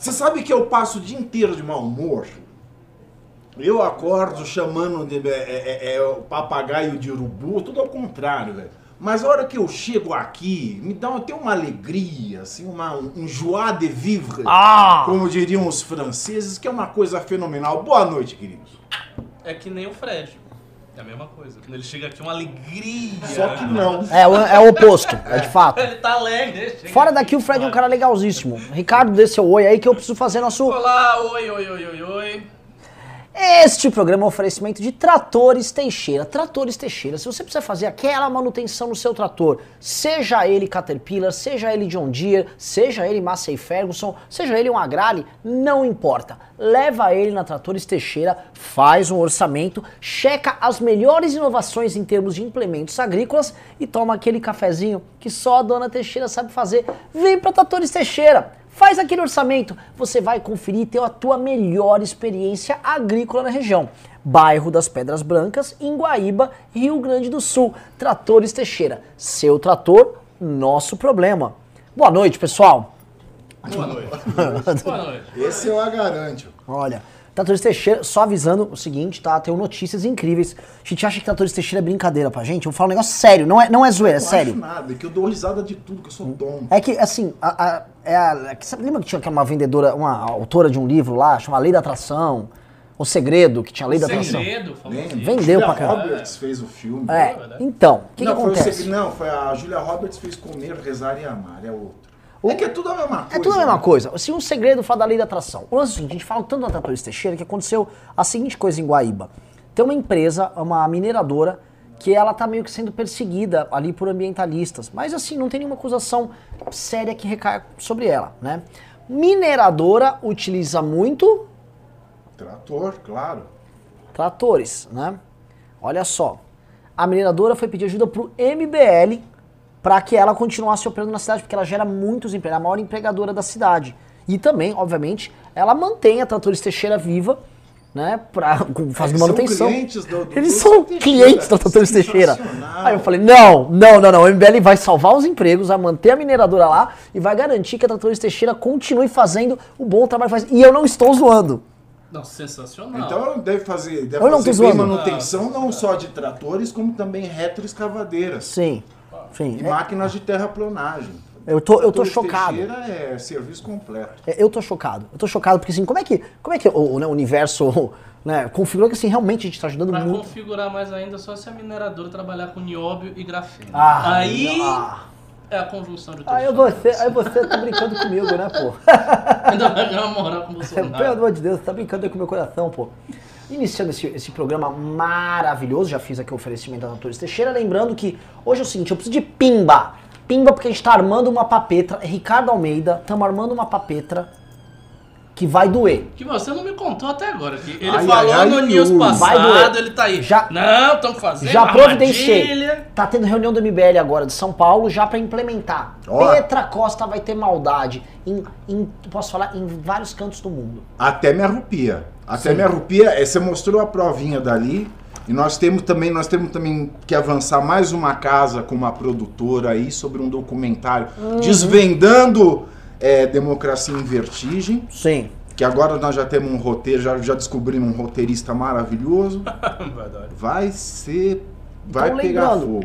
Você sabe que eu passo o dia inteiro de mau humor? Eu acordo chamando de é, é, é, o papagaio de urubu, tudo ao contrário, velho. Mas a hora que eu chego aqui, me dá até uma alegria, assim, uma, um joie de vivre, Ah! como diriam os franceses, que é uma coisa fenomenal. Boa noite, queridos. É que nem o Fred. É a mesma coisa. Quando ele chega aqui, é uma alegria. Só que não. É, o- é o oposto, é de fato. Ele tá alegre. chega Fora aqui, daqui o Fred é um cara legalzíssimo. Ricardo, dê seu oi aí que eu preciso fazer nosso Olá, oi, oi, oi, oi, oi. Este programa é um oferecimento de Tratores Teixeira. Tratores Teixeira, se você precisa fazer aquela manutenção no seu trator, seja ele Caterpillar, seja ele John Deere, seja ele Massey Ferguson, seja ele um Agrale, não importa. Leva ele na Tratores Teixeira, faz um orçamento, checa as melhores inovações em termos de implementos agrícolas e toma aquele cafezinho que só a dona Teixeira sabe fazer. Vem para Tratores Teixeira. Faz aquele orçamento, você vai conferir e ter a tua melhor experiência agrícola na região. Bairro das Pedras Brancas, em Guaíba, Rio Grande do Sul. Tratores Teixeira. Seu trator, nosso problema. Boa noite, pessoal. Boa noite. Boa noite. Esse eu a garanto. Olha, Tratores Teixeira, só avisando o seguinte, tá? Tem notícias incríveis. A gente acha que Tratores Teixeira é brincadeira pra gente. Eu vou falar um negócio sério, não é, não é zoeira, é Não sério. acho nada, que eu dou risada de tudo, que eu sou tonto. É que, assim, a, a- é a- é que sabe, lembra que tinha uma vendedora, uma autora de um livro lá, chamada Lei da Atração? O Segredo, que tinha a Lei da Atração. Segredo. Lembra? Vendeu Julia pra caramba. Roberts fez o filme. É, então, o que, que não, foi o acontece? segredo- não, foi a Julia Roberts fez Comer, Rezar e Amar, é outro. É que é tudo a mesma coisa. É tudo a mesma né? coisa. Assim, um segredo fala da lei da atração. O lance é o seguinte, a gente fala tanto da Tratores Teixeira que aconteceu a seguinte coisa em Guaíba. Tem uma empresa, uma mineradora, que ela tá meio que sendo perseguida ali por ambientalistas. Mas assim, não tem nenhuma acusação séria que recai sobre ela, né? Mineradora utiliza muito Trator, claro. tratores, né? Olha só. A mineradora foi pedir ajuda pro MBL para que ela continuasse operando na cidade, porque ela gera muitos empregos, é a maior empregadora da cidade. E também, obviamente, ela mantém a Tratores Teixeira viva, né, pra fazer É, manutenção. São clientes do, do Eles são Teixeira, clientes da Tratores Teixeira. sensacional. Aí eu falei, não, não, não, não, o MBL vai salvar os empregos, vai manter a mineradora lá e vai garantir que a Tratores Teixeira continue fazendo o bom trabalho que faz. E eu não estou zoando. Não, sensacional. Então ela deve fazer, deve Eu não fazer zoando. manutenção não só de tratores, como também retroescavadeiras Sim, sim. e É- máquinas de terraplanagem. Eu tô, eu tô Tratores chocado. Teixeira é serviço completo. É, Eu tô chocado. Eu tô chocado porque assim, como é que, como é que o, né, o universo né, configurou que assim, realmente a gente tá ajudando Pra muito. configurar mais ainda, só se a mineradora trabalhar com nióbio e grafeno. Ah, aí ah. é a conjunção de tudo. Aí você, aí você tá brincando comigo, né, pô? Ainda vai ganhar moral com o Pelo Bolsonaro. amor de Deus, você tá brincando aí com o meu coração, pô. Iniciando esse, esse programa maravilhoso, já fiz aqui o oferecimento da Natores Teixeira, lembrando que hoje é o seguinte, eu preciso de pimba. Pimba porque a gente tá armando uma papetra, Ricardo Almeida, estamos armando uma papetra que vai doer. Que você não me contou até agora. Que ele Ai, falou ai, ai, no news passado, doer. ele tá aí. Já- não, estamos fazendo Já providenciei. Tá tendo reunião do MBL agora de São Paulo já pra implementar. Ó. Petra Costa vai ter maldade em, em- posso falar, em vários cantos do mundo. Até me arrupia. Até Sim. me arrupia. É, Você mostrou a provinha dali. E nós temos também, nós temos também que avançar mais uma casa com uma produtora aí sobre um documentário Uhum. desvendando é, democracia em vertigem. Sim. Que agora nós já temos um roteiro, já, já descobrimos um roteirista maravilhoso. Vai ser. Vai Então, pegar fogo.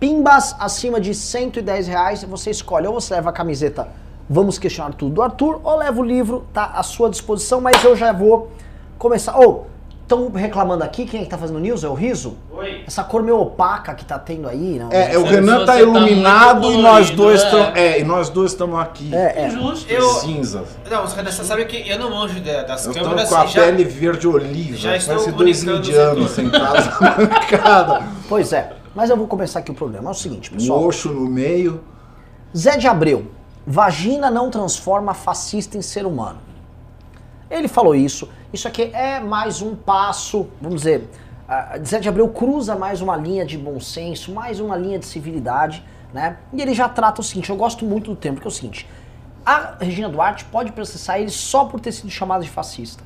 Pimbas acima de 110 reais, você escolhe. Ou você leva a camiseta Vamos Questionar Tudo do Arthur, ou leva o livro, tá à sua disposição, mas eu já vou começar. Ou, estão reclamando aqui, quem é que tá fazendo news? É o Riso? Oi. Essa cor meio opaca que tá tendo aí, não? É, é, o Renan tá tá iluminado muito e nós dois é. estamos. É, e nós dois estamos aqui. É, é. Justo. Eu- Cinzas. Não, você sabe que eu não manjo da- das Eu câmeras tô com a já- pele verde oliva. já estou Parece dois indianos sentados na bancada. Pois é. Mas eu vou começar aqui o programa. É o seguinte, pessoal. oxo no meio. Zé de Abreu. Vagina não transforma fascista em ser humano. Ele falou isso. Isso aqui é mais um passo, vamos dizer, a Zé de Abreu cruza mais uma linha de bom senso, mais uma linha de civilidade, né? E ele já trata o seguinte, eu gosto muito do termo, porque é o seguinte, a Regina Duarte pode processar ele só por ter sido chamada de fascista.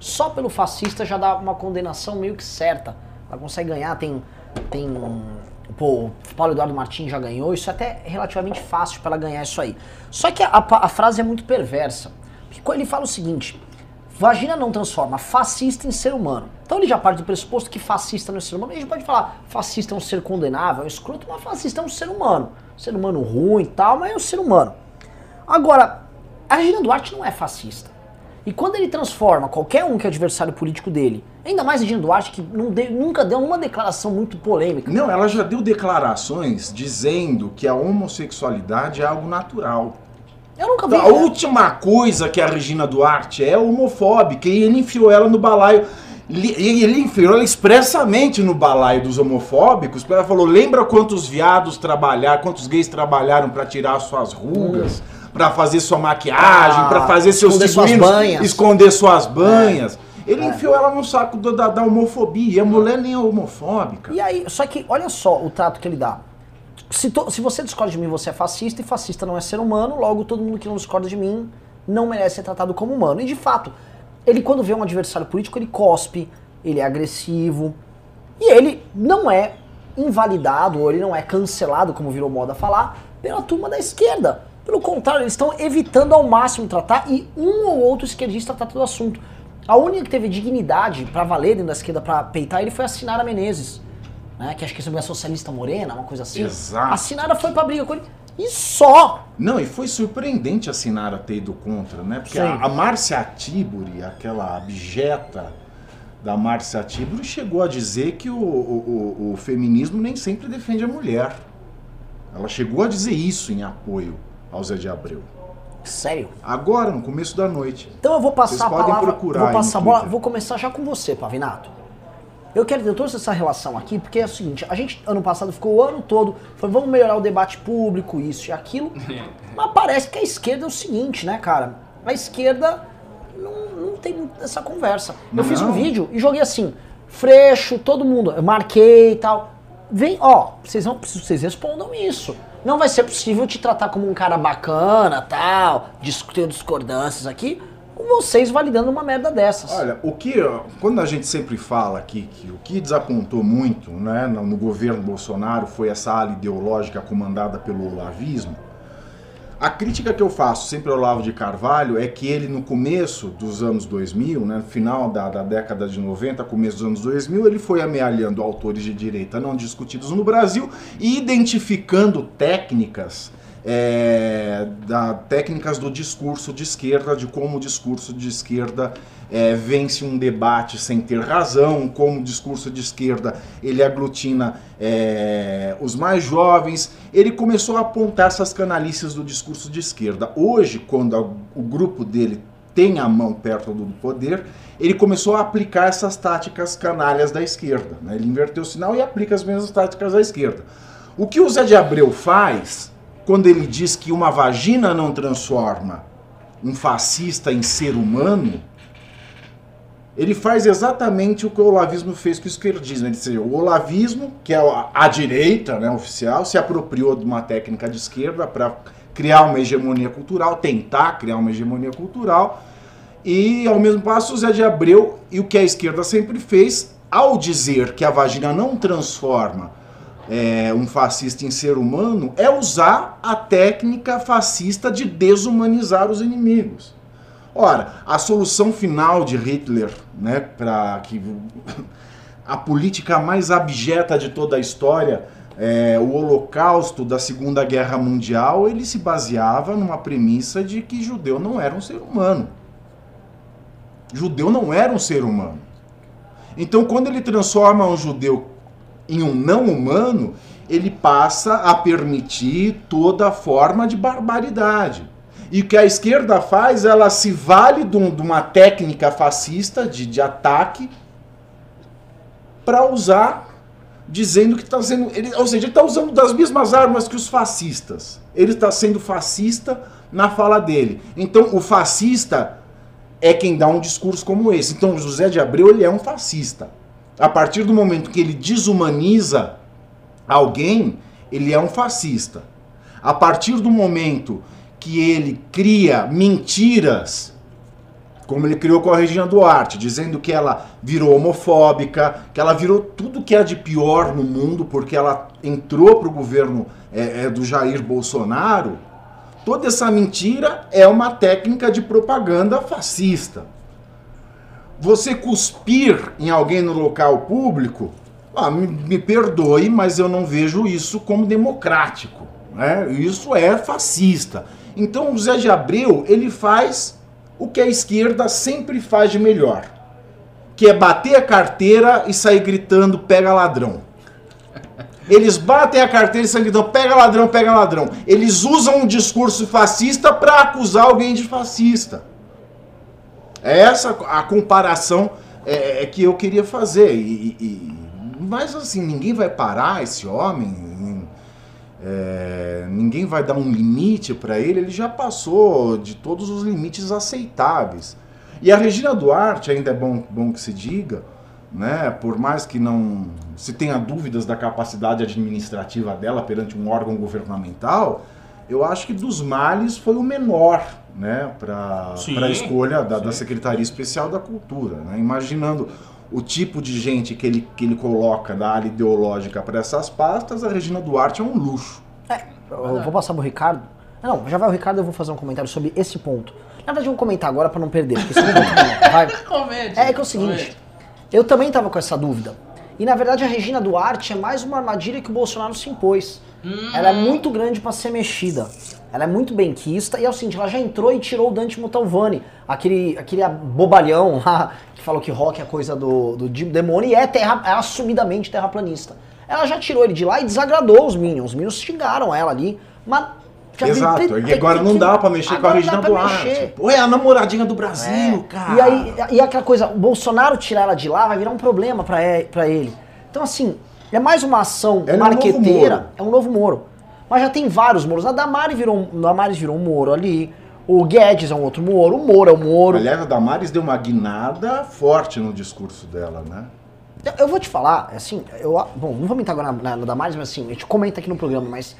Só pelo fascista já dá uma condenação meio que certa. Ela consegue ganhar, tem. tem pô, o Paulo Eduardo Martins já ganhou, isso é até relativamente fácil para ela ganhar isso aí. Só que a, a, a frase é muito perversa. Porque ele fala o seguinte: vagina não transforma fascista em ser humano. Então ele já parte do pressuposto que fascista não é ser humano. A gente pode falar fascista é um ser condenável, é um escroto, mas fascista é um ser humano. ser humano ruim e tal, mas é um ser humano. Agora, a Regina Duarte não é fascista. E quando ele transforma qualquer um que é adversário político dele, ainda mais a Regina Duarte, que deu, nunca deu uma declaração muito polêmica. Não, ela já deu declarações dizendo que a homossexualidade é algo natural. Eu nunca vi. A né? última coisa que a Regina Duarte é homofóbica e ele enfiou ela no balaio. Ele, enfiou ela expressamente no balaio dos homofóbicos, porque ela falou: lembra quantos viados trabalharam, quantos gays trabalharam para tirar suas rugas? Hum para fazer sua maquiagem, ah, para fazer seus esconder suas banhas. esconder suas banhas. É. Ele é. enfiou ela no saco do, da, da, homofobia. E a mulher nem é homofóbica. E aí, só que olha só o trato que ele dá. Se, to, se você discorda de mim, você é fascista, e fascista não é ser humano, logo todo mundo que não discorda de mim não merece ser tratado como humano. E de fato, ele quando vê um adversário político, ele cospe, ele é agressivo, e ele não é invalidado, ou ele não é cancelado, como virou moda falar, pela turma da esquerda. Pelo contrário, eles estão evitando ao máximo tratar e um ou outro esquerdista trata do assunto. A única que teve dignidade para valer dentro da esquerda para peitar ele foi a Sinara Menezes, né? Que acho que é sobre a socialista morena, uma coisa assim. Exato. A Sinara foi pra briga com ele. E só! Não, e foi surpreendente a Sinara ter ido contra, né? Porque a, a Márcia Tiburi, aquela abjeta da Márcia Tiburi, chegou a dizer que o, o, o, o feminismo nem sempre defende a mulher. Ela chegou a dizer isso em apoio ao Zé de Abreu. Sério? Agora, no começo da noite. Então eu vou passar Vocês a podem palavra, procurar vou passar bola, vou começar já com você, Pavinato. Eu quero ter toda essa relação aqui, porque é o seguinte, a gente ano passado ficou o ano todo, foi vamos melhorar o debate público, isso e aquilo, mas parece que a esquerda é o seguinte, né, cara? A esquerda não, não tem essa conversa. Eu fiz um vídeo e joguei assim, freixo, todo mundo, eu marquei e tal. Vem, ó, vocês não vocês respondam isso. Não vai ser possível te tratar como um cara bacana, tal, ter discordâncias aqui, com vocês validando uma merda dessas. Olha, o que, quando a gente sempre fala aqui que o que desapontou muito né, no, no governo Bolsonaro foi essa ala ideológica comandada pelo olavismo, a crítica que eu faço sempre ao Olavo de Carvalho é que ele no começo dos anos 2000, né, final da, da década de 90, começo dos anos 2000, ele foi amealhando autores de direita não discutidos no Brasil e identificando técnicas é, da, técnicas do discurso de esquerda, de como o discurso de esquerda é, vence um debate sem ter razão, como o discurso de esquerda ele aglutina é, os mais jovens. Ele começou a apontar essas canalices do discurso de esquerda. Hoje, quando a- o grupo dele tem a mão perto do poder, ele começou a aplicar essas táticas canalhas da esquerda. né? Ele inverteu o sinal e aplica as mesmas táticas da esquerda. O que o Zé de Abreu faz quando ele diz que uma vagina não transforma um fascista em ser humano, ele faz exatamente o que o olavismo fez com o esquerdismo. Ele, seja, o olavismo, que é a, direita né, oficial, se apropriou de uma técnica de esquerda para criar uma hegemonia cultural, tentar criar uma hegemonia cultural, e ao mesmo passo o Zé de Abreu, e o que a esquerda sempre fez, ao dizer que a vagina não transforma é, um fascista em ser humano, é usar a técnica fascista de desumanizar os inimigos. Ora, a solução final de Hitler, né, para que a política mais abjeta de toda a história, é, o Holocausto da Segunda Guerra Mundial, ele se baseava numa premissa de que judeu não era um ser humano. Judeu não era um ser humano. Então, quando ele transforma um judeu em um não humano, ele passa a permitir toda forma de barbaridade. E o que a esquerda faz, ela se vale de, um- de uma técnica fascista de, de ataque para usar, dizendo que está sendo. Ele, ou seja, ele está usando das mesmas armas que os fascistas. Ele está sendo fascista na fala dele. Então, o fascista é quem dá um discurso como esse. Então, José de Abreu ele é um fascista. A partir do momento que ele desumaniza alguém, ele é um fascista. A partir do momento que ele cria mentiras, como ele criou com a Regina Duarte, dizendo que ela virou homofóbica, que ela virou tudo que há de pior no mundo porque ela entrou para o governo é, é, do Jair Bolsonaro, toda essa mentira é uma técnica de propaganda fascista. Você cuspir em alguém no local público, ah, me, me perdoe, mas eu não vejo isso como democrático. Né? Isso é fascista. Então o Zé de Abreu ele faz o que a esquerda sempre faz de melhor, que é bater a carteira e sair gritando pega ladrão. Eles batem a carteira e saem gritando pega ladrão, pega ladrão. Eles usam um discurso fascista para acusar alguém de fascista. É essa a comparação é, é, que eu queria fazer. E, e, mas assim, ninguém vai parar esse homem, é, ninguém vai dar um limite para ele, ele já passou de todos os limites aceitáveis. E a Regina Duarte, ainda é bom, bom que se diga, né, por mais que não se tenha dúvidas da capacidade administrativa dela perante um órgão governamental, eu acho que dos males foi o menor né, para a escolha da, da, Secretaria Especial da Cultura. Né? Imaginando o tipo de gente que ele, que ele coloca da área ideológica para essas pastas, a Regina Duarte é um luxo. É, eu vou passar pro Ricardo. Não, já vai o Ricardo, eu vou fazer um comentário sobre esse ponto. Na verdade, eu vou comentar agora para não perder, porque senão vai. Comédia. É que é o seguinte, eu também tava com essa dúvida. E na verdade a Regina Duarte é mais uma armadilha que o Bolsonaro se impôs. Hum. Ela é muito grande para ser mexida. Ela é muito benquista e é o seguinte, ela já entrou e tirou o Dante Montalvani, aquele, aquele bobalhão lá que falou que rock é coisa do, do demônio e é, terra, é assumidamente terraplanista. Ela já tirou ele de lá e desagradou os Minions. Os Minions xingaram ela ali, mas Exato, e agora não dá pra mexer com a Regina Duarte. Pô, é a namoradinha do Brasil, é. cara. E aí, e aquela coisa, o Bolsonaro tirar ela de lá vai virar um problema pra, ele. Então, assim, é mais uma ação é marqueteira, um é um novo Moro. Mas já tem vários Moros. A Damares virou, a Damares virou um Moro ali. O Guedes é um outro Moro. O Moro é um Moro. Aliás, a Damares deu uma guinada forte no discurso dela, né? Eu, eu vou te falar, assim, eu, bom, não vou entrar agora na, na Damares, mas assim, a gente comenta aqui no programa, mas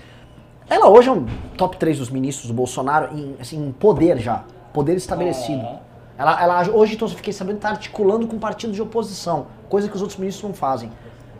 ela hoje é um top 3 dos ministros do Bolsonaro em, assim, em poder já. Poder estabelecido. Ela, ela hoje, então, eu fiquei sabendo, está articulando com partidos de oposição, coisa que os outros ministros não fazem.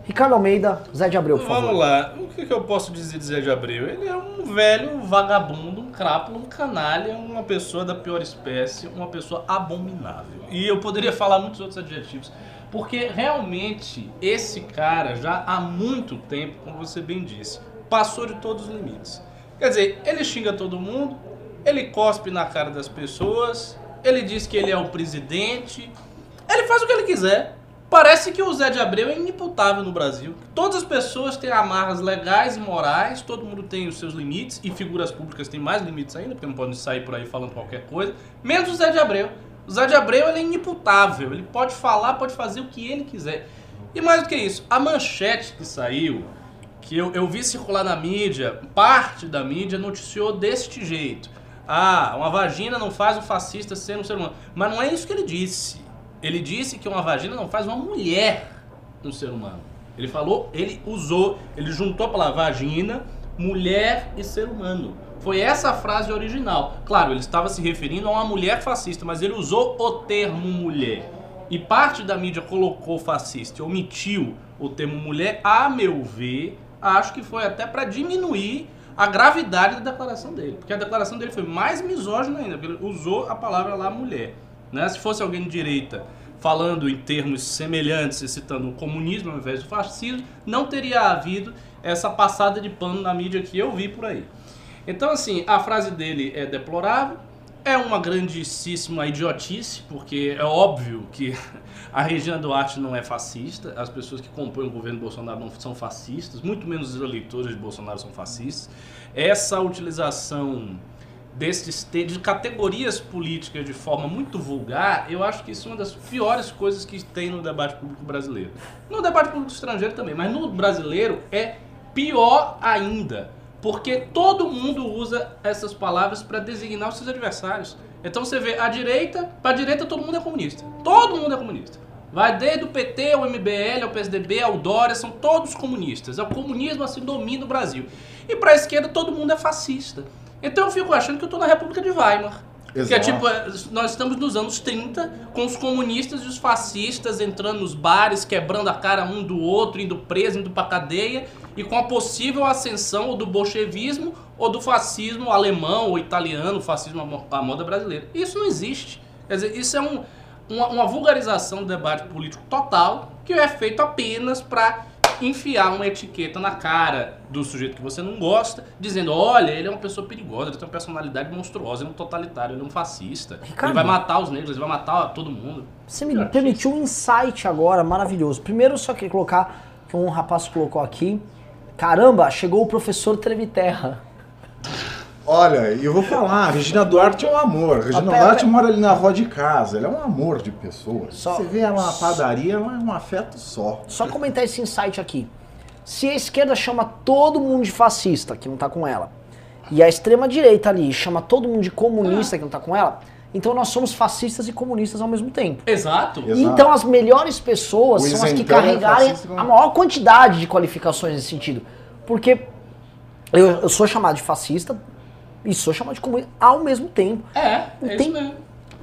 Ricardo Almeida, Zé de Abreu, por favor. Vamos lá. O que, eu posso dizer de Zé de Abreu? Ele é um velho vagabundo, um crápula, um canalha, uma pessoa da pior espécie, uma pessoa abominável. E eu poderia falar muitos outros adjetivos. Porque realmente esse cara já há muito tempo, como você bem disse, passou de todos os limites. Quer dizer, ele xinga todo mundo, ele cospe na cara das pessoas, ele diz que ele é o presidente, ele faz o que ele quiser. Parece que o Zé de Abreu é inimputável no Brasil. Todas as pessoas têm amarras legais e morais, todo mundo tem os seus limites, e figuras públicas têm mais limites ainda, porque não podem sair por aí falando qualquer coisa, menos o Zé de Abreu. O Zé de Abreu é inimputável, ele pode falar, pode fazer o que ele quiser. E mais do que isso, a manchete que saiu que eu, eu vi circular na mídia, parte da mídia noticiou deste jeito. Ah, uma vagina não faz um fascista ser um ser humano. Mas não é isso que ele disse. Ele disse que uma vagina não faz uma mulher um ser humano. Ele falou, ele usou, ele juntou a palavra vagina, mulher e ser humano. Foi essa a frase original. Claro, ele estava se referindo a uma mulher fascista, mas ele usou o termo mulher. E parte da mídia colocou fascista omitiu o termo mulher, a meu ver, acho que foi até para diminuir a gravidade da declaração dele. Porque a declaração dele foi mais misógina ainda, porque ele usou a palavra lá mulher. Né? Se fosse alguém de direita falando em termos semelhantes e citando o comunismo ao invés do fascismo, não teria havido essa passada de pano na mídia que eu vi por aí. Então, assim, a frase dele é deplorável, é uma grandíssima idiotice, porque é óbvio que a Regina Duarte não é fascista, as pessoas que compõem o governo Bolsonaro não são fascistas, muito menos os eleitores de Bolsonaro são fascistas. Essa utilização desses de categorias políticas de forma muito vulgar, eu acho que isso é uma das piores coisas que tem no debate público brasileiro. No debate público estrangeiro também, mas no brasileiro é pior ainda. Porque todo mundo usa essas palavras para designar os seus adversários. Então você vê a direita, pra direita todo mundo é comunista. Todo mundo é comunista. Vai desde o PT, ao MBL, ao PSDB, ao Dória, são todos comunistas. É o comunismo assim domina o Brasil. E pra esquerda todo mundo é fascista. Então eu fico achando que eu tô na República de Weimar. Que é Exato. tipo, é, nós estamos nos anos 30, com os comunistas e os fascistas entrando nos bares, quebrando a cara um do outro, indo preso, indo pra cadeia, e com a possível ascensão ou do bolchevismo ou do fascismo alemão ou italiano, fascismo à mo- à moda brasileira. Isso não existe. Quer dizer, isso é um- uma, uma vulgarização do debate político total que é feito apenas para enfiar uma etiqueta na cara do sujeito que você não gosta, dizendo, olha, ele é uma pessoa perigosa, ele tem uma personalidade monstruosa, ele é um totalitário, ele é um fascista, Ricardo. ele vai matar os negros, ele vai matar todo mundo. Você me permitiu um insight agora maravilhoso. Primeiro, eu só queria colocar que um rapaz colocou aqui. Caramba, chegou o professor Treviterra. Olha, e eu vou falar, a Regina Duarte é um amor. A Regina Duarte pera. mora ali na rua de casa. Ela é um amor de pessoa. Só- Você vê ela na padaria, ela é um afeto só. Só comentar esse insight aqui. Se a esquerda chama todo mundo de fascista, que não tá com ela, e a extrema direita ali chama todo mundo de comunista, que não tá com ela, então nós somos fascistas e comunistas ao mesmo tempo. Exato. Exato. Então as melhores pessoas O são as que é carregarem como- a maior quantidade de qualificações nesse sentido. Porque eu, eu sou chamado de fascista e sou chamado de comunista ao mesmo tempo. É, é Não isso tem- mesmo.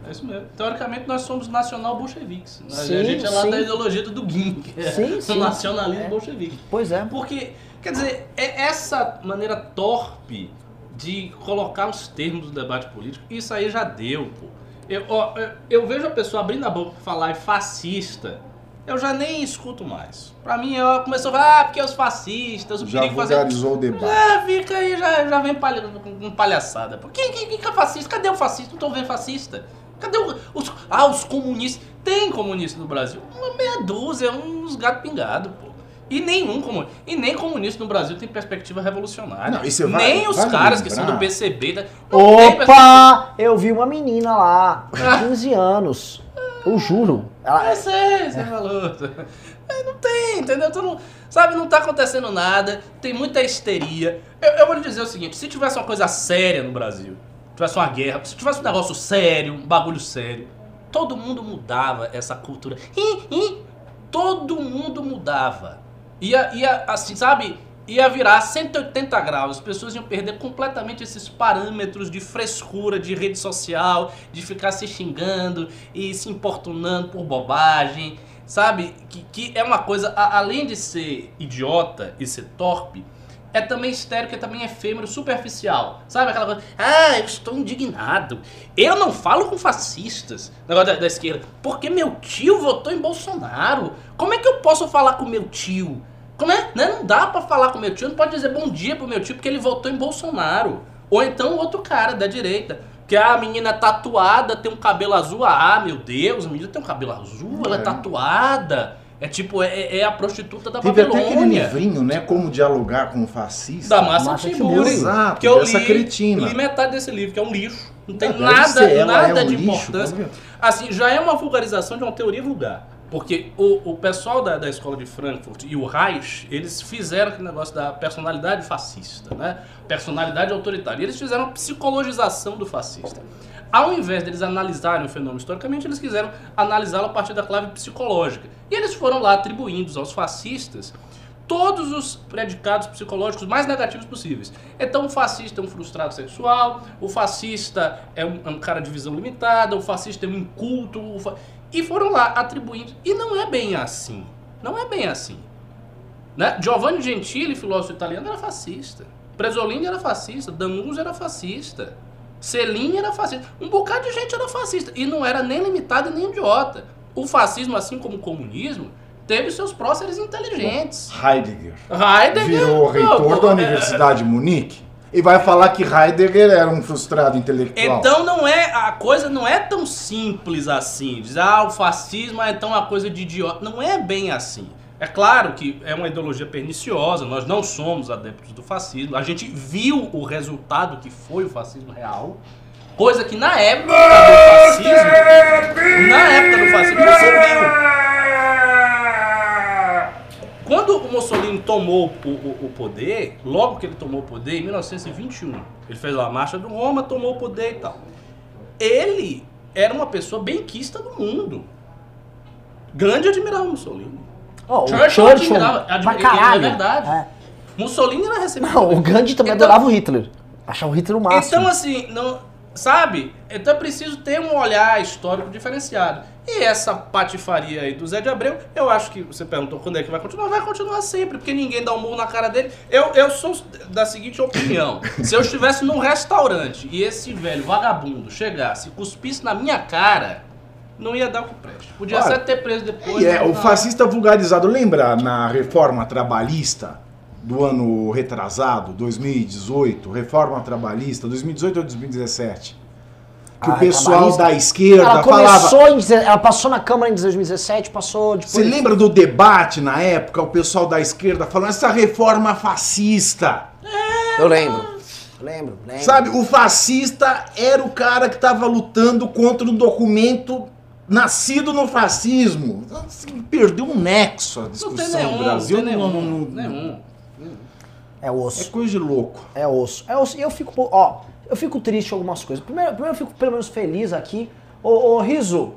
É isso mesmo. Teoricamente, nós somos nacional bolcheviques. A Sim, gente é lá sim. da ideologia do Dugin, que é Sim, sim. nacionalismo É. bolchevique. Pois é. Porque, quer dizer, é essa maneira torpe de colocar os termos do debate político, isso aí já deu, pô. Eu, ó, eu, vejo a pessoa abrindo a boca pra falar em fascista, eu já nem escuto mais. Pra mim, ela começou a falar, ah, porque os fascistas, o Já perigo fazer... vulgarizou o debate. Já fica aí, já, já vem palha, com palhaçada. Quem, quem, quem que é fascista? Cadê o fascista? Não tô vendo fascista. Cadê o- os. Ah, os comunistas. Tem comunista no Brasil? Uma meia dúzia, uns gato pingado, pô. E nenhum comunista. E nem comunista no Brasil tem perspectiva revolucionária. Não, vai- nem os vai caras que são do PCB. da-. Opa! Eu vi uma menina lá, com 15 anos. Eu juro. Ela, Eu sei, você falou. É, Não tem, entendeu? Tu não, sabe, não tá acontecendo nada, tem muita histeria. Eu, eu vou lhe dizer o seguinte, se tivesse uma coisa séria no Brasil, tivesse uma guerra, se tivesse um negócio sério, um bagulho sério, todo mundo mudava essa cultura. Todo mundo mudava. Ia, ia assim, sabe? Ia virar 180 graus. As pessoas iam perder completamente esses parâmetros de frescura de rede social, de ficar se xingando e se importunando por bobagem, sabe? Que, que é uma coisa, a- além de ser idiota e ser torpe, é também histérico e também efêmero, superficial. Sabe aquela coisa? Ah, eu estou indignado. Eu não falo com fascistas, negócio da, da esquerda, porque meu tio votou em Bolsonaro. Como é que eu posso falar com meu tio? Como é? Né? Não dá pra falar com meu tio, não pode dizer bom dia pro meu tio porque ele votou em Bolsonaro. Ou então outro cara da direita. Que a menina tatuada tem um cabelo azul. Ah, meu Deus, a menina tem um cabelo azul, ela é É. tatuada. É tipo, é, é a prostituta da Teve até aquele Babilônia. livrinho, né? Como dialogar com o fascista. Da Massa Massa Timuri. Exato, que eu dessa li, cretina. li metade desse livro, que é um lixo. Não tem Deve nada, nada é um de lixo, importância. como- Assim, já é uma vulgarização de uma teoria vulgar. Porque o, o pessoal da, da escola de Frankfurt e o Reich, eles fizeram aquele negócio da personalidade fascista, né? Personalidade autoritária. E eles fizeram uma psicologização do fascista. Ao invés deles analisarem o fenômeno historicamente, eles quiseram analisá-lo a partir da clave psicológica. E eles foram lá atribuindo aos fascistas todos os predicados psicológicos mais negativos possíveis. Então, o fascista é um frustrado sexual, o fascista é um, é um cara de visão limitada, o fascista é um inculto. fa- E foram lá atribuindo. E não é bem assim. Não é bem assim. Né? Giovanni Gentili, filósofo italiano, era fascista. Presolini era fascista. Danunzio era fascista. Celini era fascista. Um bocado de gente era fascista. E não era nem limitado nem idiota. O fascismo, assim como o comunismo, teve seus próceres inteligentes. Heidegger. Heidegger Virou reitor não, da é- Universidade de Munique e vai falar que Heidegger era um frustrado intelectual. Então não é a coisa não é tão simples assim. Dizer, ah, o fascismo é então uma coisa de idiota. Não é bem assim. É claro que é uma ideologia perniciosa, nós não somos adeptos do fascismo. A gente viu o resultado que foi o fascismo real, coisa que na época do fascismo, na época do fascismo você viu. Quando o Mussolini tomou o, o- o poder, logo que ele tomou o poder, em 1921, ele fez a marcha do Roma, tomou o poder e tal. ele era uma pessoa benquista do mundo. Gandhi admirava Mussolini. Ó, o Churchill Churchill, admirava- pra admi- caralho. é verdade. É. Mussolini era recebido. Não, o Gandhi também Então- adorava o Hitler. Achava o Hitler o máximo. Então, assim, não, sabe? Então é preciso ter um olhar histórico diferenciado. E essa patifaria aí do Zé de Abreu, eu acho que você perguntou quando é que vai continuar, vai continuar sempre, porque ninguém dá um murro na cara dele. Eu, eu sou da seguinte opinião: se eu estivesse num restaurante e esse velho vagabundo chegasse e cuspisse na minha cara, não ia dar o que preste. Podia Olha, até ter preso depois. E é, o fascista vulgarizado, lembra na reforma trabalhista do ano retrasado, 2018, reforma trabalhista, 2018 ou 2017? Que Ah, o pessoal da esquerda Ela falava. começou em, ela passou na Câmara em 2017, passou depois. Você lembra do debate na época, o pessoal da esquerda falando essa reforma fascista? Eu lembro. Lembro, lembro. Sabe, o fascista era o cara que estava lutando contra um documento nascido no fascismo. Perdeu um nexo a Não tem discussão nenhum, no Brasil. não tem não- nenhum, não- não- nenhum. É É osso. coisa de louco. É osso. É osso. E eu fico, ó, eu fico triste com algumas coisas. Primeiro, primeiro eu fico pelo menos feliz aqui. Ô, ô Riso,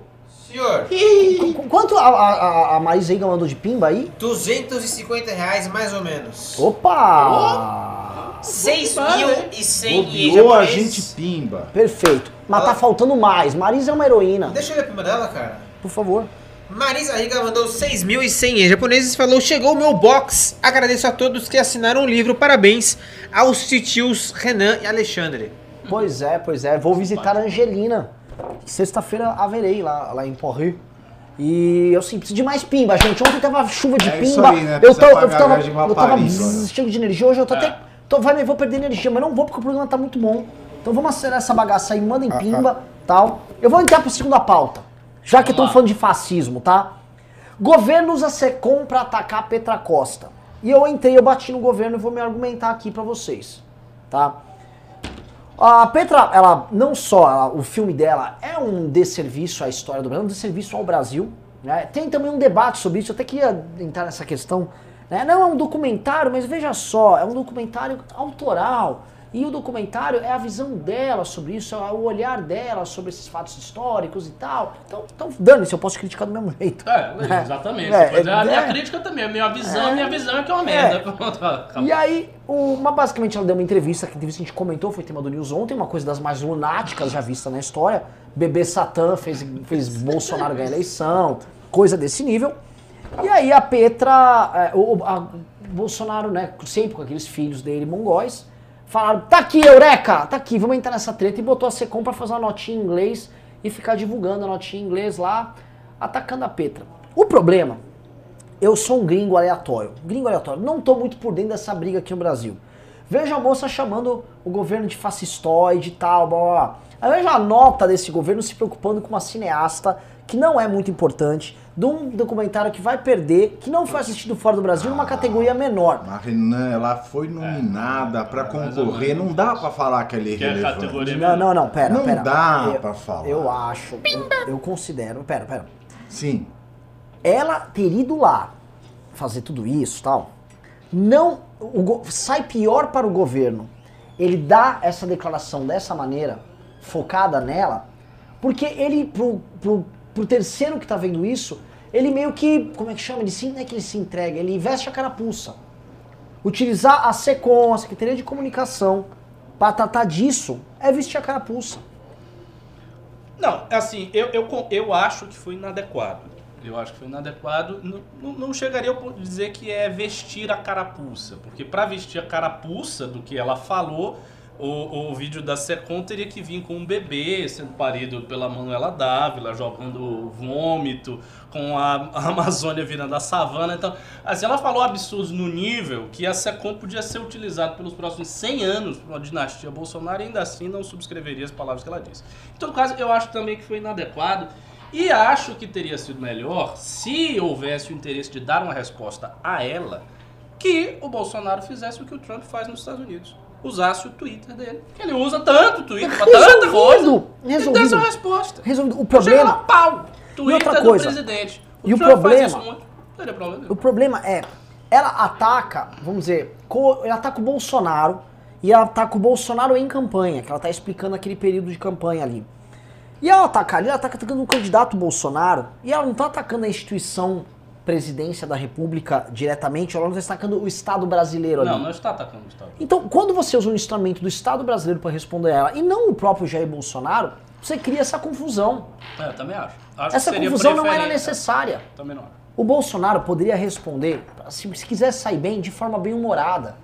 Senhor, qu- qu- quanto a, a, a- Marisa Iga mandou de pimba aí? 250 reais mais ou menos. Opa! 6.100 em Bobeou a gente pimba. Perfeito. Mas tá Ela- faltando mais. Marisa é uma heroína. Deixa eu ver a prima dela, cara. Por favor. Marisa Riga mandou 6.100 em japoneses e falou: Chegou o meu box. Agradeço a todos que assinaram o livro. Parabéns aos titios Renan e Alexandre. Pois é, pois é. Vou visitar a Angelina. Sexta-feira haverei lá, lá em Porri. E eu sim, preciso de mais pimba, gente. Ontem tava chuva de É pimba. isso aí, né? Eu, tô, eu tava, eu tava cheio de energia. Hoje eu tô É. até. Tô, vai, vou perder energia, mas não vou porque o programa tá muito bom. Então vamos acelerar essa bagaça aí, mandem pimba tal. Eu vou entrar pra segunda pauta. Já que estão falando de fascismo, tá? Governo usa SECOM pra atacar Petra Costa. E eu entrei, eu bati no governo e vou me argumentar aqui pra vocês, tá? A Petra, ela não só ela- o filme dela é um desserviço à história do Brasil, um desserviço ao Brasil. né? Tem também um debate sobre isso, eu até queria entrar nessa questão. né? Não é um documentário, mas veja só, é um documentário autoral. E o documentário é a visão dela sobre isso, é o olhar dela sobre esses fatos históricos e tal. Então, então dane-se, eu posso criticar do mesmo jeito. É, exatamente. É, Pois é, a minha é. crítica também, a minha visão, a É. minha visão é que é uma merda. Acabou. E aí, uma, basicamente ela deu uma entrevista, que a entrevista que a gente comentou, foi tema do News ontem, uma coisa das mais lunáticas já vista na história. Bebê Satã fez, fez Bolsonaro ganhar a eleição, coisa desse nível. E aí a Petra, é, o, a- o Bolsonaro, né, sempre com aqueles filhos dele mongóis, falaram, tá aqui, Eureka, tá aqui, vamos entrar nessa treta, e botou a Secom pra fazer uma notinha em inglês e ficar divulgando a notinha em inglês lá, atacando a Petra. O problema eu sou um gringo aleatório. Gringo aleatório. Não tô muito por dentro dessa briga aqui no Brasil. Vejo a moça chamando o governo de fascistoide e tal, blá blá blá. Aí vejo a nota desse governo se preocupando com uma cineasta que não é muito importante, de um documentário que vai perder, que não foi assistido fora do Brasil, numa categoria menor. A Renan, ela foi nominada pra mais ou concorrer. Não dá pra falar que ela é é irrelevante. Não, não, não, pera, Não pera. dá eu, pra falar. Eu acho, eu, eu considero, pera, pera. Sim. ela ter ido lá fazer tudo isso tal, não o sai pior para o governo ele dá essa declaração dessa maneira, focada nela, porque ele, pro, pro, pro terceiro que tá vendo isso, ele meio que, como é que chama? Ele se, não é que ele se entrega, ele veste a carapuça. Utilizar a SECOM, a Secretaria de Comunicação, para tratar disso, é vestir a carapuça. Não, assim, eu, eu, eu acho que foi inadequado. Eu acho que foi inadequado. Não, não, chegaria de dizer que é vestir a carapuça. Porque para vestir a carapuça do que ela falou, o, o vídeo da Secom teria que vir com um bebê sendo parido pela Manuela Dávila, jogando vômito, com a, a Amazônia virando a savana. Então, assim, ela falou absurdos no nível que a Secom podia ser utilizada pelos próximos 100 anos para uma dinastia Bolsonaro e ainda assim não subscreveria as palavras que ela disse. Em todo caso, eu acho também que foi inadequado e acho que teria sido melhor se houvesse o interesse de dar uma resposta a ela que o Bolsonaro fizesse o que o Trump faz nos Estados Unidos. Usasse o Twitter dele. Que ele usa tanto o Twitter pra tanta coisa. Resolvido, E desse resposta. Resolvido. O Chega problema, lá, pau. Twitter outra do coisa. presidente. E o Trump faz problema- muito. Problema nenhum. O problema é, ela ataca, vamos dizer, ela ataca o Bolsonaro e ela ataca o Bolsonaro em campanha, que ela tá explicando aquele período de campanha ali. E ela ataca ali, ela tá atacando um candidato Bolsonaro, e ela não tá atacando a instituição presidência da república diretamente, ela não tá atacando o Estado brasileiro ali. Não, não está atacando o Estado. Então, quando você usa um instrumento do Estado brasileiro para responder a ela, e não o próprio Jair Bolsonaro, você cria essa confusão. É, eu também acho. Acho Essa confusão não era necessária. Também não acho. O Bolsonaro poderia responder, se, se quisesse sair bem, de forma bem humorada.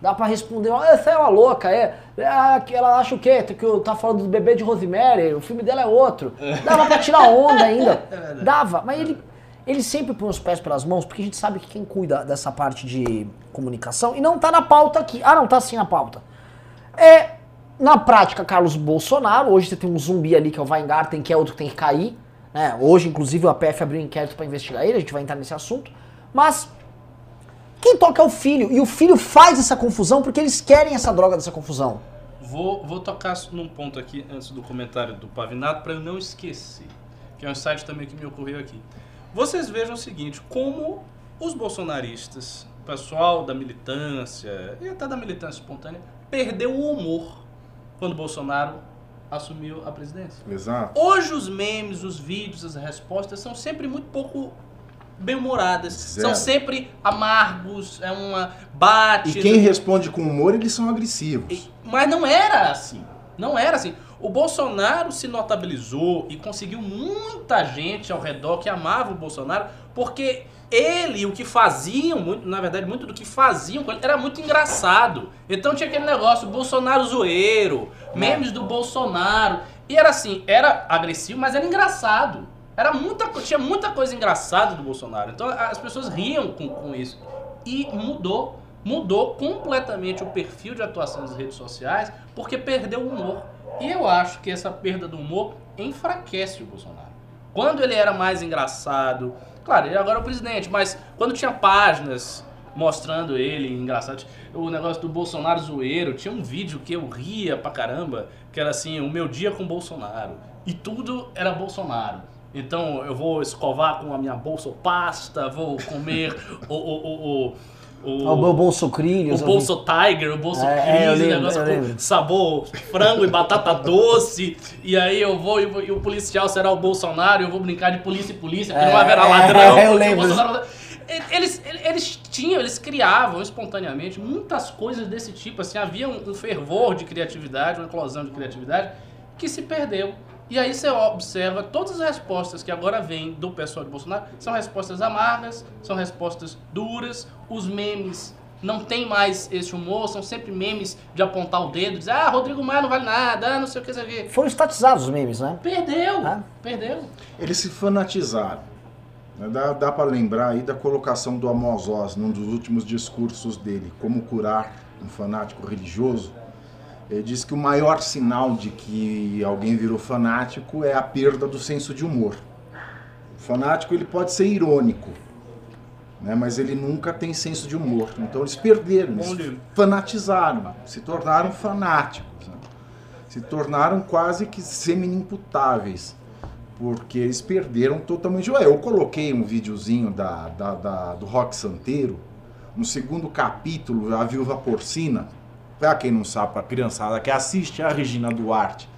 Dá pra responder, essa é uma louca, é. é ela acha o quê? Que eu tá falando do bebê de Rosemary, o filme dela é outro. Dava pra tirar onda ainda. Dava, mas ele, ele sempre põe os pés pelas mãos, porque a gente sabe que quem cuida dessa parte de comunicação, e não tá na pauta aqui. Ah, não, tá sim na pauta. É, na prática, Carlos Bolsonaro, hoje você tem um zumbi ali que é o Weingarten, que é outro que tem que cair. Né? Hoje, inclusive, o APF abriu um inquérito para investigar ele, a gente vai entrar nesse assunto. Mas quem toca é o filho, e o filho faz essa confusão porque eles querem essa droga dessa confusão. Vou, vou tocar num ponto aqui antes do comentário do Pavinato para eu não esquecer, que é um insight também que me ocorreu aqui. Vocês vejam o seguinte, como os bolsonaristas, o pessoal da militância e até da militância espontânea, perdeu o humor quando Bolsonaro assumiu a presidência. Exato. Hoje os memes, os vídeos, as respostas são sempre muito pouco bem-humoradas. São sempre amargos, é uma bate. E quem responde com humor, eles são agressivos. Mas não era assim. Não era assim. O Bolsonaro se notabilizou e conseguiu muita gente ao redor que amava o Bolsonaro, porque ele o que faziam, muito, na verdade, muito do que faziam com ele era muito engraçado. Então tinha aquele negócio, Bolsonaro zoeiro, memes do Bolsonaro. E era assim, era agressivo, mas era engraçado. Era muita, tinha muita coisa engraçada do Bolsonaro. Então as pessoas riam com, com isso. E mudou. Mudou completamente o perfil de atuação das redes sociais porque perdeu o humor. E eu acho que essa perda do humor enfraquece o Bolsonaro. Quando ele era mais engraçado, claro, ele agora é o presidente, mas quando tinha páginas mostrando ele engraçado, o negócio do Bolsonaro zoeiro, tinha um vídeo que eu ria pra caramba, que era assim, o meu dia com Bolsonaro. E tudo era Bolsonaro. Então eu vou escovar com a minha bolsa pasta, vou comer o, o, o, o, o- O meu Bolso Crilhos. o eu bolso Tiger, o bolso É, é, eu Cris, lembro, negócio eu com sabor frango e batata doce. E aí eu vou e, o policial será o Bolsonaro, eu vou brincar de polícia e polícia, porque É, não haverá é, ladrão. eu porque o lembro. Eles, eles tinham, eles criavam espontaneamente muitas coisas desse tipo. Assim, havia um, um fervor de criatividade, uma eclosão de criatividade que se perdeu. E aí você observa todas as respostas que agora vêm do pessoal de Bolsonaro são respostas amargas, são respostas duras, os memes não tem mais esse humor, são sempre memes de apontar o dedo, dizer, ah, Rodrigo Maia não vale nada, ah, não sei o que, sei o que. Foram estatizados os memes, né? Perdeu, Ah. perdeu. Eles se fanatizaram. Né, Dá, dá para lembrar aí da colocação do Amos Oz num dos últimos discursos dele, como curar um fanático religioso. Ele diz que o maior sinal de que alguém virou fanático é a perda do senso de humor. O fanático ele pode ser irônico, né, mas ele nunca tem senso de humor. Então eles perderam, eles fanatizaram, se tornaram fanáticos, né? se tornaram quase que semi-imputáveis porque eles perderam totalmente. Ué, eu coloquei um videozinho da, da- da- do Rock Santeiro, no segundo capítulo, a Viúva Porcina. Pra quem não sabe, pra criançada que assiste a Regina Duarte,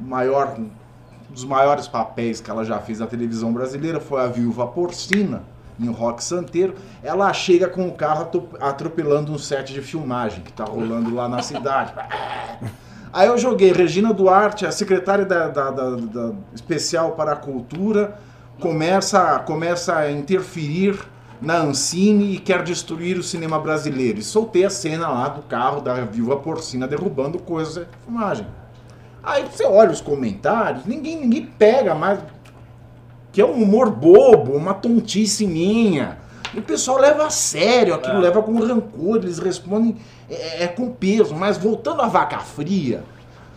maior, um dos maiores papéis que ela já fez na televisão brasileira foi a Viúva Porcina, em Rock Santeiro. Ela chega com o carro atropelando um set de filmagem que tá rolando lá na cidade. Aí eu joguei Regina Duarte, a secretária da, da- da- da- especial para a cultura, começa, começa a interferir na Ancine e quer destruir o cinema brasileiro. E soltei a cena lá do carro da viúva porcina derrubando coisas de filmagem. Aí você olha os comentários, ninguém, ninguém pega mais. Que é um humor bobo, uma tontice minha. E o pessoal leva a sério, aquilo É. leva com rancor, eles respondem é, é com peso. Mas voltando à vaca fria,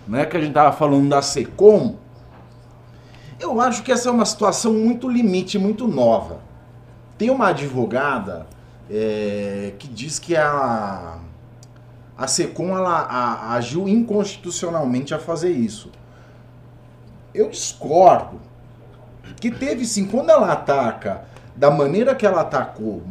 né, que a gente tava falando da SECOM, eu acho que essa é uma situação muito limite, muito nova. Tem uma advogada é, que diz que a, a SECOM ela, a- agiu inconstitucionalmente a fazer isso. Eu discordo. Que teve sim, quando ela ataca da maneira que ela atacou,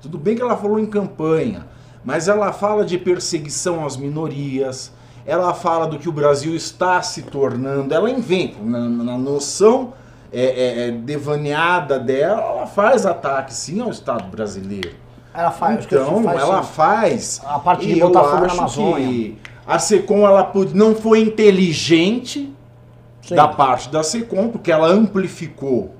tudo bem que ela falou em campanha, mas ela fala de perseguição às minorias, ela fala do que o Brasil está se tornando, ela inventa, na, na noção é, é, é, devaneada dela, ela faz ataque sim ao Estado brasileiro. Ela faz, Então, faz ela faz. A parte de botar fogo na Amazônia. que a SECOM ela não foi inteligente Sim. da parte da SECOM, porque ela amplificou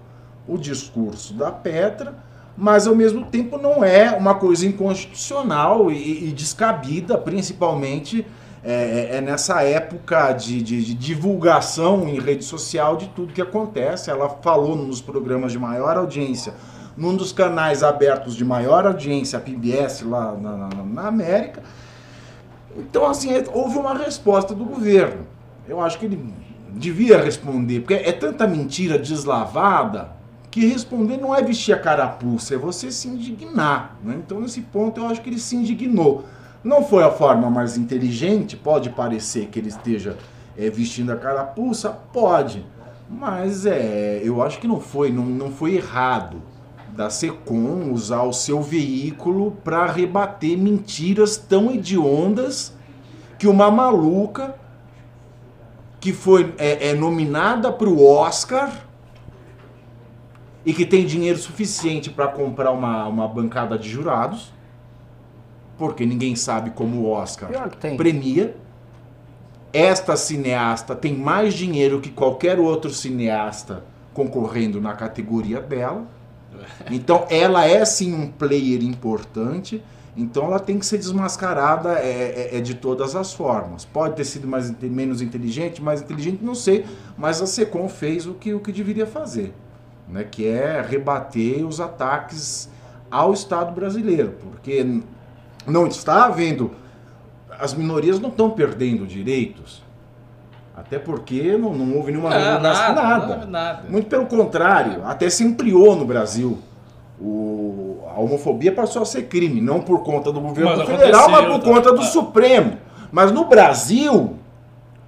o discurso da Petra, mas ao mesmo tempo não é uma coisa inconstitucional e, e descabida, principalmente é, é nessa época de, de- de divulgação em rede social de tudo que acontece. Ela falou nos programas de maior audiência, num dos canais abertos de maior audiência, a PBS lá na, na- na América. Então, assim, é- houve uma resposta do governo. Eu acho que ele devia responder, porque é tanta mentira deslavada que responder não é vestir a carapuça, é você se indignar. né? Então, nesse ponto, eu acho que ele se indignou. Não foi a forma mais inteligente, pode parecer que ele esteja é, vestindo a carapuça, pode. Mas é, eu acho que não foi, não, não foi errado da SECOM usar o seu veículo para rebater mentiras tão hediondas que uma maluca que foi é, é nominada para o Oscar e que tem dinheiro suficiente para comprar uma, uma bancada de jurados, porque ninguém sabe como o Oscar premia. Esta cineasta tem mais dinheiro que qualquer outro cineasta concorrendo na categoria dela. Então ela é sim um player importante. Então ela tem que ser desmascarada é, é- é de todas as formas. Pode ter sido mais, menos inteligente, mais inteligente, não sei. Mas a Secom fez o que, o que deveria fazer, né? que é rebater os ataques ao Estado brasileiro, porque não está havendo as minorias não estão perdendo direitos. Até porque não, não houve nenhuma Não, nada, nada. nada. Muito pelo contrário, até se ampliou no Brasil. O- a homofobia passou a ser crime, não por conta do governo Mas federal, mas por tá? conta do É. Supremo. Mas no Brasil,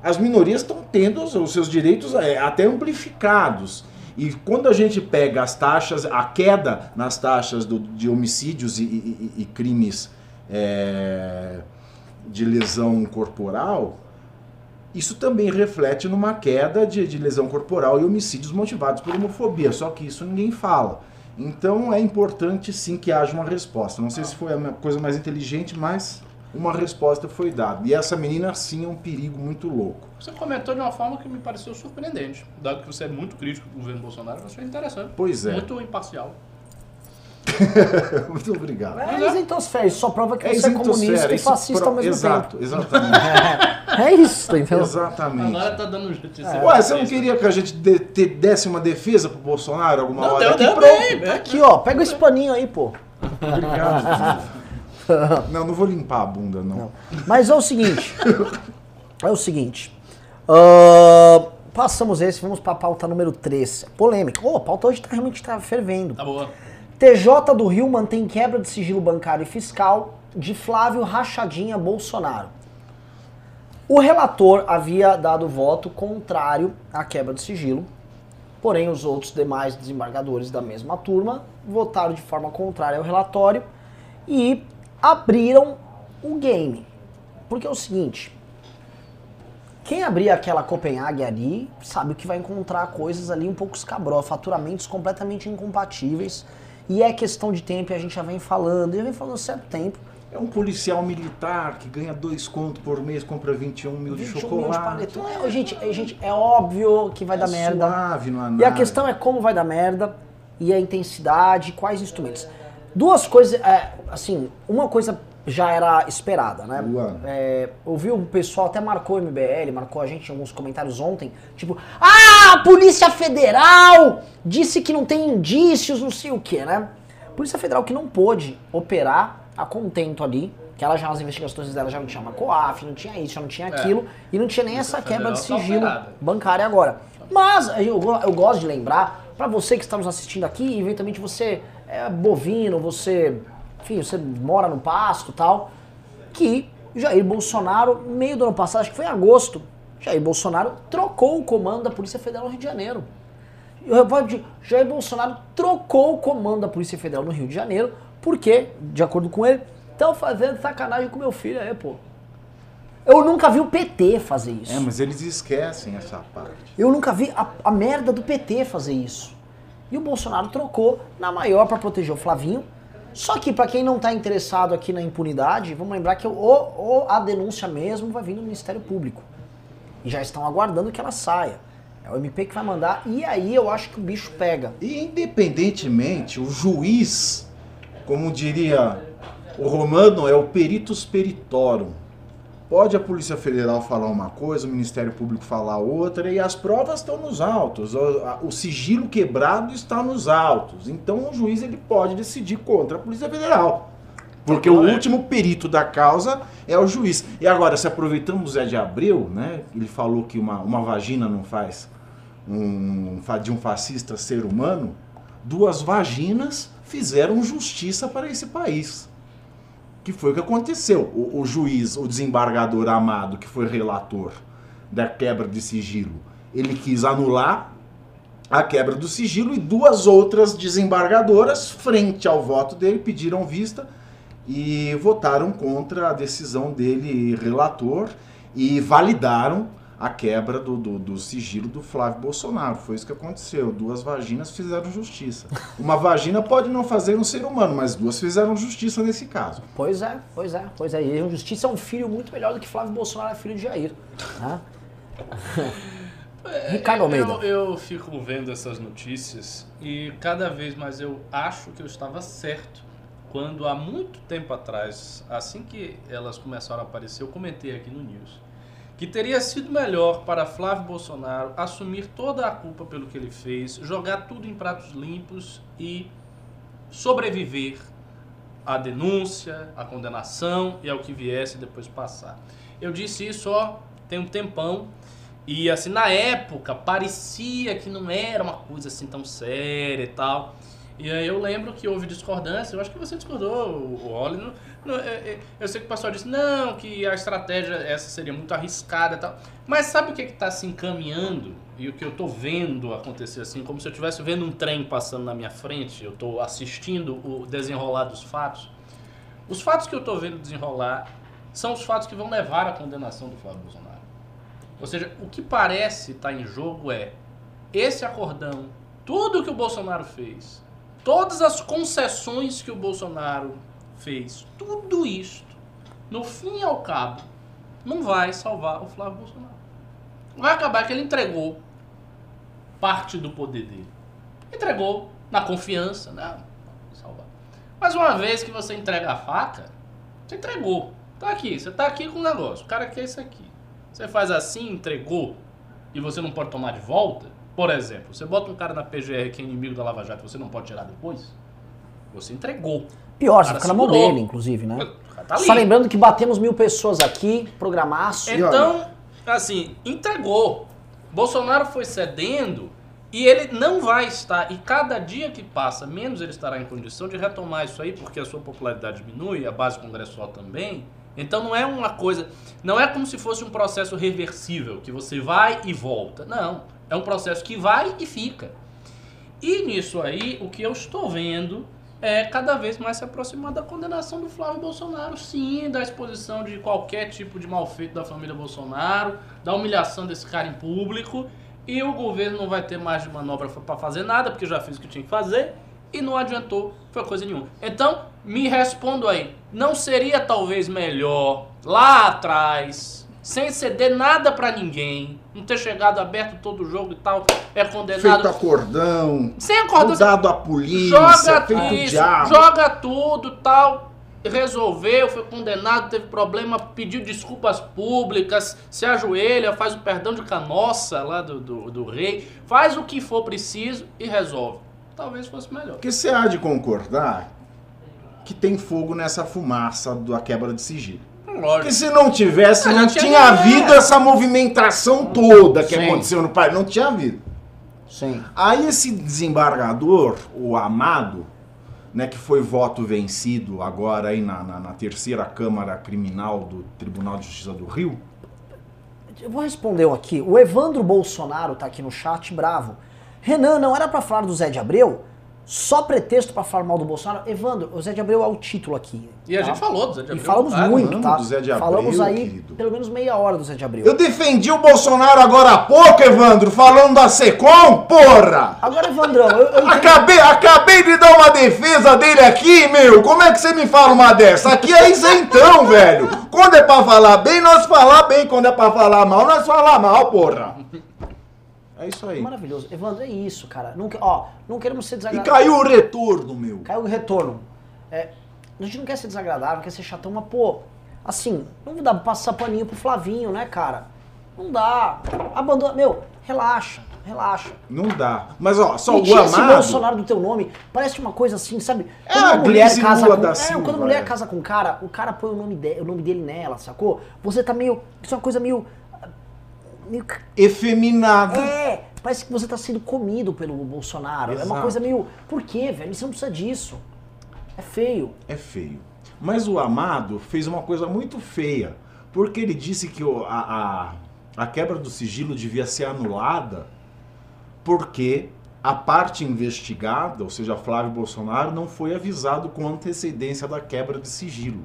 as minorias estão tendo os, seus direitos é, até amplificados. E quando a gente pega as taxas, a queda nas taxas do- de homicídios e- e- e crimes é, de lesão corporal, isso também reflete numa queda de, de lesão corporal e homicídios motivados por homofobia, só que isso ninguém fala. Então é importante sim que haja uma resposta. Não sei se foi a coisa mais inteligente, mas uma resposta foi dada. E essa menina sim é um perigo muito louco. Você comentou de uma forma que me pareceu surpreendente. Dado que você é muito crítico do governo Bolsonaro, eu achei interessante. Pois é. Muito imparcial. muito obrigado. É isentosfera, isso só prova que É você é isentosfera, comunista e fascista pro- ao mesmo Exato, tempo. exatamente. É isso, então. exatamente. Agora tá dando de ser Ué, você não queria que a gente de- te- desse uma defesa pro Bolsonaro alguma Não, hora? deu, Aqui, deu pronto. bem, bem. Aqui, ó, pega esse paninho aí, pô. Obrigado. não, não vou limpar a bunda, não. Mas é o seguinte. é o seguinte. ahn, passamos esse, vamos pra pauta número 3. Polêmica. Ô, a pauta hoje tá, realmente tá fervendo. Tá boa. TJ do Rio mantém quebra de sigilo bancário e fiscal de Flávio Rachadinha Bolsonaro. O relator havia dado voto contrário à quebra de sigilo, porém os outros demais desembargadores da mesma turma votaram de forma contrária ao relatório e abriram o game. Porque é o seguinte, quem abrir aquela Copenhague ali sabe que vai encontrar coisas ali um pouco escabrosas, faturamentos completamente incompatíveis. E é questão de tempo, e a gente já vem falando, já vem falando há certo tempo. É um policial militar que ganha dois contos por mês, compra 21 mil de 21 mil de chocolate. paletó. É, gente, é, gente, é óbvio que vai É dar merda. Suave, não é E a questão é como vai dar merda, e a intensidade, quais instrumentos. Duas coisas, é, assim, uma coisa já era esperada, né? É, ouvi o pessoal, até marcou o MBL, marcou a gente em alguns comentários ontem, tipo, ah, a Polícia Federal disse que não tem indícios, não sei o que, né? Polícia Federal que não pôde operar a contento ali, que ela já, as investigações dela já não tinha uma COAF, não tinha isso, já não tinha aquilo, e não tinha nem essa quebra de Federal tá sigilo operada. bancária agora. Mas eu, eu gosto de lembrar, pra você que está nos assistindo aqui, eventualmente você é bovino, você, enfim, você mora no pasto e tal, que Jair Bolsonaro, meio do ano passado, acho que foi em agosto, Jair Bolsonaro trocou o comando da Polícia Federal no Rio de Janeiro. Reparo de Jair Bolsonaro trocou o comando da Polícia Federal no Rio de Janeiro, porque, de acordo com ele, estão fazendo sacanagem com meu filho aí, pô. Eu nunca vi o PT fazer isso. É, mas eles esquecem essa parte. Eu nunca vi a, a merda do PT fazer isso. E o Bolsonaro trocou na maior pra proteger o Flavinho. Só que pra quem não tá interessado aqui na impunidade, vamos lembrar que a denúncia mesmo vai vir do Ministério Público. E já estão aguardando que ela saia. É o MP que vai mandar e aí eu acho que o bicho pega. E independentemente, o juiz, como diria o Romano, é o peritus peritorum. Pode a Polícia Federal falar uma coisa, o Ministério Público falar outra, e as provas estão nos autos. O, sigilo quebrado está nos autos. Então o juiz ele pode decidir contra a Polícia Federal. Porque o Correto. último perito da causa é o juiz. E agora, se aproveitamos o Zé de Abreu, né? Ele falou que uma, uma vagina não faz um, de um fascista ser humano. Duas vaginas fizeram justiça para esse país. Que foi o que aconteceu. O, o juiz, o desembargador Amado, que foi relator da quebra de sigilo, ele quis anular a quebra do sigilo e duas outras desembargadoras, frente ao voto dele, pediram vista e votaram contra a decisão dele, relator, e validaram a quebra do, do, do sigilo do Flávio Bolsonaro. Foi isso que aconteceu. Duas vaginas fizeram justiça. Uma vagina pode não fazer um ser humano, mas duas fizeram justiça nesse caso. Pois é, pois é, pois é. E a Justiça é um filho muito melhor do que Flávio Bolsonaro é filho de Jair. né? Ricardo Almeida. Eu, eu fico vendo essas notícias e cada vez mais eu acho que eu estava certo. Quando há muito tempo atrás, assim que elas começaram a aparecer, eu comentei aqui no News que teria sido melhor para Flávio Bolsonaro assumir toda a culpa pelo que ele fez, jogar tudo em pratos limpos e sobreviver à denúncia, à condenação e ao que viesse depois passar. Eu disse isso ó, tem um tempão e assim na época parecia que não era uma coisa assim tão séria e tal. E aí eu lembro que houve discordância, eu acho que você discordou, o Oli. É, é, Eu sei que o pessoal disse, não, que a estratégia essa seria muito arriscada e tal. Mas sabe o que está se encaminhando? E o que eu estou vendo acontecer assim, como se eu estivesse vendo um trem passando na minha frente, eu estou assistindo o desenrolar dos fatos. Os fatos que eu estou vendo desenrolar são os fatos que vão levar à condenação do Flávio Bolsonaro. Ou seja, o que parece estar em jogo é esse acordão, tudo que o Bolsonaro fez, todas as concessões que o Bolsonaro fez, tudo isto, no fim e ao cabo, não vai salvar o Flávio Bolsonaro. Vai acabar que ele entregou parte do poder dele. Entregou na confiança, vai salvar. Mas uma vez que você entrega a faca, você entregou. Tá aqui, você tá aqui com o negócio. O cara quer isso aqui. Você faz assim, entregou, e você não pode tomar de volta. Por exemplo, você bota um cara na PGR que é inimigo da Lava Jato você não pode tirar depois. Você entregou. Pior, você fica na mão dele, inclusive, né? Tá. Só lembrando que batemos mil pessoas aqui, programaço. Então, assim, entregou. Bolsonaro foi cedendo e ele não vai estar, e cada dia que passa, menos ele estará em condição de retomar isso aí, porque a sua popularidade diminui, a base congressual também. Então não é uma coisa, não é como se fosse um processo reversível, que você vai e volta. Não, é um processo que vai e fica. E nisso aí, o que eu estou vendo é cada vez mais se aproximar da condenação do Flávio Bolsonaro, sim, da exposição de qualquer tipo de malfeito da família Bolsonaro, da humilhação desse cara em público, e o governo não vai ter mais de manobra para fazer nada, porque já fez o que tinha que fazer, e não adiantou, foi coisa nenhuma. Então, me respondo aí, não seria talvez melhor lá atrás, sem ceder nada para ninguém, não ter chegado aberto todo o jogo e tal, é condenado Feito acordão, sem acordar, dado a polícia, joga feito isso, diabo. joga tudo, tal. Resolveu, foi condenado, teve problema, pediu desculpas públicas, se ajoelha, faz o perdão de canossa lá do, do, do rei, faz o que for preciso e resolve. Talvez fosse melhor. Porque você há de concordar que tem fogo nessa fumaça da quebra de sigilo. Porque se não tivesse, não não tinha tinha- havido essa movimentação toda que Sim. aconteceu no país. Não tinha havido. Sim. Aí esse desembargador, o Amado, né, que foi voto vencido agora aí na, na- na terceira Câmara Criminal do Tribunal de Justiça do Rio, Eu vou responder um aqui. O Evandro Bolsonaro tá aqui no chat, bravo. Renan, não era pra falar do Zé de Abreu? Só pretexto pra falar mal do Bolsonaro. Evandro, o Zé de Abreu é o título aqui. E a tá? gente falou do Zé de E Abreu. falamos claro. muito, falamos tá? do Zé de Abreu, falamos aí querido. pelo menos meia hora do Zé de Abreu. Eu defendi o Bolsonaro agora há pouco, Evandro, falando da Secom, porra! Agora, Evandrão, eu, eu Acabei, acabei de dar uma defesa dele aqui, meu. Como é que você me fala uma dessa? Aqui é isentão, velho. Quando é pra falar bem, nós falar bem. Quando é pra falar mal, nós falar mal, porra. É isso aí. Maravilhoso. Evandro, é isso, cara. Não, ó, não queremos ser E desagradáveis. caiu o retorno, meu. Caiu o retorno. É, a gente não quer ser desagradável, quer ser chatão, mas, pô, assim, não dá pra passar paninho pro Flavinho, né, cara? Não dá. Abandona. Meu, relaxa, relaxa. Não dá. Mas, ó, só E o tira esse amado... Bolsonaro do teu nome. Parece uma coisa assim, sabe? É Quando a uma mulher casa com. da é, Silva, quando a mulher é. casa com um cara, o cara põe o nome, de, o nome dele nela, sacou? Você tá meio. Isso é uma coisa meio. Meio Efeminado. é, parece que você tá sendo comido pelo Bolsonaro. É uma Exato. coisa meio. Por quê, velho? Você não precisa disso. É feio. É feio. Mas o Amado fez uma coisa muito feia. Porque ele disse que a, a, a quebra do sigilo devia ser anulada porque a parte investigada, ou seja, Flávio Bolsonaro, não foi avisado com antecedência da quebra de sigilo.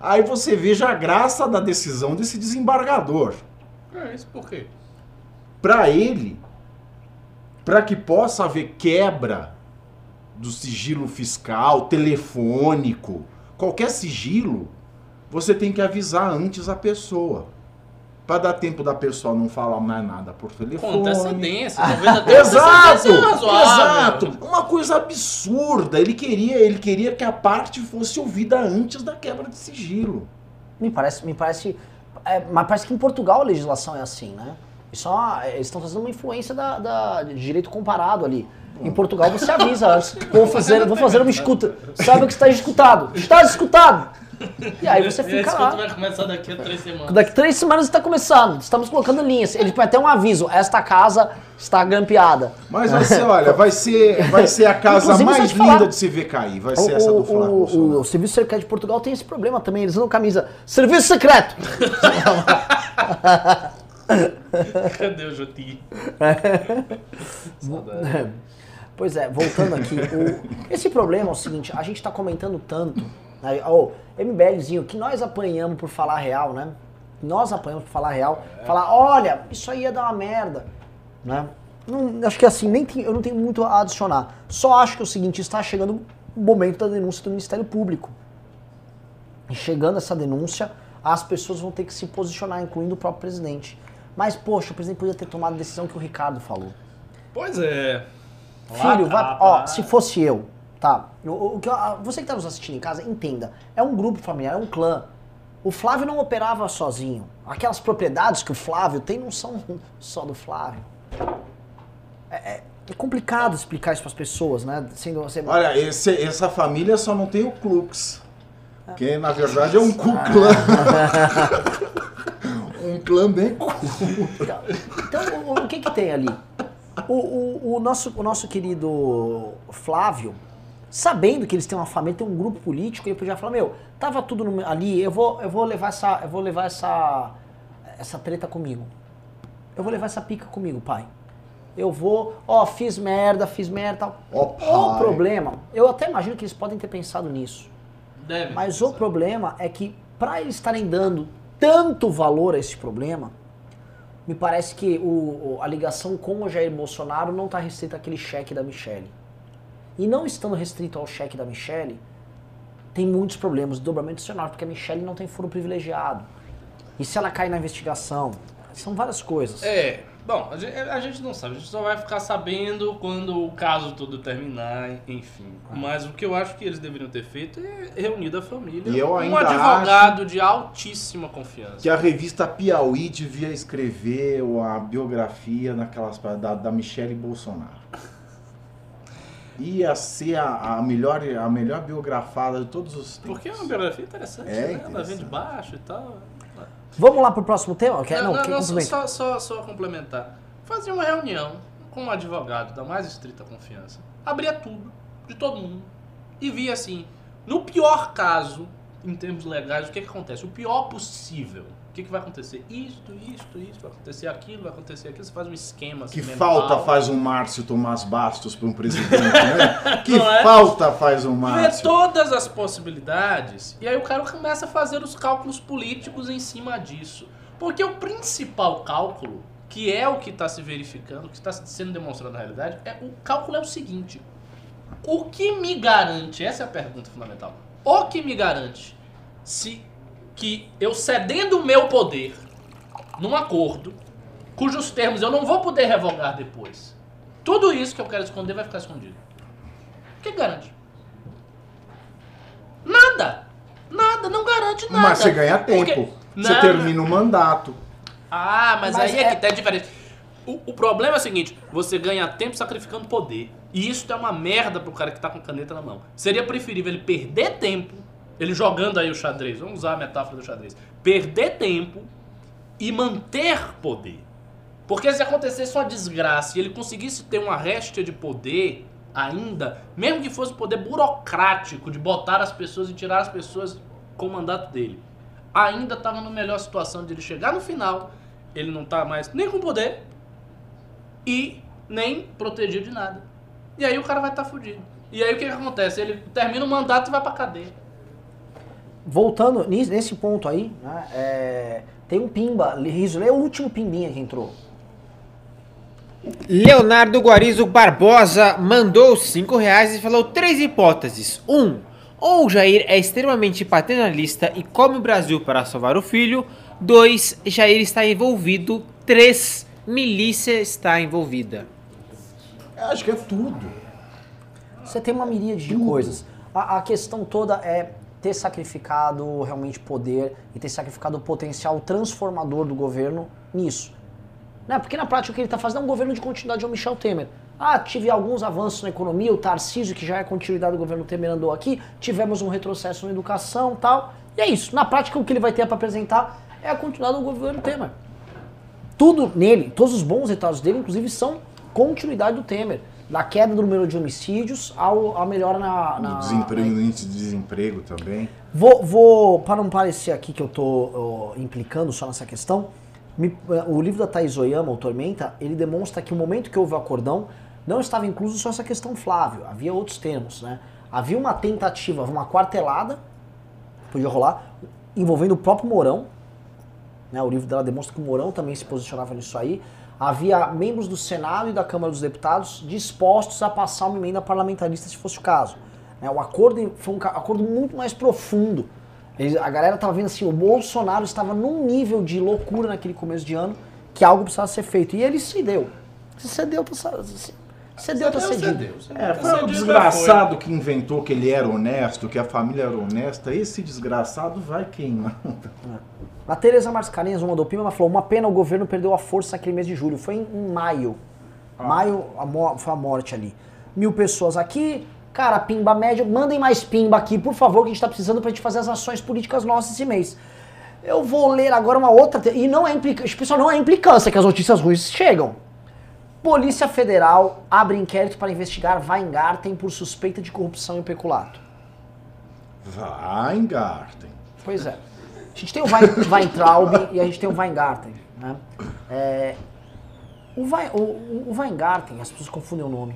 Aí você veja a graça da decisão desse desembargador. É, isso por quê? Para ele, para que possa haver quebra do sigilo fiscal, telefônico, qualquer sigilo, você tem que avisar antes a pessoa. Para dar tempo da pessoa não falar mais nada por Com telefone. antecedência, talvez até Exato, exato. Uma coisa absurda. Ele queria, ele queria que a parte fosse ouvida antes da quebra de sigilo. Me parece, me parece. É, mas parece que em Portugal a legislação é assim, né? Isso é uma- eles estão fazendo uma influência da, da- de direito comparado ali. Em Portugal você avisa antes. Vou fazer, vou fazer uma escuta. Sabe que está escutado. Está escutado. E aí você E a fica escuta lá. vai começar daqui a três semanas. Daqui três semanas está começando. Estamos colocando linhas. Ele põe até um aviso. Esta casa está grampeada. Mas vai ser, olha, vai ser, vai ser a casa Inclusive, mais linda falar. de se ver cair. Vai O, ser essa do Flávio o, o, o Serviço Secreto de Portugal tem esse problema também. Eles usam camisa. Serviço Secreto! Cadê o Jotinho? Pois é, voltando aqui, o- esse problema é o seguinte, a gente tá comentando tanto, né, ô, MBLzinho, que nós apanhamos por falar real, né? Nós apanhamos por falar real, falar, olha, isso aí ia dar uma merda, né? Não, acho que assim, nem tem- eu não tenho muito a adicionar. Só acho que é o seguinte, está chegando o momento da denúncia do Ministério Público. E chegando essa denúncia, as pessoas vão ter que se posicionar, incluindo o próprio presidente. Mas, poxa, o presidente podia ter tomado a decisão que o Ricardo falou. Pois é. Filho, vai, Lá, ó, tá. se fosse eu, tá? O, eu- você que tá nos assistindo em casa, entenda. É um grupo familiar, é um clã. O Flávio não operava sozinho. Aquelas propriedades que o Flávio tem não são só do Flávio. É, é- é complicado explicar isso para as pessoas, né? Sendo você. Olha, esse- essa família só não tem o Klux. Que na verdade é um Ku Clã. um clã bem cu. Então, o, o que que tem ali? O, o- o nosso, o nosso querido Flávio, sabendo que eles têm uma família, tem um grupo político, ele podia falar, meu, tava tudo no- ali, eu vou, eu vou levar essa, eu vou levar essa, essa treta comigo. Eu vou levar essa pica comigo, pai. Eu vou, ó, fiz merda, fiz merda, tal. O problema, eu até imagino que eles podem ter pensado nisso. Deve. Mas o problema é que, para eles estarem dando tanto valor a esse problema, me parece que o, a ligação com o Jair Bolsonaro não está restrita àquele cheque da Michelle. E não estando restrito ao cheque da Michelle, tem muitos problemas, dobramento adicional, porque a Michelle não tem foro privilegiado. E se ela cai na investigação? São várias coisas. É, bom, a gente, a gente não sabe, a gente só vai ficar sabendo quando o caso todo terminar, enfim. Ah. Mas o que eu acho que eles deveriam ter feito é reunido a família. E eu um ainda advogado de altíssima confiança. Que a revista Piauí devia escrever a biografia naquelas da, da Michelle Bolsonaro. Ia ser a, a melhor, a melhor biografada de todos os tempos. Porque é uma biografia interessante, É né? Ela vem interessante. de baixo e tal. Vamos lá pro próximo tema? Quer, não, não, não, não, só, só, só complementar. Fazia uma reunião com um advogado da mais estrita confiança. Abria tudo, de todo mundo. E via assim, no pior caso, em termos legais, o que, que acontece? O pior possível O que, que vai acontecer? Isto, isto, isto, vai acontecer aquilo, vai acontecer aquilo. Você faz um esquema assim, Que mental. falta faz um Márcio Tomás Bastos para um presidente, né? Que é? falta faz um Vê Márcio. todas as possibilidades e aí o cara começa a fazer os cálculos políticos em cima disso. Porque o principal cálculo, que é o que está se verificando, o que está sendo demonstrado na realidade, é o cálculo é o seguinte: o que me garante? Essa é a pergunta fundamental. O que me garante se que eu cedendo o meu poder num acordo cujos termos eu não vou poder revogar depois, tudo isso que eu quero esconder vai ficar escondido? O que garante? Nada. Nada, não garante nada. Mas você ganha tempo. Porque- Você Não, termina o mandato. Ah, mas, Mas aí é, é- que tá diferente. O, o problema é o seguinte, você ganha tempo sacrificando poder. E isso é uma merda pro cara que tá com caneta na mão. Seria preferível ele perder tempo, ele jogando aí o xadrez, vamos usar a metáfora do xadrez. Perder tempo e manter poder. Porque se acontecesse uma desgraça e ele conseguisse ter uma réstia de poder ainda, mesmo que fosse poder burocrático de botar as pessoas e tirar as pessoas com o mandato dele, ainda estava na melhor situação de ele chegar no final, ele não tá mais nem com poder e nem protegido de nada. E aí o cara vai estar tá fudido. E aí o que, que acontece? Ele termina o mandato e vai pra cadeia. Voltando nesse ponto aí, né, é, tem um pimba, Riso, lê o último pimbinha que entrou. Leonardo Guarizo Barbosa mandou 5 reais e falou três hipóteses. 1. Um, ou Jair é extremamente paternalista e come o Brasil para salvar o filho. 2. Jair está envolvido. 3. Milícia está envolvida. Eu Acho que é tudo. Você tem uma miríade de coisas. A, a questão toda é ter sacrificado realmente poder e ter sacrificado o potencial transformador do governo nisso. Né? Porque na prática o que ele está fazendo é um governo de continuidade ao Michel Temer. Ah, tive alguns avanços na economia, o Tarcísio, que já é continuidade do governo Temer, andou aqui, tivemos um retrocesso na educação tal. E é isso. Na prática o que ele vai ter para apresentar é a continuidade do governo Temer. Tudo nele, todos os bons resultados dele, inclusive, são continuidade do Temer. Da queda do número de homicídios ao, à melhora na. na desemprego, no índice de desemprego também. Vou, vou, para não parecer aqui que eu ó, implicando só nessa questão, me- o livro da Thais Oyama, o Tormenta, ele demonstra que o momento que houve o acordão não estava incluso só essa questão Flávio, havia outros termos, né? Havia uma tentativa, uma quartelada, podia rolar, envolvendo o próprio Mourão, né? O livro dela demonstra que o Mourão também se posicionava nisso aí. Havia membros do Senado e da Câmara dos Deputados dispostos a passar uma emenda parlamentarista se fosse o caso. né? O acordo foi um acordo muito mais profundo. A galera estava vendo assim, o Bolsonaro estava num nível de loucura naquele começo de ano que algo precisava ser feito. E ele cedeu. Se cedeu, tá, sa- se- cedeu, tá cedido. cedeu. É, foi o desgraçado que inventou que ele era honesto, que a família era honesta. Esse desgraçado vai queimar. A Tereza Mascarenhas, uma do Pima, ela falou: uma pena o governo perdeu a força naquele mês de julho. Foi em, em maio. Maio a foi a morte ali. Mil pessoas aqui. Cara, pimba média. Mandem mais pimba aqui, por favor, que a gente tá precisando pra gente fazer as ações políticas nossas esse mês. Eu vou ler agora uma outra. E não é implicância. Pessoal, não é implicância que as notícias ruins chegam. Polícia Federal abre inquérito para investigar Weingarten por suspeita de corrupção e peculato. Weingarten. Pois é. A gente tem o Wein- Weintraub e a gente tem o Weingarten. Né? É, o, Wein- o- o Weingarten, as pessoas confundem o nome.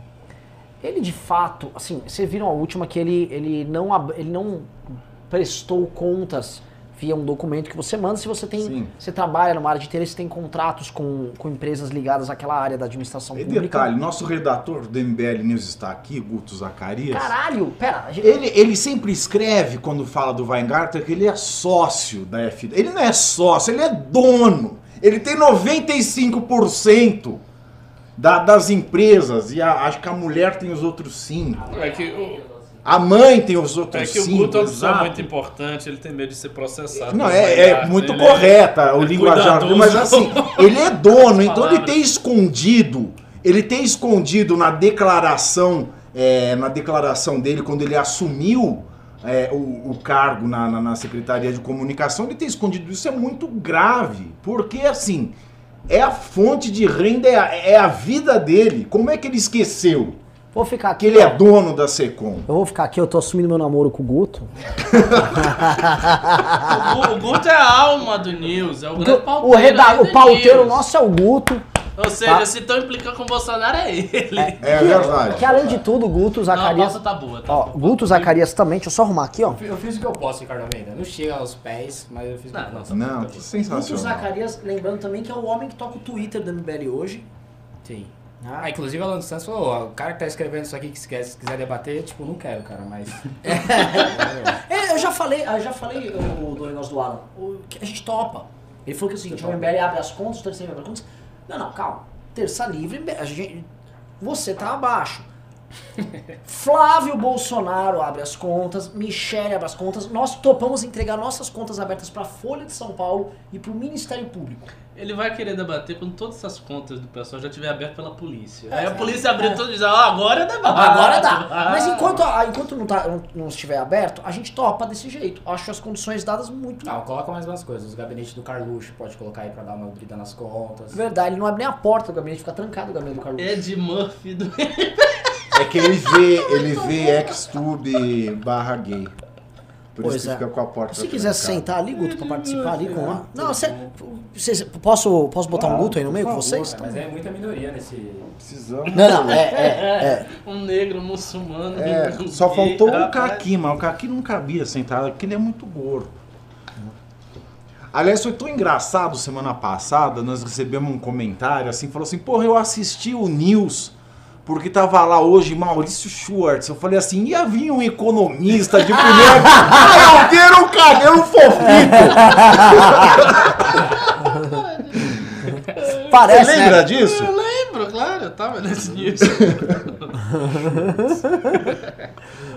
Ele de fato, assim, vocês viram a última que ele, ele, não, ele não prestou contas via um documento que você manda. Se você tem. Sim. Você trabalha numa área de interesse, tem contratos com, com empresas ligadas àquela área da administração E pública. detalhe, nosso redator do MBL News está aqui, Guto Zacarias. Caralho, pera. gente- Ele, ele sempre escreve, quando fala do Weingarten, que ele é sócio da F. Ele não é sócio, ele é dono. Ele tem 95% da, das empresas. E a- acho que a mulher tem os outros 5%. É que A mãe tem os outros é que o 5%. Guto é muito importante, ele tem medo de ser processado. Não, é, é muito ele correta o é linguajar, cuidadoso mas assim, ele é dono, então ele tem escondido, ele tem escondido na declaração, é, na declaração dele quando ele assumiu é, o, o cargo na, na- na Secretaria de Comunicação, ele tem escondido isso é muito grave, porque assim é a fonte de renda, é a, é a vida dele. Como é que ele esqueceu? Vou ficar aqui. Que ele é dono da Secom. Eu vou ficar aqui, eu tô assumindo meu namoro com o Guto. O, o Guto é a alma do News, é o grande O, pauteiro. reda- aí o pauteiro News. nosso é o Guto. Ou seja, tá? se estão implicando com o Bolsonaro é ele. É verdade. Que além de tudo, o Guto, o Não, a Zacarias. tá boa. Tá Ó, boa. Guto, Zacarias também, deixa eu só arrumar aqui, ó. Eu fiz o que eu posso, Ricardo Almeida. Não chega aos pés, mas eu fiz o que Não, eu não, posso. Não, que Guto sensacional. Zacarias, lembrando também que é o homem que toca o Twitter da MBL hoje. Sim. Ah. Ah, inclusive a Alan dos Santos falou, ó, o cara que tá escrevendo isso aqui, que se, quer, se quiser debater, tipo, não quero, cara, mas... É, eu já falei, eu já falei o, do negócio do Alan. O, que a gente topa. Ele falou que é o seguinte, o MBL abre as contas, o terceiro abre as contas. Não, não, calma. Terça livre, a gente, você tá abaixo. Flávio Bolsonaro abre as contas, Michele abre as contas. Nós topamos entregar nossas contas abertas para a Folha de São Paulo e para o Ministério Público. Ele vai querer debater quando todas essas contas do pessoal já estiver aberto pela polícia. É, Aí a é. polícia abriu tudo e diz, ó, agora é debate. Agora dá. Ah. Mas enquanto, ah, enquanto não, tá, não, estiver aberto, a gente topa desse jeito. Acho as condições dadas muito. Não, coloca mais umas coisas. Os gabinetes do Carluxo pode colocar aí pra dar uma brida nas contas. Verdade, ele não abre nem a porta do gabinete, fica trancado o gabinete do Carlos. Ed Murphy do... É que ele vê, ele vê Xtube barra gay. Por Pois isso que é. fica com a porta Se quiser sentar ali, Guto, pra participar ali com lá. Não, você, vocês- posso, posso botar um Guto aí no meio com por favor. vocês? Mas é muita minoria nesse... Precisamos. Não, não, é, é, é. Um negro muçulmano. É, um só faltou o rapaz. Caqui, mas o Caqui não cabia sentado, porque ele é muito gordo. Aliás, foi tão engraçado semana passada, nós recebemos um comentário assim, falou assim, porra, eu assisti o News, porque tava lá hoje Maurício Schwartz. Eu falei assim, ia vir um economista de primeira. ah, eu quero um cabelo fofito! Parece, Você lembra né? disso? Eu lembro, claro, eu tava nesse.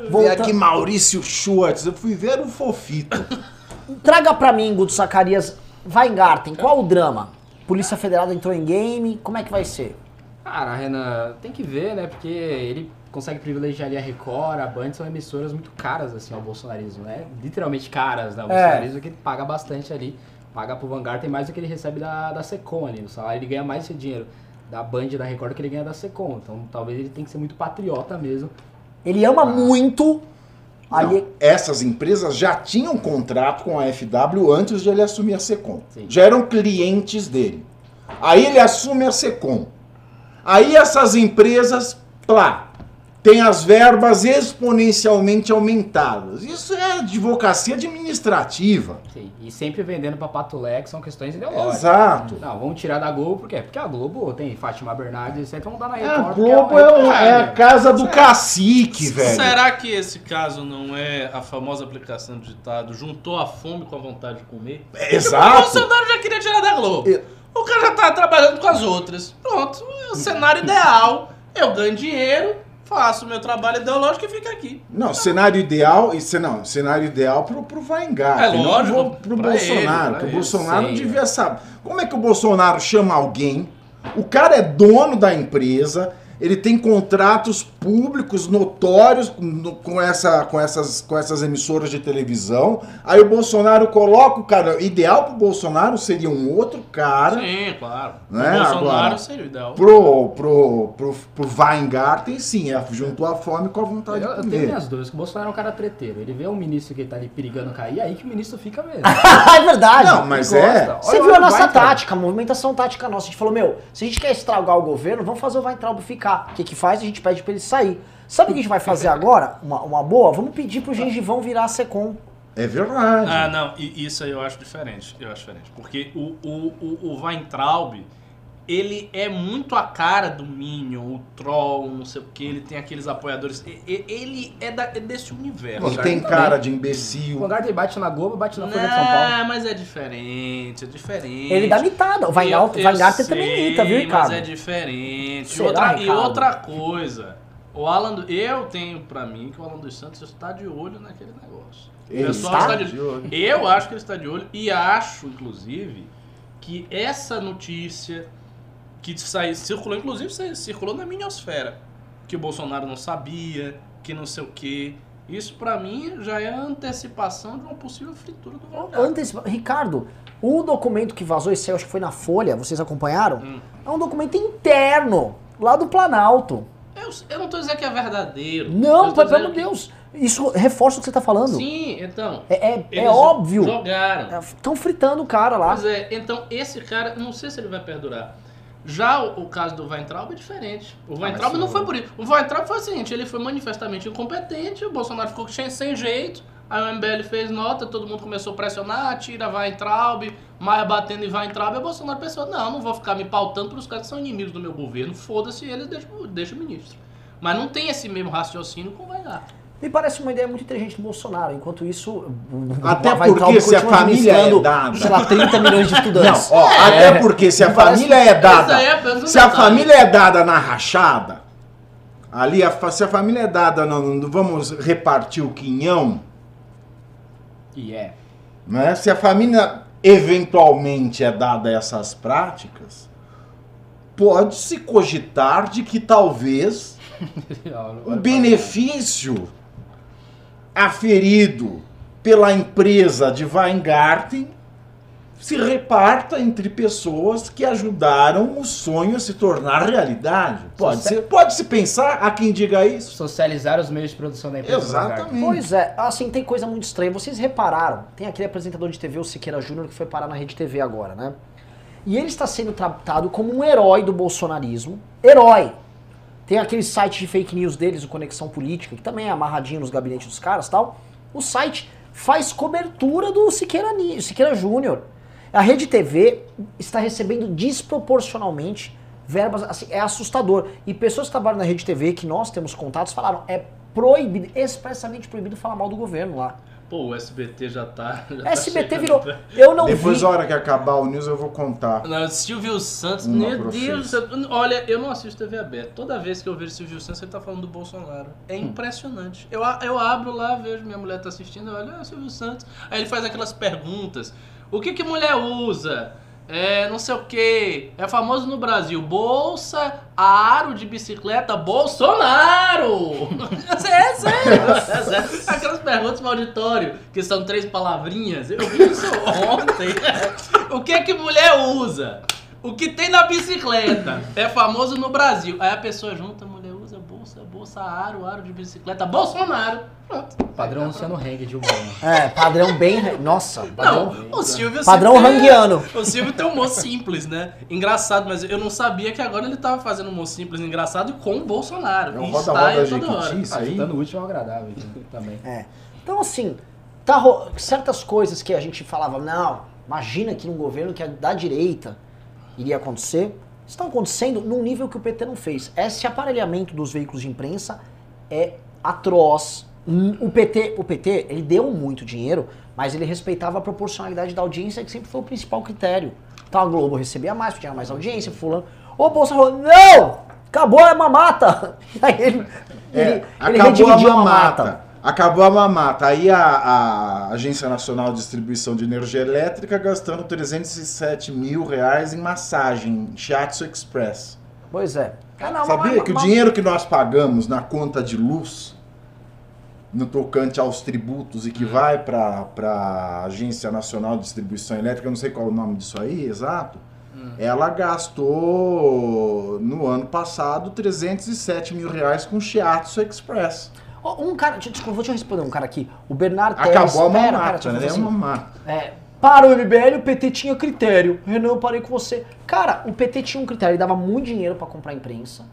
E Volta- aqui Maurício Schwartz, eu fui ver um fofito. Traga pra mim, Guto Zacarias, Weingarten, qual o drama? Polícia Federal entrou em game, como é que vai ser? Cara, Renan, tem que ver, né? Porque ele consegue privilegiar ali a Record, a Band, são emissoras muito caras, assim, ao bolsonarismo, né? Literalmente caras, né? O É. bolsonarismo que ele paga bastante ali. Paga pro Vanguard, tem mais do que ele recebe da, da Secom ali no salário. Ele ganha mais esse dinheiro da Band e da Record do que ele ganha da Secom. Então, talvez ele tenha que ser muito patriota mesmo. Ele ama muito ali. Não, essas empresas já tinham contrato com a FW antes de ele assumir a Secom. Sim. Já eram clientes dele. Aí ele assume a Secom. Aí essas empresas, plá, têm as verbas exponencialmente aumentadas. Isso é advocacia administrativa. Sim. E sempre vendendo pra Patulé, que são questões ideológicas. Exato. Não, vamos tirar da Globo, por quê? Porque a Globo tem Fátima Bernardes, etc. Vamos dar na A Record. porque Globo é, é, uma- o- é a casa do cacique, velho. Será que esse caso não é a famosa aplicação de ditado juntou a fome com a vontade de comer? É, O Exato. Bolsonaro já queria tirar da Globo. Eu- O cara já tá trabalhando com as outras. Pronto, é o cenário ideal. Eu ganho dinheiro, faço o meu trabalho ideológico e fico aqui. Não, cenário ideal, ce- não, cenário ideal pro, pro Weingarten, É lógico, não pro, Bolsonaro, ele, que o Bolsonaro sim, devia saber. Como é que o Bolsonaro chama alguém? O cara é dono da empresa, ele tem contratos públicos notórios no- com, essa, com, essas, com essas emissoras de televisão. Aí o Bolsonaro coloca o cara. Ideal pro Bolsonaro seria um outro cara. Sim, claro. Né, o Bolsonaro agora? seria o ideal. Pro, pro, pro, pro Weingarten, sim, é, juntou a fome com a vontade Eu, de eu tenho comer. minhas dúvidas, que o Bolsonaro é um cara treteiro. Ele vê um ministro que tá ali perigando cair, aí que o ministro fica mesmo. é verdade. Não, mas é. gosta. Você Olha viu a nossa tática, a movimentação tática nossa. A gente falou, meu, se a gente quer estragar o governo, vamos fazer o Weintraub ficar. O que que faz? A gente pede pra ele sair. Sabe o que a gente vai fazer agora? Uma, uma boa? Vamos pedir pro Gengivão virar a Secom. É verdade. Ah, não, e isso aí eu acho diferente. Eu acho diferente. Porque o, o, o, o Weintraub, ele é muito a cara do Minion, o Troll, não sei o que, ele tem aqueles apoiadores. E- Ele é, da- é desse universo. Ele tem cara de O imbecil. Vanguard bate na Globo, bate na Folha de São Paulo. Não, mas é diferente, é diferente. Ele dá mitada. O Weingarten, Eu- eu também sei, imita, viu, Ricardo? Mas é diferente. E Será, outra, e Ricardo? outra coisa, o Alan, eu tenho pra mim que o Alan dos Santos está de olho naquele negócio. O Ele pessoal está? está de olho. Eu acho que ele está de olho e acho, inclusive, que essa notícia que sai, circulou, inclusive circulou na miniosfera, que o Bolsonaro não sabia, que não sei o quê. Isso pra mim já é antecipação de uma possível fritura do Valdir. Antes, Ricardo, o documento que vazou, esse acho que foi na Folha, vocês acompanharam? Hum. É um documento interno, lá do Planalto. Eu Eu, não tô dizendo que é verdadeiro. Não, pelo amor dizendo de Deus. Isso reforça o que você tá falando. Sim, então. É, é, é óbvio. Jogaram. Estão fritando o cara lá. Pois é, então esse cara, não sei se ele vai perdurar. Já o, o caso do Weintraub é diferente. O Weintraub mas não foi por isso. O Weintraub foi o seguinte, ele foi manifestamente incompetente, o Bolsonaro ficou sem, sem jeito, aí o MBL fez nota, todo mundo começou a pressionar, tira Weintraub, Maia batendo em Weintraub, e o Bolsonaro pensou, não, não vou ficar me pautando pelos caras que são inimigos do meu governo, foda-se eles, deixa, deixa o ministro. Mas não tem esse mesmo raciocínio com o Weintraub. Me parece uma ideia muito inteligente do Bolsonaro. Enquanto isso, Até vai porque Traub se a família é dada- Sei lá, 30 milhões de Não, estudantes. ó, até porque se a parece- família é dada. É se a família é dada na rachada, ali, a se a família é dada no, no- vamos repartir o quinhão, E é. né? Se a família eventualmente é dada a essas práticas, pode-se cogitar de que talvez o benefício aferido pela empresa de Weingarten se reparta entre pessoas que ajudaram o sonho a se tornar realidade. Pode Socia- ser, pode se pensar a quem diga isso. Socializar os meios de produção da empresa. Exatamente. Pois é, assim, tem coisa muito estranha. Vocês repararam, tem aquele apresentador de TV, o Siqueira Júnior, que foi parar na Rede TV agora, né? E ele está sendo tratado como um herói do bolsonarismo. Herói! Tem aquele site de fake news deles, o Conexão Política, que também é amarradinho nos gabinetes dos caras e tal. O site faz cobertura do Siqueira, Siqueira Júnior. A Rede TV está recebendo desproporcionalmente verbas, assim, é assustador. E pessoas que trabalham na Rede TV, que nós temos contatos, falaram, é proibido, expressamente proibido falar mal do governo lá. Pô, o SBT já tá. Já tá SBT chegando virou. Eu não Depois, vi. a hora que acabar o news, eu vou contar. Não, Silvio Santos, Uma meu. Deus. Olha, eu não assisto TV aberta. Toda vez que eu vejo Silvio Santos, ele tá falando do Bolsonaro. É impressionante. Eu, eu abro lá, vejo minha mulher tá assistindo, eu olho, ah, Silvio Santos. Aí ele faz aquelas perguntas. O que que mulher usa? É, não sei o que. É famoso no Brasil. Bolsa, aro de bicicleta, Bolsonaro! é sério, é sério. Aquelas perguntas no auditório, que são três palavrinhas. Eu vi isso ontem. O que que mulher usa? O que tem na bicicleta? É famoso no Brasil. Aí a pessoa junta, mulher bolsa, bolsa, aro, aro de bicicleta, Bolsonaro. Pronto. Padrão Luciano Heng de humor. né? É, padrão bem. Nossa, padrão. Não, o Silvio Padrão sempre é- ranguiano. O Silvio tem um humor simples, né? Engraçado, mas eu não sabia que agora ele tava fazendo um humor simples engraçado com o Bolsonaro. É um roda está roda aí toda hora. Jequiti, isso aí. juntando o último ao agradável então, também. É. Então, assim, tá ro- certas coisas que a gente falava, não, imagina que num governo que é da direita iria acontecer, estão acontecendo num nível que o PT não fez. Esse aparelhamento dos veículos de imprensa é atroz. O PT, o PT, ele deu muito dinheiro, mas ele respeitava a proporcionalidade da audiência, que sempre foi o principal critério. Então a Globo recebia mais, tinha mais audiência, fulano. O Bolsonaro falou, não! Acabou a mamata! Aí ele, É, ele, ele acabou a redividiu mamata. Acabou a mamata. Aí a, a Agência Nacional de Distribuição de Energia Elétrica gastando 307 mil reais em massagem, Shiatsu Express. Pois é. Ah, não, Sabia mas- que o dinheiro que nós pagamos na conta de luz, no tocante aos tributos e que vai para a Agência Nacional de Distribuição Elétrica, eu não sei qual é o nome disso aí, exato, ela gastou no ano passado 307 mil reais com Shiatsu Express. Um cara, desculpa, vou te responder um cara aqui. O Bernardo. Acabou a mamata, eu né? fazer É assim. uma mamata. É, para o MBL, o PT tinha critério. Renan, eu parei com você. Cara, o PT tinha um critério, ele dava muito dinheiro pra comprar imprensa,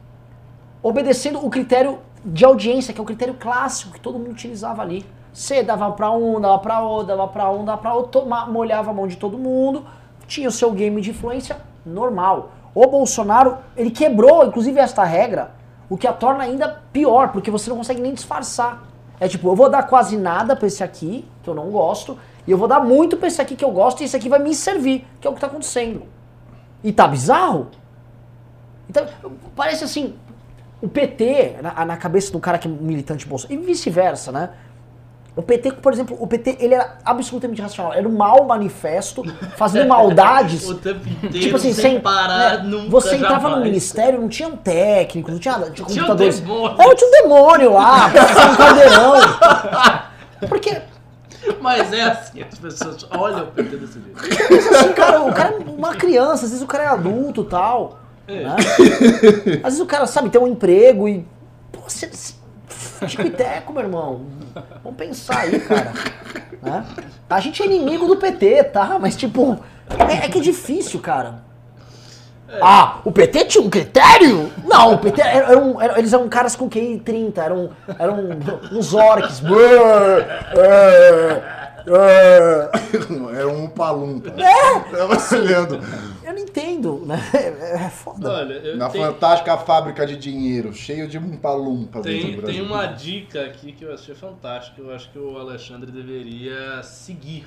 obedecendo o critério de audiência, que é o critério clássico que todo mundo utilizava ali. Você dava pra um, dava pra outro, dava pra um, dava pra outro, molhava a mão de todo mundo, tinha o seu game de influência normal. O Bolsonaro, ele quebrou, inclusive, esta regra, o que a torna ainda pior, porque você não consegue nem disfarçar. É tipo, eu vou dar quase nada pra esse aqui, que eu não gosto, e eu vou dar muito pra esse aqui que eu gosto, e esse aqui vai me servir, que é o que tá acontecendo. E tá bizarro? Então, parece assim, o PT, na, na cabeça do cara que é militante bolso, e vice-versa, né? O PT, por exemplo, o PT, ele era absolutamente racional. Era um mau manifesto, fazendo maldades. O tempo inteiro, Tipo assim, sem sem parar, né, nunca, Você entrava no jamais. ministério, não tinha um técnico, não tinha tinha Tinha um computadores. demônio. Tinha um demônio lá, um caldeirão. Porque, Mas é assim, as pessoas olham o PT desse jeito. pensa assim, cara, o cara é uma criança, às vezes o cara é adulto e tal. É. né? Às vezes o cara, sabe, tem um emprego e você, você- tico e teco, meu irmão. Vamos pensar aí, cara. Né? A gente é inimigo do PT, tá? Mas, tipo, é, é que é difícil, cara. Ah, o PT tinha um critério? Não, o PT era, era um- era- eles eram caras com QI 30, eram, eram uns orcs. Era um palumpa. É! Tava olhando. Eu não entendo, né? É, é foda. Olha, eu Na tenho, fantástica fábrica de dinheiro, cheio de palumpa dentro tem, tem uma dica aqui que eu achei fantástica. Eu acho que o Alexandre deveria seguir.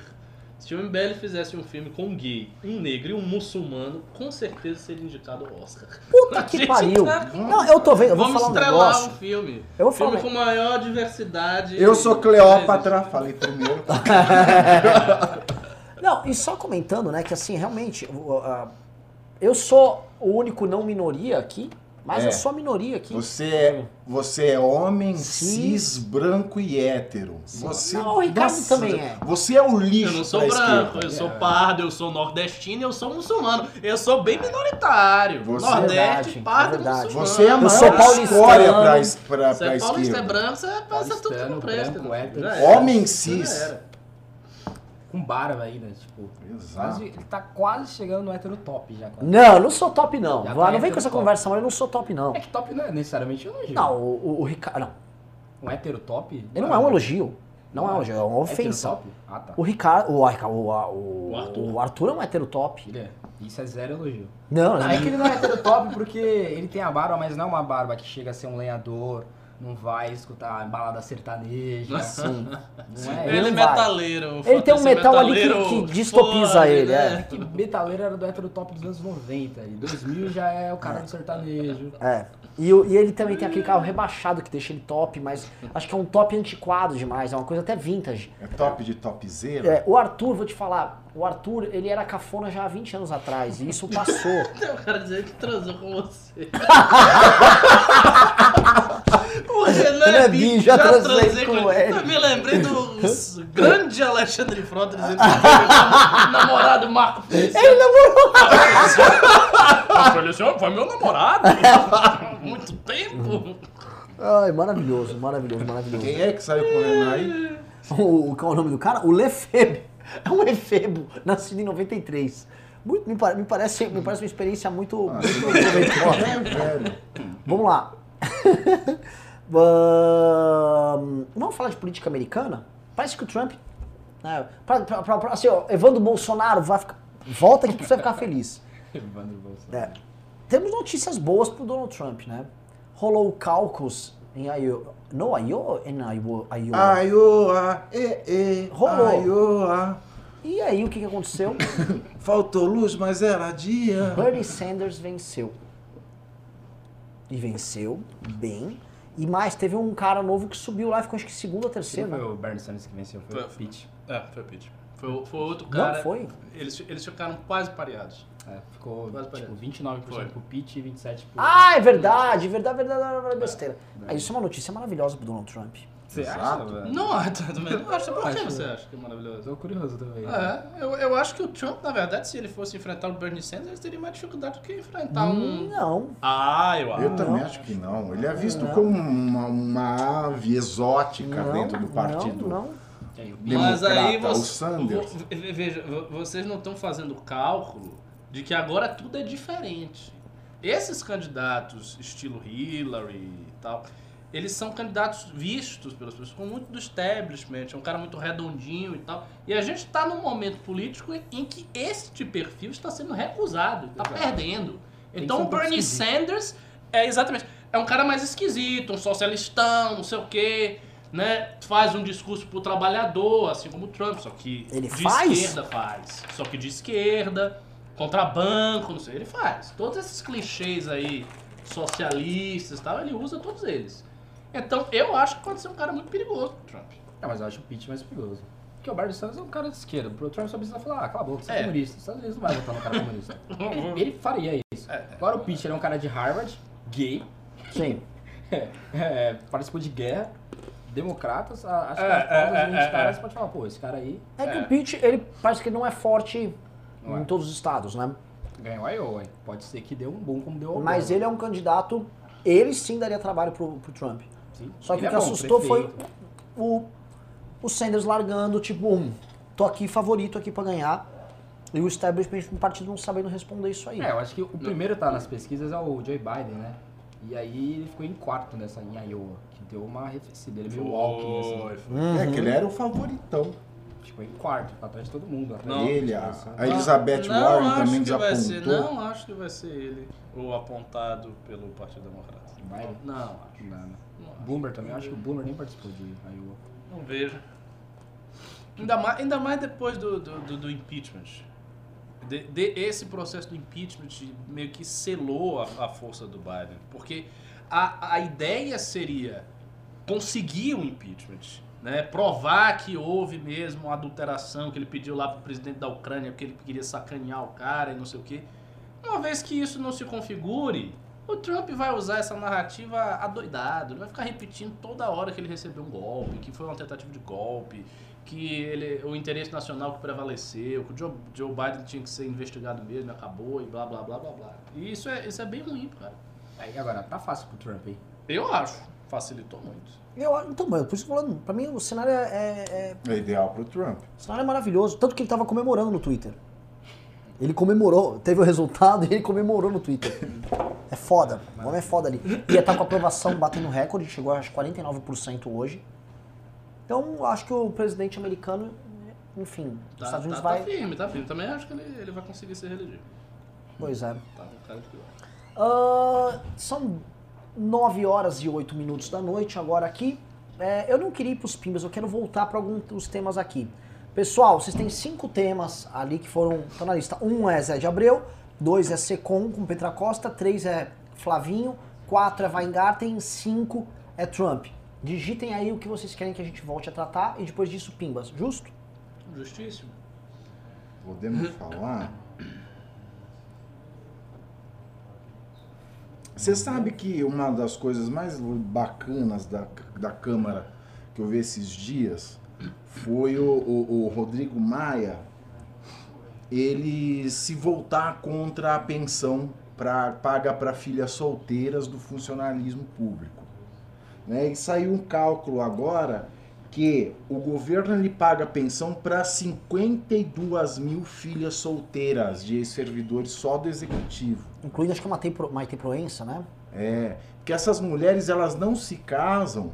Se o MBL fizesse um filme com um gay, um negro e um muçulmano, com certeza seria indicado ao Oscar. Puta que pariu. tá- Não, eu tô vendo, eu vou Vamos falar um estrelar negócio. um filme. Eu vou filme falar- com maior diversidade. Eu sou Cleópatra, falei primeiro. Não, e só comentando, né, que assim, realmente, eu sou o único não minoria aqui, mas É. eu sou a minoria aqui. Você é, você é homem, Cis. cis, branco e hétero. Você, Não, o Ricardo também é. Você é o lixo Eu não sou branco, esquerda. eu sou pardo, eu sou nordestino, eu sou muçulmano. Eu sou bem minoritário. Você- Nordeste, Verdade, pardo é e verdade. muçulmano. Você é a Eu sou maior paulistano. pra, es- pra, Você pra é paulista, é branco, você é passa tudo que não presta. branco, hétero. Homem cis. Com barba ainda, tipo. Exato. Quase, ele tá quase chegando no hétero top já. quase. Não, eu não sou top não. Já tá não vem com essa top. conversa, mas eu não sou top não. É que top não é necessariamente um elogio. Não, o, o, o Ricardo, não, Um hétero top? ele não é um elogio. Não é um elogio, é uma ofensa. top? Ah, tá. O Ricardo, o, Arca- o, a- o, O Arthur. o Arthur é um hétero top. Ele é. Isso é zero elogio. Não, Não, não é que ele não é hétero top porque ele tem a barba, mas não é uma barba que chega a ser um lenhador, não vai escutar balada sertaneja. Assim. Não é Ele Ele é metaleiro. o Ele tem um ser metal ali que- que destopiza fode, ele, né? que metaleiro era do hétero top dos anos 90. E 2000 já é o cara do sertanejo. É. E, e ele também tem aquele carro rebaixado que deixa ele top, mas acho que é um top antiquado demais, é uma coisa até vintage. É top de topzera? É, o Arthur, vou te falar, o Arthur, ele era cafona já há 20 anos atrás, e isso passou. Tem um cara dizendo que transou com você. o Renan é já já, transei transei com ele. Eu me lembrei do grande Alexandre Frota dizendo que foi meu namorado Marco Feliciano. Ele namorou! Marco Feliciano foi meu namorado. Muito tempo. Ai, maravilhoso, maravilhoso, maravilhoso. Quem é que saiu com o Renan aí? O, qual é o nome do cara? O Lefebvre. É um efebo, nascido em 93. Muito, me, me parece, me parece uma experiência muito, muito proveitosa. É. Vamos lá. Vamos vamos falar de política americana? Parece que o Trump. Né, pra, pra- pra- pra- assim, ó, Evandro Bolsonaro vai ficar, volta aqui pra você ficar feliz. Evandro Bolsonaro. É, temos notícias boas pro Donald Trump, né? Rolou o caucus em Iowa. No, Iowa? Em Iowa. Iowa. Aioa, e, e, Rolou. Aioa. E aí, o que, que aconteceu? Faltou luz, mas era dia. Bernie Sanders venceu. E venceu bem. E mais, teve um cara novo que subiu lá, ficou acho que segundo ou Não terceiro. foi né? o Bernie Sanders que venceu, foi o Foi- Pete. É, foi o Pete. Foi, foi outro Não cara. foi? Eles, eles ficaram quase pareados. É, ficou Quase tipo, parecido. 29% Foi. pro Pete e 27% pro... Ah, é verdade, verdade, verdade, verdade, besteira. Ah, isso é uma notícia maravilhosa pro Donald Trump. Você Exato. acha, velho? Não, também não acho. Por que você acha que é maravilhoso? Tô curioso também. É, eu, eu acho que o Trump, na verdade, se ele fosse enfrentar o Bernie Sanders, ele teria mais dificuldade do que enfrentar um. Não. Ah, eu acho. Eu também acho que não. Ele é visto como uma, uma ave exótica Não, dentro do partido. Não, não. Mas aí você, veja, vo- vocês não estão fazendo o cálculo de que agora tudo é diferente. Esses candidatos, estilo Hillary e tal, eles são candidatos vistos pelas pessoas com muito do establishment, é um cara muito redondinho e tal. E a gente está num momento político em que este perfil está sendo recusado, está perdendo. Então o Bernie. Sanders é exatamente, é um cara mais esquisito, um socialistão, não sei o quê, né? Faz um discurso pro trabalhador, assim como o Trump, só que Ele de faz? esquerda faz. Só que de esquerda, contra banco, não sei, ele faz. Todos esses clichês aí socialistas e tal, ele usa todos eles. Então, eu acho que pode ser um cara muito perigoso pro Trump. É, mas eu acho o Pete mais perigoso. Porque o Bernie Sanders é um cara de esquerda. Pro Trump só precisa falar, ah, cala a boca, você é, É. comunista. Os Estados Unidos não vai votar no cara comunista. ele, ele faria isso. Agora o Pete ele é um cara de Harvard, gay, Sim. é, participou de guerra, democratas, acho que É, as é, de 20 é, caras, é. você pode falar, pô, esse cara aí É que É. o Pete, ele parece que ele não é forte Não em é. todos os estados, né? ganhou a Iowa. hein? Pode ser que deu um bom como deu o Mas ele é um candidato ele sim daria trabalho pro, pro Trump. Sim. Só que Ele o que é bom, assustou foi prefeito. o, o Sanders largando, tipo, um, tô aqui favorito aqui pra ganhar. E o establishment do partido não sabendo responder isso aí. É, eu acho que o primeiro tá nas pesquisas é o Joe Biden, né? E aí ele ficou em quarto nessa em Iowa, que deu uma arrefecida. Ele é meio walking, assim. Foi, foi. Uhum. É que ele era o favoritão. Ficou em quarto, pra trás de todo mundo. atrás ele, a, pessoas. a Elizabeth não, Warren acho também que já vai apontou. ser, Não, acho que vai ser ele, o apontado pelo Partido Democrata. Não, acho. Não, não. Boomer também, acho que o Boomer nem participou de Iowa. Não vejo. Ainda mais, ainda mais depois do, do, do- do impeachment. De, de- esse processo do impeachment meio que selou a, a força do Biden. Porque a, a ideia seria conseguir um impeachment. Né? Provar que houve mesmo uma adulteração que ele pediu lá pro presidente da Ucrânia porque ele queria sacanear o cara e não sei o quê. Uma vez que isso não se configure, o Trump vai usar essa narrativa adoidado. Ele vai ficar repetindo toda hora que ele recebeu um golpe, que foi uma tentativa de golpe, que ele, o interesse nacional que prevaleceu, que o Joe, Joe Biden tinha que ser investigado mesmo, acabou e blá blá blá blá blá. E isso é, isso é bem ruim, cara. Aí agora, tá fácil pro Trump, hein? Eu acho. Facilitou muito. Eu, então, mas por isso que eu tô falando, pra mim o cenário é, é- é- É ideal pro Trump. o cenário é maravilhoso. Tanto que ele tava comemorando no Twitter. Ele comemorou, teve o resultado e ele comemorou no Twitter. É foda, o homem é foda ali. Ia estar com a aprovação batendo recorde, chegou a acho, 49% hoje. Então, acho que o presidente americano, enfim, os Tá, Estados Unidos tá, vai. tá firme, tá firme. Também acho que ele, ele vai conseguir se reeleger. Pois é. Tá com cara de vai. Ah, são 9 horas e 8 minutos da noite agora aqui. É, eu não queria ir pros pimbas, eu quero voltar para alguns temas aqui. Pessoal, vocês têm cinco temas ali que foram estão na lista. Um é Zé de Abreu, dois é Secom com Petra Costa, três é Flavinho, quatro é Weingarten, cinco é Trump. Digitem aí o que vocês querem que a gente volte a tratar e depois disso pimbas, justo? Justíssimo. Podemos falar? Você sabe que uma das coisas mais bacanas da, da Câmara que eu vi esses dias foi o, o- o Rodrigo Maia ele se voltar contra a pensão pra, paga para filhas solteiras do funcionalismo público. Né? E saiu um cálculo agora que o governo ele paga pensão para 52 mil filhas solteiras de servidores só do executivo. Incluindo acho que a Maite Pro- Maite Proença, né? É, porque essas mulheres elas não se casam,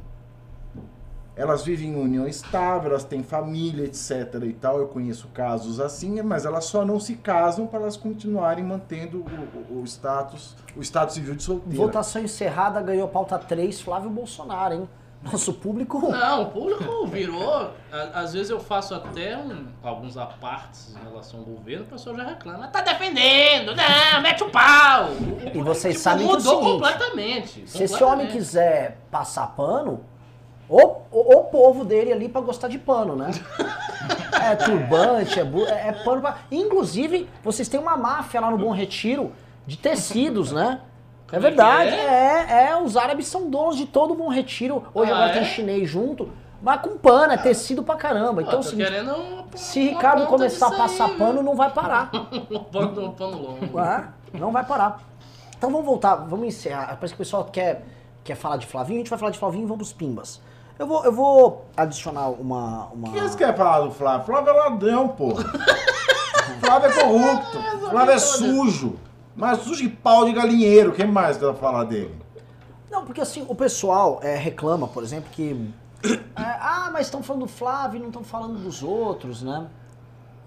elas vivem em união estável, elas têm família, etc. e tal. Eu conheço casos assim, mas elas só não se casam para elas continuarem mantendo o, o- o status, o estado civil de solteira. Votação encerrada, ganhou pauta 3, Flávio Bolsonaro, hein? Nosso público. Não, o público virou. Às vezes eu faço até um- alguns apartes em relação ao governo, o pessoal já reclama. Tá defendendo, não, mete o pau. E vocês Tipo, sabem que é o mudou seguinte, completamente. Se esse homem completamente. quiser passar pano, o, o, o povo dele ali pra gostar de pano, né? É turbante, é, bu- é, é pano pra... Inclusive, vocês têm uma máfia lá no Bom Retiro de tecidos, né? É é verdade, é? é, é, os árabes são donos de todo o Bom Retiro. Hoje Ah, agora é? tem chinês junto, mas com pano, é tecido pra caramba. Pô, Então, é seguinte, querendo uma- se uma Ricardo começar a passar aí, pano, não vai parar. Pano, pano longo. Ah, não vai parar. Então vamos voltar, vamos encerrar. Parece que o pessoal quer, quer falar de Flavinho, a gente vai falar de Flavinho e vamos pros pimbas. Eu vou, eu vou adicionar uma. uma... O que eles querem falar do Flávio? Flávio é ladrão, porra. Flávio é corrupto. Flávio é sujo. Mas sujo de pau de galinheiro. Quem mais vai falar dele? Não, porque assim, o pessoal é, reclama, por exemplo, que. é, ah, mas estão falando do Flávio e não estão falando dos outros, né?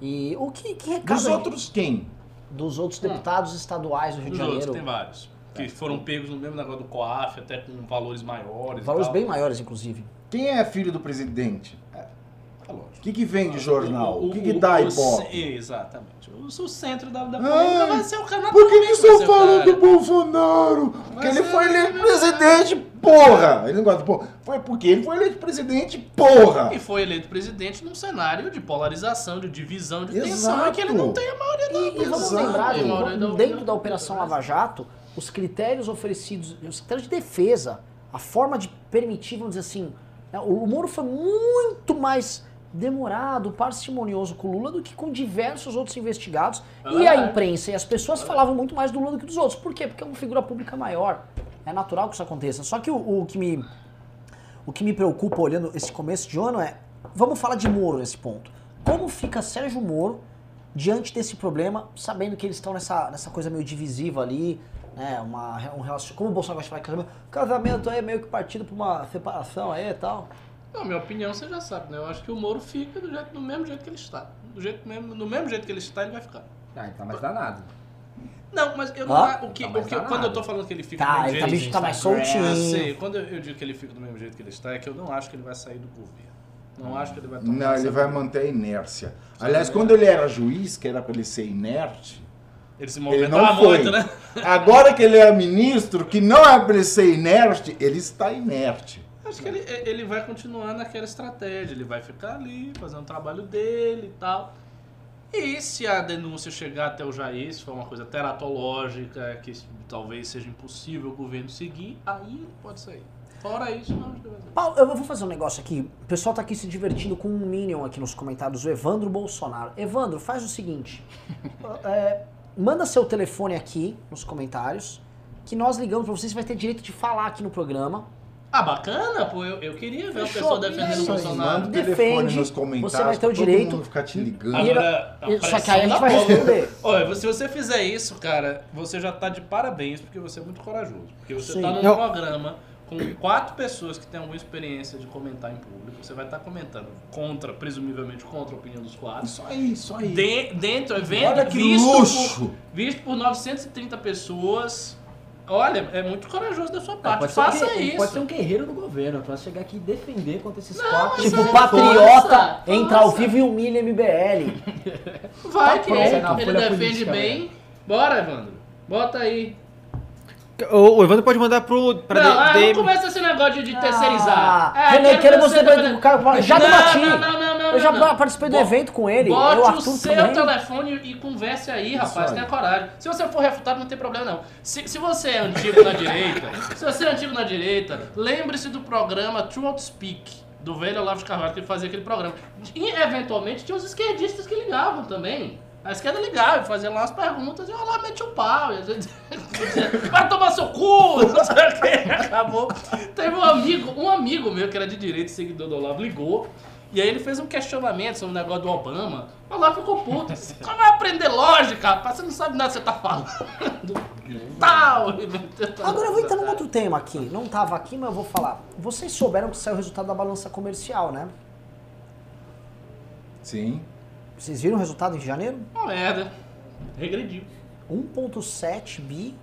E o que, que recado Dos outros quem? dos outros deputados estaduais do Rio Os de outros, Janeiro. tem vários. Que foram pegos no mesmo negócio do COAF, até com valores maiores. e Valores tal. bem maiores, inclusive. Quem é filho do presidente? Tá lógico. O que, que vem de jornal? O, que, que o- dá o Ibope? ce- Exatamente. O, o centro da, da polêmica vai ser o canal. Por que, que estão falando do Bolsonaro? Porque ele é- foi eleito presidente, porra! Ele não gosta de porra. Foi porque ele foi eleito presidente, porra! E foi eleito presidente num cenário de polarização, de divisão, de tensão, Exato. e que ele não tem a maioria da E, e vamos Exato. lembrar, que dentro da Operação Lava Jato, os critérios oferecidos, os critérios de defesa, a forma de permitir, vamos dizer assim, né, o Moro foi muito mais demorado, parcimonioso com o Lula do que com diversos outros investigados. É e a verdade. imprensa e as pessoas falavam muito mais do Lula do que dos outros. Por quê? Porque é uma figura pública maior. É natural que isso aconteça. Só que o, o que me o que me preocupa olhando esse começo de ano é, vamos falar de Moro nesse ponto. Como fica Sérgio Moro diante desse problema, sabendo que eles estão nessa, nessa coisa meio divisiva ali, né, uma, um relacionamento, como o Bolsonaro gosta de falar, casamento, casamento aí é meio que partido pra uma separação aí e tal. Não, minha opinião você já sabe, né? Eu acho que o Moro fica do, jeito, do mesmo jeito que ele está. Do, jeito mesmo, do mesmo jeito que ele está, ele vai ficar. Ah, então mais danado. Não, mas eu não. Hã? O que, Tá o que, quando eu tô falando que ele fica do Tá, mesmo ele tá, jeito. bicho tá mais Instagram, Eu soltinho. sei, quando eu, eu digo que ele fica do mesmo jeito que ele está, é que eu não acho que ele vai sair do governo. Não acho que ele vai tomar Não, ele vai manter a inércia. Aliás, quando ele era juiz, que era pra ele ser inerte, Ele se ele movimentava não foi. muito, né? Agora que ele é ministro, que não é pra ele ser inerte, ele está inerte. Acho que ele, ele vai continuar naquela estratégia. Ele vai ficar ali, fazendo o trabalho dele e tal. E se a denúncia chegar até o Jair, se for uma coisa teratológica, que talvez seja impossível o governo seguir, aí ele pode sair. Fora isso, não acho que vai sair. Paulo, eu vou fazer um negócio aqui. O pessoal tá aqui se divertindo com um Minion aqui nos comentários, o Evandro Bolsonaro. Evandro, faz o seguinte: é, manda seu telefone aqui nos comentários, que nós ligamos pra você, você vai ter direito de falar aqui no programa. Ah, bacana, pô. Eu, eu queria ver Fechou. o pessoal defendendo o Isso aí, Bolsonaro. Manda o Defende, telefone nos comentários. você vai ter o pra todo direito. mundo ficar te ligando. Agora, a E- Só que aí a gente da vai responder. Olha, se você fizer isso, cara, você já tá de parabéns, porque você é muito corajoso. Porque você Sim. tá num Eu- programa com quatro pessoas que têm alguma experiência de comentar em público. Você vai estar comentando contra, presumivelmente contra a opinião dos quatro. Isso aí, isso aí. De, dentro, evento Olha que visto, luxo! Por, visto por 930 pessoas. Olha, é muito corajoso da sua parte. pode ser um Faça guerreiro- isso. Pode ser um guerreiro do governo, pra chegar aqui e defender contra esses Não, quatro. Tipo, Faça, patriota faça. entra ao vivo e humilha MBL. Vai Tá que pronto, ele, ele defende política, bem. Bora, Evandro. Bota aí. O, o Evandro pode mandar pro. Pra não, D- ah, não começa esse negócio de, de terceirizar. Ah, René, quero você também- o cara já não, debati. Não, não, não, não, Eu já não. participei do Bo- evento com ele. Bote eu, o Arthur seu também. telefone e converse aí, rapaz. Tenha coragem. Se você for refutado, não tem problema, não. Se, se você é antigo na direita, se você é antigo na direita, lembre-se do programa True Speak, do velho Olavo de Carvalho, que fazia aquele programa. E, eventualmente, tinha os esquerdistas que ligavam também. A esquerda ligava, fazia lá umas perguntas e o Olavo metia o pau. E às vezes dizia, vai tomar seu cu, não sei o que. Acabou. Teve um amigo, um amigo meu que era de direita, seguidor do Olavo, ligou. E aí ele fez um questionamento sobre o negócio do Obama. O Olavo ficou puto. Você vai aprender lógica, rapaz. Você não sabe nada que você tá falando. Tal. Agora eu vou entrar num outro tema aqui. Não tava aqui, mas eu vou falar. Vocês souberam que saiu o resultado da balança comercial, né? Sim. Vocês viram o resultado de janeiro? Uma merda. Regrediu. 1,7 bi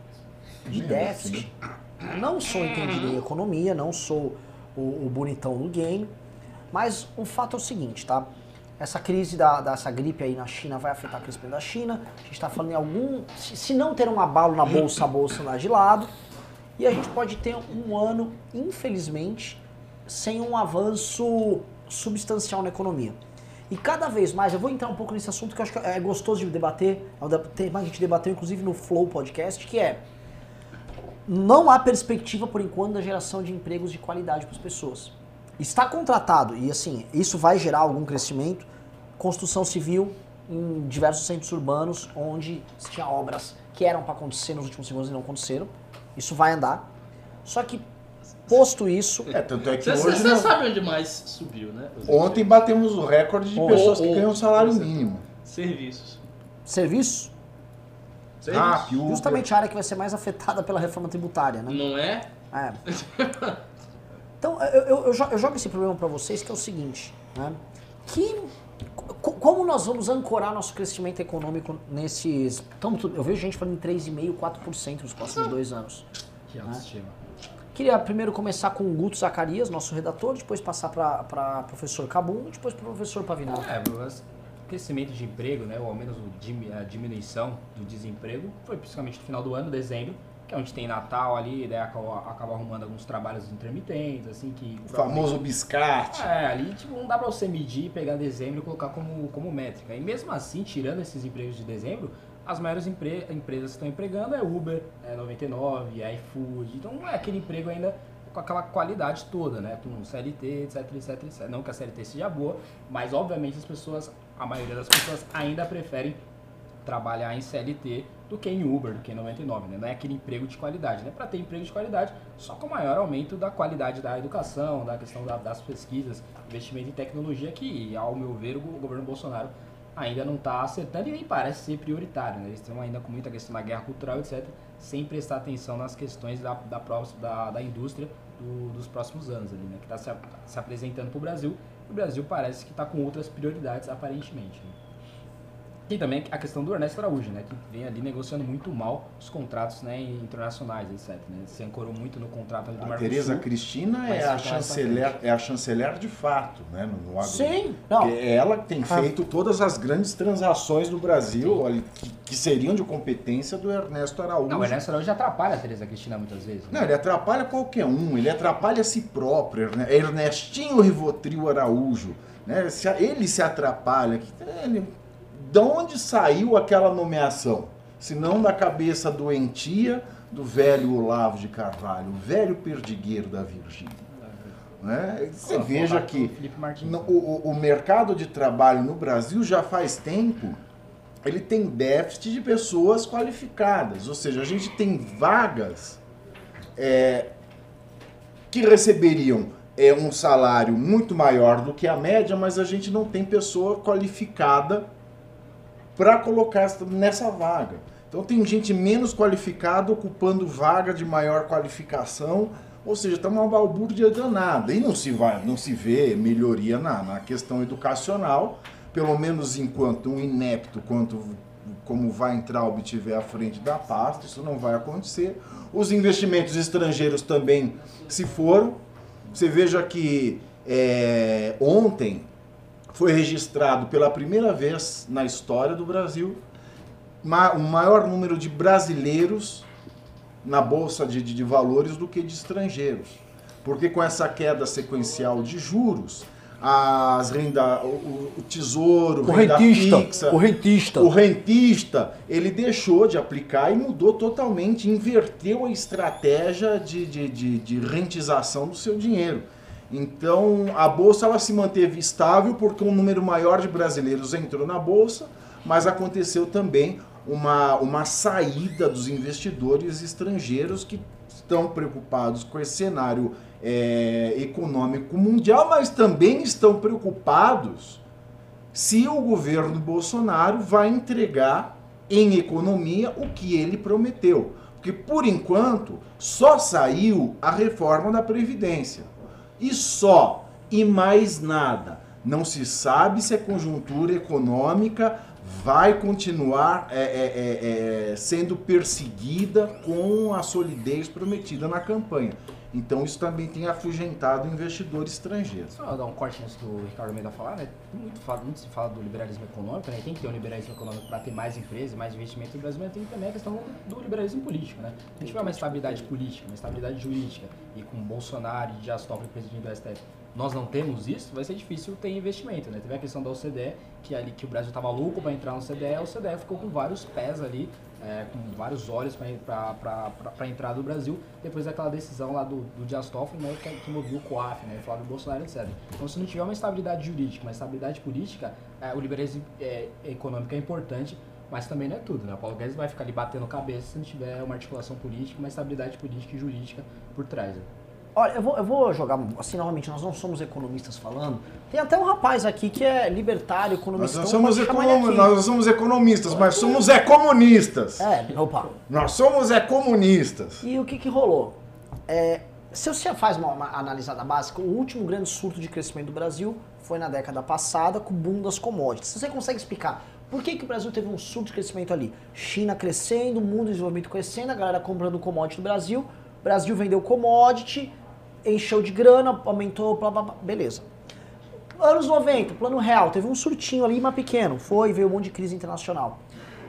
de déficit. Não sou entendido em economia, não sou o, o bonitão do game, mas o fato é o seguinte, tá? Essa crise da, dessa gripe aí na China vai afetar o crescimento da China. A gente está falando em algum. Se, se não ter um abalo na bolsa, a bolsa andar de lado. E a gente pode ter um ano, infelizmente, sem um avanço substancial na economia. E cada vez mais, eu vou entrar um pouco nesse assunto que eu acho que é gostoso de debater, é um tema que a gente debateu inclusive no Flow Podcast, que é não há perspectiva por enquanto da geração de empregos de qualidade para as pessoas. Está contratado, e assim, isso vai gerar algum crescimento, construção civil em diversos centros urbanos onde tinha obras que eram para acontecer nos últimos segundos e não aconteceram. Isso vai andar. Só que, posto isso, É, tanto é que Você hoje. você não- sabe onde mais subiu, né? Ontem batemos o recorde de Ô, pessoas que ô, ganham salário mínimo. Serviços. serviço, Serviços. RAP, Uber. justamente a área que vai ser mais afetada pela reforma tributária, né? Não é? É. Então, eu, eu, eu jo- eu jogo esse problema para vocês que é o seguinte, né? Que, co- como nós vamos ancorar nosso crescimento econômico nesses... Tamo, tudo- eu vejo gente falando em 3,5%, 4% nos próximos dois anos. Que autoestima. Queria primeiro começar com o Guto Zacarias, nosso redator, depois passar para professor Cabum e depois para professor Pavinato. É, mas o crescimento de emprego, né, ou ao menos o a diminuição do desemprego, foi principalmente no final do ano, dezembro, que é onde tem Natal ali, daí acaba, acaba arrumando alguns trabalhos intermitentes, assim, que... O famoso biscate. É, ali tipo, não dá pra você medir, pegar dezembro e colocar como, como métrica. E mesmo assim, tirando esses empregos de dezembro, as maiores empre- empresas que estão empregando é Uber, é 99, é iFood. Então não é aquele emprego ainda com aquela qualidade toda, né? Com CLT, etc, etc, etc. Não que a CLT seja boa, mas obviamente as pessoas, a maioria das pessoas ainda preferem trabalhar em CLT do que em Uber, do que em 99, né? Não é aquele emprego de qualidade, né? Para ter emprego de qualidade, só com maior aumento da qualidade da educação, da questão da- das pesquisas, investimento em tecnologia, que, ao meu ver, o go- governo Bolsonaro ainda não está acertando e nem parece ser prioritário, né? Eles estão ainda com muita questão da guerra cultural, etc., sem prestar atenção nas questões da, da, da, da indústria do- dos próximos anos ali, né? Que está se, se apresentando para o Brasil o Brasil parece que está com outras prioridades, aparentemente. né? E também a questão do Ernesto Araújo, né, que vem ali negociando muito mal os contratos né, internacionais, etc. Né? Se ancorou muito no contrato ali do A Mercosul. Tereza Cristina é a, pra chanceler, é a chanceler de fato, né? No, no agro. Sim, não. É ela que tem feito todas as grandes transações no Brasil ali, que, que seriam de competência do Ernesto Araújo. Não, o Ernesto Araújo atrapalha a Tereza Cristina muitas vezes. Não, Né? ele atrapalha qualquer um, ele atrapalha a si próprio. Erne- Ernestinho Rivotril Araújo, né? Ele se atrapalha. que- ele- De onde saiu aquela nomeação? Se não da cabeça doentia do velho Olavo de Carvalho, o velho perdigueiro da Virgínia. Né? Você veja que no- o, o- o mercado de trabalho no Brasil já faz tempo ele tem déficit de pessoas qualificadas, ou seja, a gente tem vagas é, que receberiam é, um salário muito maior do que a média, mas a gente não tem pessoa qualificada para colocar essa- nessa vaga. Então tem gente menos qualificada ocupando vaga de maior qualificação, ou seja, está uma balbúrdia danada. E não se, vai, não se vê melhoria na, na questão educacional, pelo menos enquanto um inepto, quanto como vai entrar obtiver à frente da pasta, isso não vai acontecer. Os investimentos estrangeiros também se foram. Você veja que é, ontem foi registrado pela primeira vez na história do Brasil um maior número de brasileiros na bolsa de, de- de valores do que de estrangeiros. Porque com essa queda sequencial de juros, as renda, o, o- o tesouro, O renda rentista, fixa, o rentista. o rentista, ele deixou de aplicar e mudou totalmente, inverteu a estratégia de, de, de, de rentização do seu dinheiro. Então, a bolsa ela se manteve estável porque um número maior de brasileiros entrou na bolsa, mas aconteceu também uma, uma saída dos investidores estrangeiros que estão preocupados com esse cenário é, econômico mundial, mas também estão preocupados se o governo Bolsonaro vai entregar em economia o que ele prometeu. Porque, por enquanto, só saiu a reforma da Previdência. E só, e mais nada. Não se sabe se a conjuntura econômica vai continuar é, é, é, é, sendo perseguida com a solidez prometida na campanha. Então isso também tem afugentado o investidor estrangeiro. Só dar um corte antes do Ricardo Almeida falar, né? Muito, fala- muito se fala do liberalismo econômico, né? Tem que ter um liberalismo econômico para ter mais empresas, mais investimento no Brasil, mas tem também a questão do liberalismo político, né? A gente tiver uma estabilidade política, uma estabilidade jurídica, e com Bolsonaro e Dias Toffoli presidindo o STF, nós não temos isso, vai ser difícil ter investimento, né? Teve a questão da OCDE, que ali que o Brasil estava louco para entrar no CDE, a OCDE ficou com vários pés ali, é, com vários olhos para a entrada do Brasil, depois daquela decisão lá do, do Dias Toffoli, né, que, que moveu o COAF, né, Flávio Bolsonaro, etc. Então, se não tiver uma estabilidade jurídica, uma estabilidade política, é, o liberalismo é, econômico é importante, mas também não é tudo, né? O Paulo Guedes vai ficar ali batendo cabeça se não tiver uma articulação política, uma estabilidade política e jurídica por trás. Né? Olha, eu vou, eu vou jogar assim novamente, nós não somos economistas falando. Tem até um rapaz aqui que é libertário, Nós economista. então somos, econom- nós somos economistas, mas somos economistas. É, opa. Nós somos economistas. E o que, que rolou? É, se você faz uma, uma analisada básica, o último grande surto de crescimento do Brasil foi na década passada com o boom das commodities. Você consegue explicar por que, que o Brasil teve um surto de crescimento ali? China crescendo, mundo de desenvolvimento crescendo, a galera comprando commodity no Brasil, o Brasil vendeu commodity, encheu de grana, aumentou, blá blá blá, beleza. Anos 90, plano real, teve um surtinho ali, mas pequeno, foi, veio um monte de crise internacional.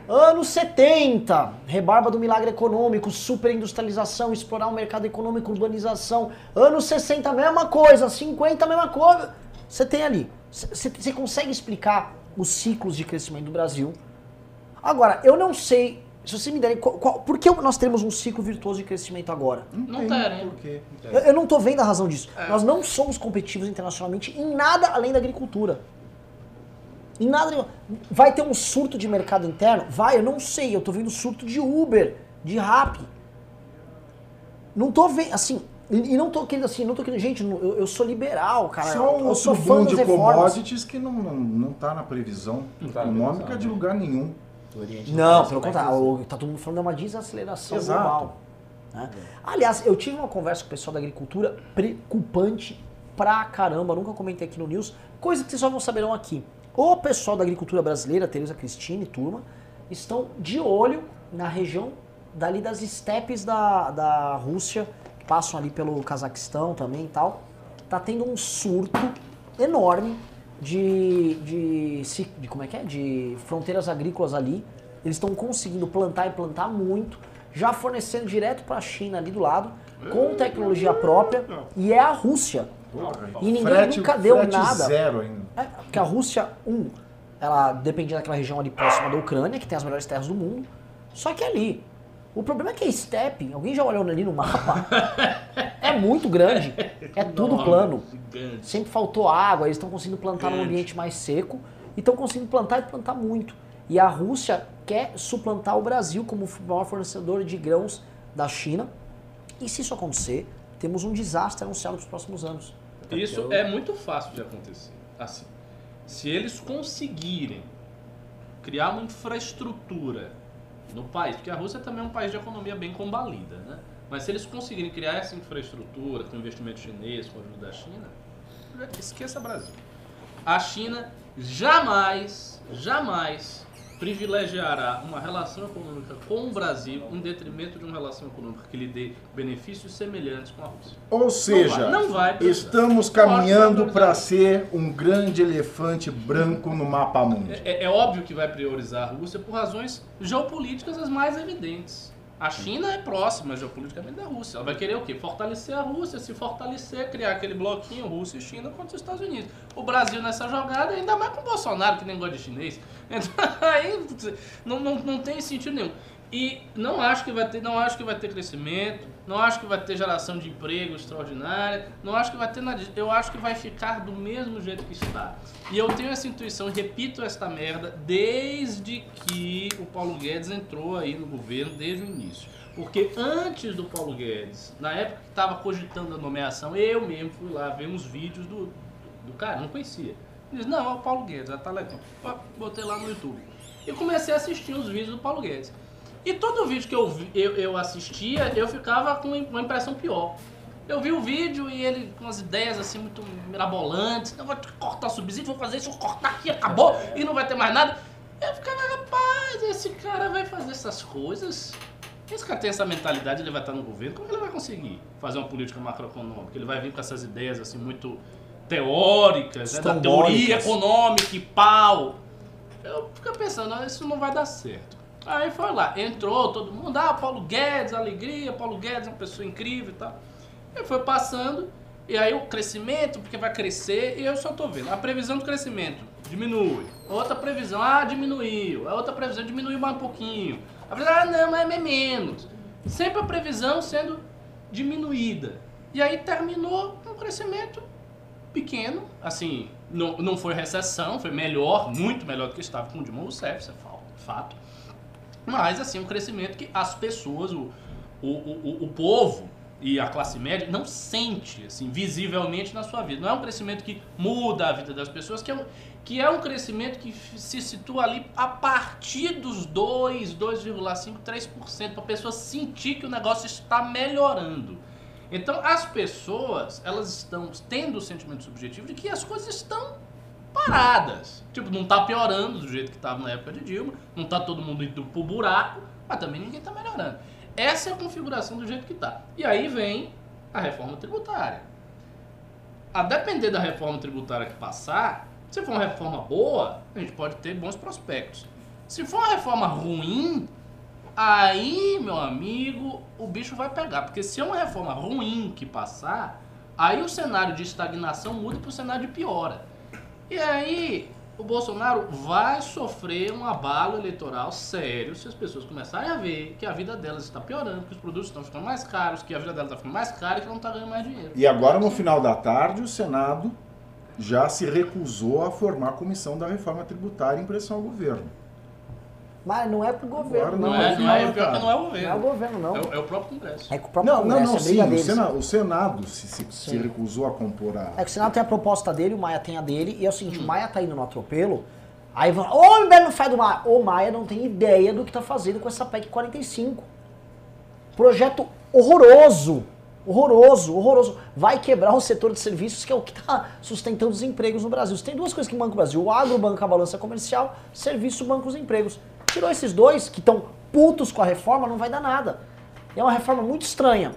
Anos 70, rebarba do milagre econômico, superindustrialização, explorar o mercado econômico, urbanização. Anos 60, mesma coisa, 50, mesma coisa. Você tem ali. Você consegue explicar os ciclos de crescimento do Brasil. Agora, eu não sei, se você me der, qual, qual, por que nós temos um ciclo virtuoso de crescimento agora? Não tem terem. por quê. Eu, eu não tô vendo a razão disso. Nós não somos competitivos internacionalmente em nada além da agricultura. Em nada. Vai ter um surto de mercado interno? Vai, eu não sei. Eu tô vendo surto de Uber, de Rap. Não tô vendo, assim, e não tô querendo assim, não tô querendo, gente, eu, eu sou liberal, cara. Só eu sou fã de commodities que não, não, não tá na previsão tá na econômica previsão, de né? lugar nenhum. O Oriente Não, pelo contrário, crescer. o- tá todo mundo falando de uma desaceleração Exato. global. né? Aliás, eu tive uma conversa com o pessoal da agricultura preocupante pra caramba, nunca comentei aqui no News, coisa que vocês só vão saberão aqui. O pessoal da agricultura brasileira, Tereza Cristina e turma, estão de olho na região dali das estepes da, da Rússia, que passam ali pelo Cazaquistão também e tal. Tá tendo um surto enorme de, de, de como é que é? De fronteiras agrícolas ali. Eles estão conseguindo plantar e plantar muito, já fornecendo direto para a China ali do lado, com tecnologia própria, e é a Rússia. E ninguém nunca deu frete nada. zero ainda. É, porque a Rússia, um, ela dependia daquela região ali próxima da Ucrânia, que tem as melhores terras do mundo. Só que ali. O problema é que a steppe, alguém já olhou ali no mapa? é muito grande. É tudo plano. Gigante. Sempre faltou água, eles estão conseguindo plantar num ambiente mais seco e estão conseguindo plantar e plantar muito. E a Rússia quer suplantar o Brasil como o maior fornecedor de grãos da China. E se isso acontecer, temos um desastre anunciado para os próximos anos. Isso é muito fácil de acontecer. Assim, se eles conseguirem criar uma infraestrutura no país, porque a Rússia também é um país de economia bem combalida, né? Mas se eles conseguirem criar essa infraestrutura com investimento chinês, com a ajuda da China, esqueça Brasil. A China jamais, jamais privilegiará uma relação econômica com o Brasil em detrimento de uma relação econômica que lhe dê benefícios semelhantes com a Rússia. Ou seja, não vai estamos Eu acho que caminhando vai para ser um grande elefante branco no mapa mundo. É, é óbvio que vai priorizar a Rússia por razões geopolíticas as mais evidentes. A China é próxima geopoliticamente da Rússia. Ela vai querer o quê? Fortalecer a Rússia, se fortalecer, criar aquele bloquinho Rússia e China contra os Estados Unidos. O Brasil nessa jogada, ainda mais com o Bolsonaro, que nem gosta de chinês. Então, aí não, não, não tem sentido nenhum. E não acho que vai ter, não acho que vai ter crescimento, não acho que vai ter geração de emprego extraordinária, não acho que vai ter nada. Eu acho que vai ficar do mesmo jeito que está. E eu tenho essa intuição, repito esta merda, desde que o Paulo Guedes entrou aí no governo, desde o início. Porque antes do Paulo Guedes, na época que estava cogitando a nomeação, eu mesmo fui lá ver uns vídeos do, do cara, não conhecia. Disse, não, é o Paulo Guedes, já tá legal. Botei lá no YouTube. E comecei a assistir os vídeos do Paulo Guedes. E todo vídeo que eu, vi- eu, eu assistia, eu ficava com uma impressão pior. Eu vi o vídeo e ele com as ideias assim muito mirabolantes. Eu vou cortar o subsídio, vou fazer isso, vou cortar aqui, acabou, e não vai ter mais nada. Eu ficava, rapaz, esse cara vai fazer essas coisas. Esse cara tem essa mentalidade, ele vai estar no governo, como ele vai conseguir fazer uma política macroeconômica? Ele vai vir com essas ideias assim muito teóricas, né, da teoria econômica e pau. Eu fico pensando, "Ah, isso não vai dar certo. Aí foi lá, entrou todo mundo, ah, Paulo Guedes, alegria, Paulo Guedes é uma pessoa incrível e tal. E foi passando, e aí o crescimento, porque vai crescer, e eu só tô vendo. A previsão do crescimento diminui. Outra previsão, ah, diminuiu. A outra previsão diminuiu mais um pouquinho. A previsão, ah, não, mas é menos. Sempre a previsão sendo diminuída. E aí terminou um crescimento pequeno, assim, não, não foi recessão, foi melhor, muito melhor do que estava com o Dilma Rousseff, isso é fa- fato. Mas, assim, um crescimento que as pessoas, o, o, o, o povo e a classe média não sente, assim, visivelmente na sua vida. Não é um crescimento que muda a vida das pessoas, que é um, que é um crescimento que se situa ali a partir dos 2, 2,5, 3%, para a pessoa sentir que o negócio está melhorando. Então, as pessoas, elas estão tendo o sentimento subjetivo de que as coisas estão paradas. Tipo, não tá piorando do jeito que estava na época de Dilma, não tá todo mundo indo pro buraco, mas também ninguém tá melhorando. Essa é a configuração do jeito que tá. E aí vem a reforma tributária. A depender da reforma tributária que passar, se for uma reforma boa, a gente pode ter bons prospectos. Se for uma reforma ruim, aí, meu amigo, o bicho vai pegar. Porque se é uma reforma ruim que passar, aí o cenário de estagnação muda para o cenário de piora. E aí, o Bolsonaro vai sofrer um abalo eleitoral sério se as pessoas começarem a ver que a vida delas está piorando, que os produtos estão ficando mais caros, que a vida delas está ficando mais cara e que ela não está ganhando mais dinheiro. E agora, no final da tarde, o Senado já se recusou a formar a comissão da reforma tributária em pressão ao governo. Mas não é pro governo, não. Não, é, não é, não, pior cara. que não é o Não é o governo. governo, não. É o, é o próprio Congresso. É que o próprio Não, não, Congresso não, é sim. O. Senado, o Senado se, se- se recusou a compor a. É que o Senado tem a proposta dele, o Maia tem a dele, e é o seguinte, Hum. o Maia tá indo no atropelo, aí vão, ô, o não faz do Maia. O Maia não tem ideia do que tá fazendo com essa PEC 45. Projeto horroroso, horroroso, horroroso. Vai quebrar o setor de serviços, que é o que tá sustentando os empregos no Brasil. Você tem duas coisas que bancam o Brasil, o agro banca a balança comercial, serviço banca os empregos. Tirou esses dois, que estão putos com a reforma, não vai dar nada. É uma reforma muito estranha.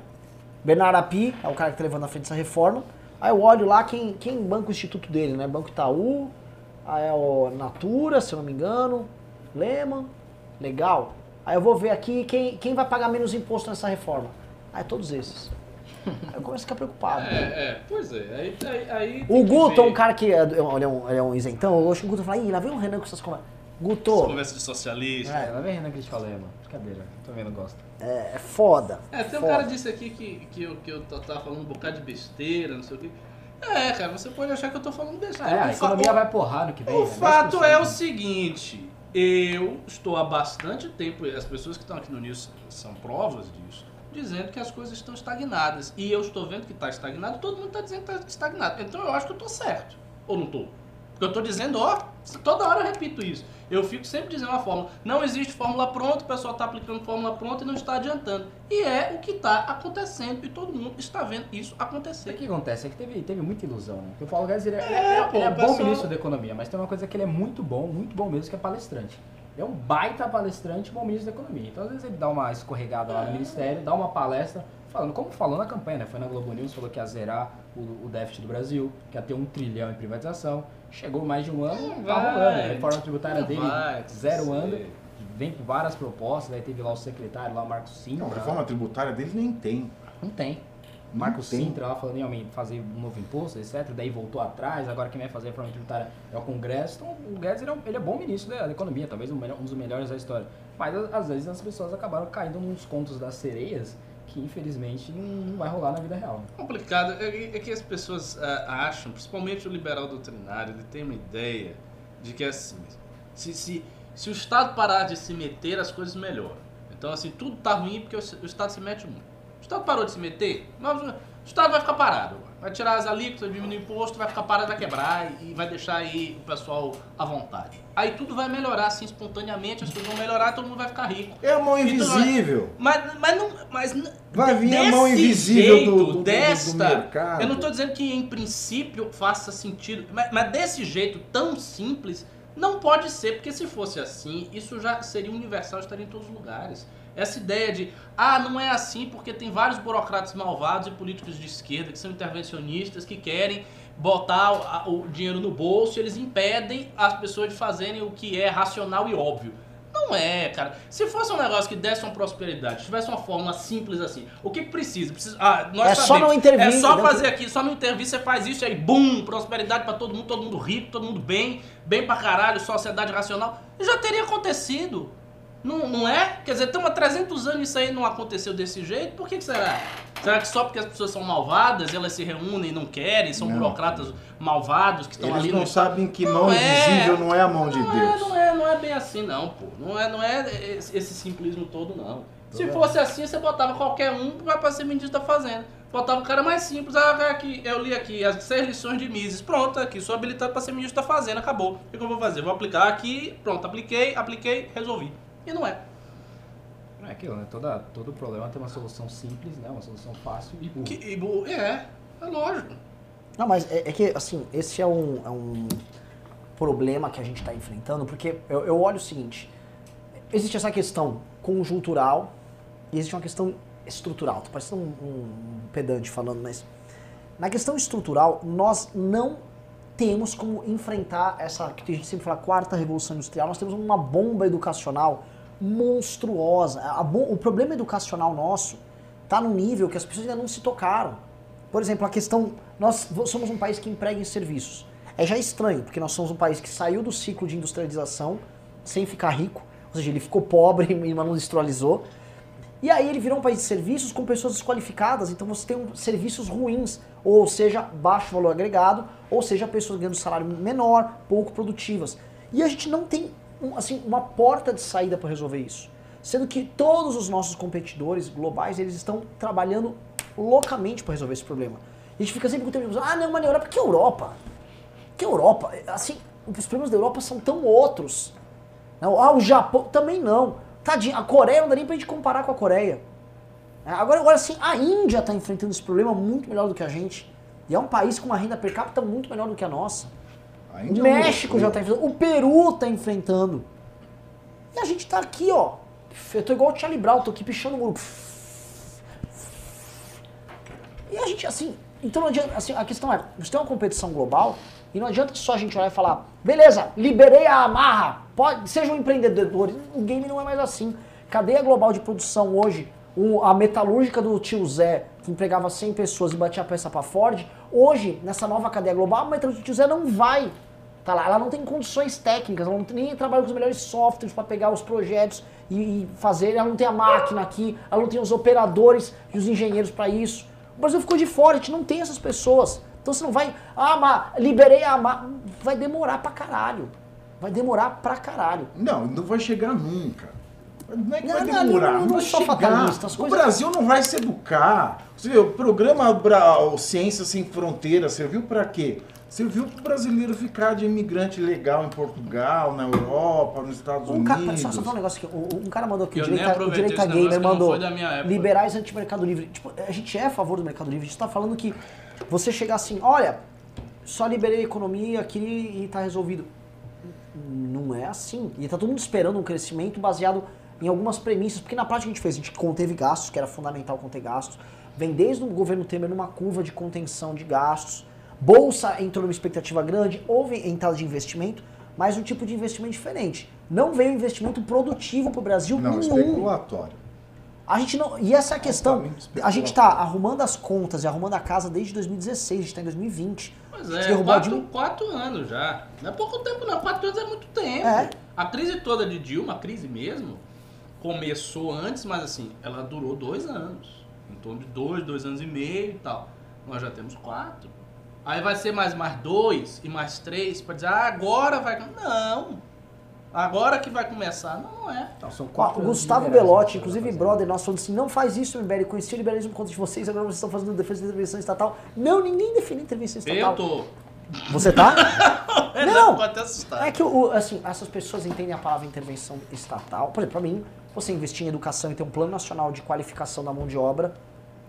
Bernardo Api é o cara que tá levando à frente essa reforma. Aí eu olho lá quem, quem banca o instituto dele, né? Banco Itaú, aí é o Natura, se eu não me engano, Lehman, legal. Aí eu vou ver aqui quem, quem vai pagar menos imposto nessa reforma. Aí todos esses. Aí eu começo a ficar preocupado. É, é, pois é. Aí, aí, aí O Guto é um cara que é, ele é um, ele é um isentão. Eu acho que o Guto fala, ih, lá vem o Renan com essas conversas. Essa Guto, conversa de socialista. É, lá vem Renan criticar o Lema. Brincadeira, tô vendo, gosto. é, é foda. É, tem um foda. cara disse aqui que, que, eu, que eu tava falando um bocado de besteira, não sei o quê. É, cara, você pode achar que eu tô falando besteira. É, a economia o- vai porrar no que vem. O né? fato 10%. é o seguinte, eu estou há bastante tempo, e as pessoas que estão aqui no News são provas disso, dizendo que as coisas estão estagnadas. E eu estou vendo que está estagnado, todo mundo está dizendo que está estagnado. Então eu acho que eu estou certo. Ou não estou? Porque eu estou dizendo, ó, toda hora eu repito isso. Eu fico sempre dizendo uma fórmula. Não existe fórmula pronta, o pessoal está aplicando fórmula pronta e não está adiantando. E é o que está acontecendo e todo mundo está vendo isso O acontecer. que acontece é que teve, teve muita ilusão, né? Porque o Paulo Guedes ele é, É, ele pô, ele é o bom pessoal- ministro da economia, mas tem uma coisa que ele é muito bom, muito bom mesmo, que é palestrante. Ele é um baita palestrante, bom ministro da economia. Então às vezes ele dá uma escorregada lá no ministério, dá uma palestra, falando, como falou na campanha, né? Foi na Globo News, falou que ia zerar o, o déficit do Brasil, que ia ter um trilhão em privatização. Chegou mais de um ano, Não tá vai, rolando. A reforma tributária não dele vai zero acontecer. anda, vem com várias propostas, aí teve lá o secretário, lá o Marcos Sintra. Não, a reforma tributária dele nem tem. Não tem. Tem. Sintra lá falando em fazer um novo imposto, etc. Daí voltou atrás, agora quem vai fazer a reforma tributária é o Congresso. Então o Guedes ele é, um, ele é bom ministro da, da economia, talvez um, melhor- um dos melhores da história. Mas às vezes as pessoas acabaram caindo nos contos das sereias que infelizmente não, vai rolar na vida real. complicado é, é que as pessoas ah, acham, principalmente o liberal doutrinário, ele tem uma ideia de que assim, se, se, se o Estado parar de se meter, as coisas melhoram. Então, assim, tudo tá ruim porque o, o Estado se mete muito. O Estado parou de se meter, mas o Estado vai ficar parado. Vai tirar as alíquotas, diminuir o imposto, vai ficar parado, vai quebrar e vai deixar aí o pessoal à vontade. Aí tudo vai melhorar, assim, espontaneamente, as coisas vão melhorar, todo mundo vai ficar rico. É a mão Então, invisível. Mas, mas não. Mas Vai vir a mão invisível jeito, do- do- do- do desta. mercado. Eu não estou dizendo que em princípio faça sentido, mas, mas desse jeito tão simples, não pode ser, porque se fosse assim, isso já seria universal, estaria em todos os lugares. Essa ideia de, ah, não é assim porque tem vários burocratas malvados e políticos de esquerda que são intervencionistas, que querem botar o, dinheiro no bolso e eles impedem as pessoas de fazerem o que é racional e óbvio. Não é, cara. Se fosse um negócio que desse uma prosperidade, tivesse uma fórmula simples assim, o que precisa? precisa ah, nós É só sabemos. não intervir, É só não- fazer aqui, só não intervir, você faz isso aí, bum, prosperidade pra todo mundo, todo mundo rico, todo mundo bem, bem pra caralho, sociedade racional. Já teria acontecido. Não, não é? Quer dizer, estamos há 300 anos e isso aí não aconteceu desse jeito, por que, que será? Será que só porque as pessoas são malvadas, elas se reúnem e não querem, são Não. burocratas malvados que estão Eles ali não no sabem que Não mão é. invisível não é a mão de não É, Deus. não é, não é bem assim não, pô. Não é, não é esse, simplismo todo não. Se bem. fosse assim, você botava qualquer um pra ser ministro da fazenda. Botava o cara mais simples, ah, aqui, eu li aqui as seis lições de Mises, pronto, aqui, sou habilitado pra ser ministro da fazenda, acabou. O que eu vou fazer? Vou aplicar aqui, pronto, apliquei, apliquei, resolvi. E não é. É aquilo, né? Toda, todo problema tem uma solução simples, né? Uma solução fácil e burra. Que, e, é, é lógico. Não, mas é, é que, assim, esse é um, é um problema que a gente está enfrentando, porque eu, eu olho o seguinte: existe essa questão conjuntural e existe uma questão estrutural. Tô parecendo um, um pedante falando, mas na questão estrutural, nós não temos como enfrentar essa, que a gente sempre fala, quarta revolução industrial, nós temos uma bomba educacional monstruosa. O problema educacional nosso está num nível que as pessoas ainda não se tocaram. Por exemplo, a questão, nós somos um país que emprega em serviços. É já estranho, porque nós somos um país que saiu do ciclo de industrialização sem ficar rico, ou seja, ele ficou pobre e não industrializou. E aí ele virou um país de serviços com pessoas desqualificadas, então você tem um, serviços ruins, ou seja, baixo valor agregado, ou seja, pessoas ganhando salário menor, pouco produtivas. E a gente não tem um, assim, uma porta de saída para resolver isso. Sendo que todos os nossos competidores globais, eles estão trabalhando loucamente para resolver esse problema. A gente fica sempre com o tempo de ah, não, mas na Europa, que Europa? Que Europa? Assim, os problemas da Europa são tão outros. Ah, o Japão também não. A Coreia não dá nem pra gente comparar com a Coreia. É, Agora, agora sim, a Índia está enfrentando esse problema muito melhor do que a gente. E é um país com uma renda per capita muito melhor do que a nossa. A O é México já está enfrentando, o Peru está enfrentando. E a gente tá aqui, ó. Eu tô igual o Charlie Brown, tô aqui pichando o muro. E a gente, assim, então não adianta, assim, a questão é, você tem uma competição global e não adianta só a gente olhar e falar, beleza, liberei a amarra, pode, sejam empreendedores. O game não é mais assim. Cadeia global de produção hoje, o- a metalúrgica do tio Zé, que empregava 100 pessoas e batia a peça pra Ford, hoje, nessa nova cadeia global, a metalúrgica do tio Zé não vai Tá lá, ela não tem condições técnicas, ela não tem, nem trabalha com os melhores softwares para pegar os projetos e, e fazer, ela não tem a máquina aqui, ela não tem os operadores e os engenheiros para isso. O Brasil ficou de fora, a gente não tem essas pessoas. Então você não vai, ah, mas liberei a ma-" vai demorar pra caralho. Vai demorar pra caralho. Não, não vai chegar nunca. Não é que Não, vai demorar, não, não, não vai chegar. fatalista, as O coisas- Brasil não vai se educar. Você vê, o programa Bra... o Ciência Sem Fronteiras serviu para quê? Serviu para o brasileiro ficar de imigrante legal em Portugal, na Europa, nos Estados Um cara, Unidos. só, só falar um negócio aqui. Um, um cara mandou aqui, o Eu Direita, o Direita Gamer mandou. Liberais anti-mercado livre. Tipo, a gente é a favor do mercado livre. A gente tá falando que você chegar assim, olha, só liberei a economia aqui e tá resolvido. Não é assim. E tá todo mundo esperando um crescimento baseado em algumas premissas, porque na prática a gente fez, a gente conteve gastos, que era fundamental conter gastos. Vem desde o governo Temer numa curva de contenção de gastos. Bolsa entrou numa expectativa grande, houve entrada de investimento, mas um tipo de investimento diferente. Não veio investimento produtivo para o Brasil Não, nenhum. especulatório. A gente não. E essa é a questão. Altamente A gente tá arrumando as contas e arrumando a casa desde 2016, a gente tá em 2020. Pois é, quatro, Dilma. quatro anos já. Não é pouco tempo não, quatro anos é muito tempo. É. A crise toda de Dilma, a crise mesmo, começou antes, mas assim, ela durou dois anos. Em torno de dois, dois anos e meio e tal. Nós já temos quatro. Aí vai ser mais mais dois e mais três pra dizer, ah, agora vai... Não! Agora que vai começar. Não, não é. Então, são quatro o Gustavo Belotti, inclusive pra brother nosso, falando assim: não faz isso, MBL. Conheci o liberalismo contra de vocês, agora vocês estão fazendo defesa da intervenção estatal. Não, ninguém defende intervenção estatal. Eu tô. Você tá? Não! Não! Tô até assustado. É que o, assim, essas pessoas entendem a palavra intervenção estatal. Por exemplo, para mim, você investir em educação e ter um plano nacional de qualificação da mão de obra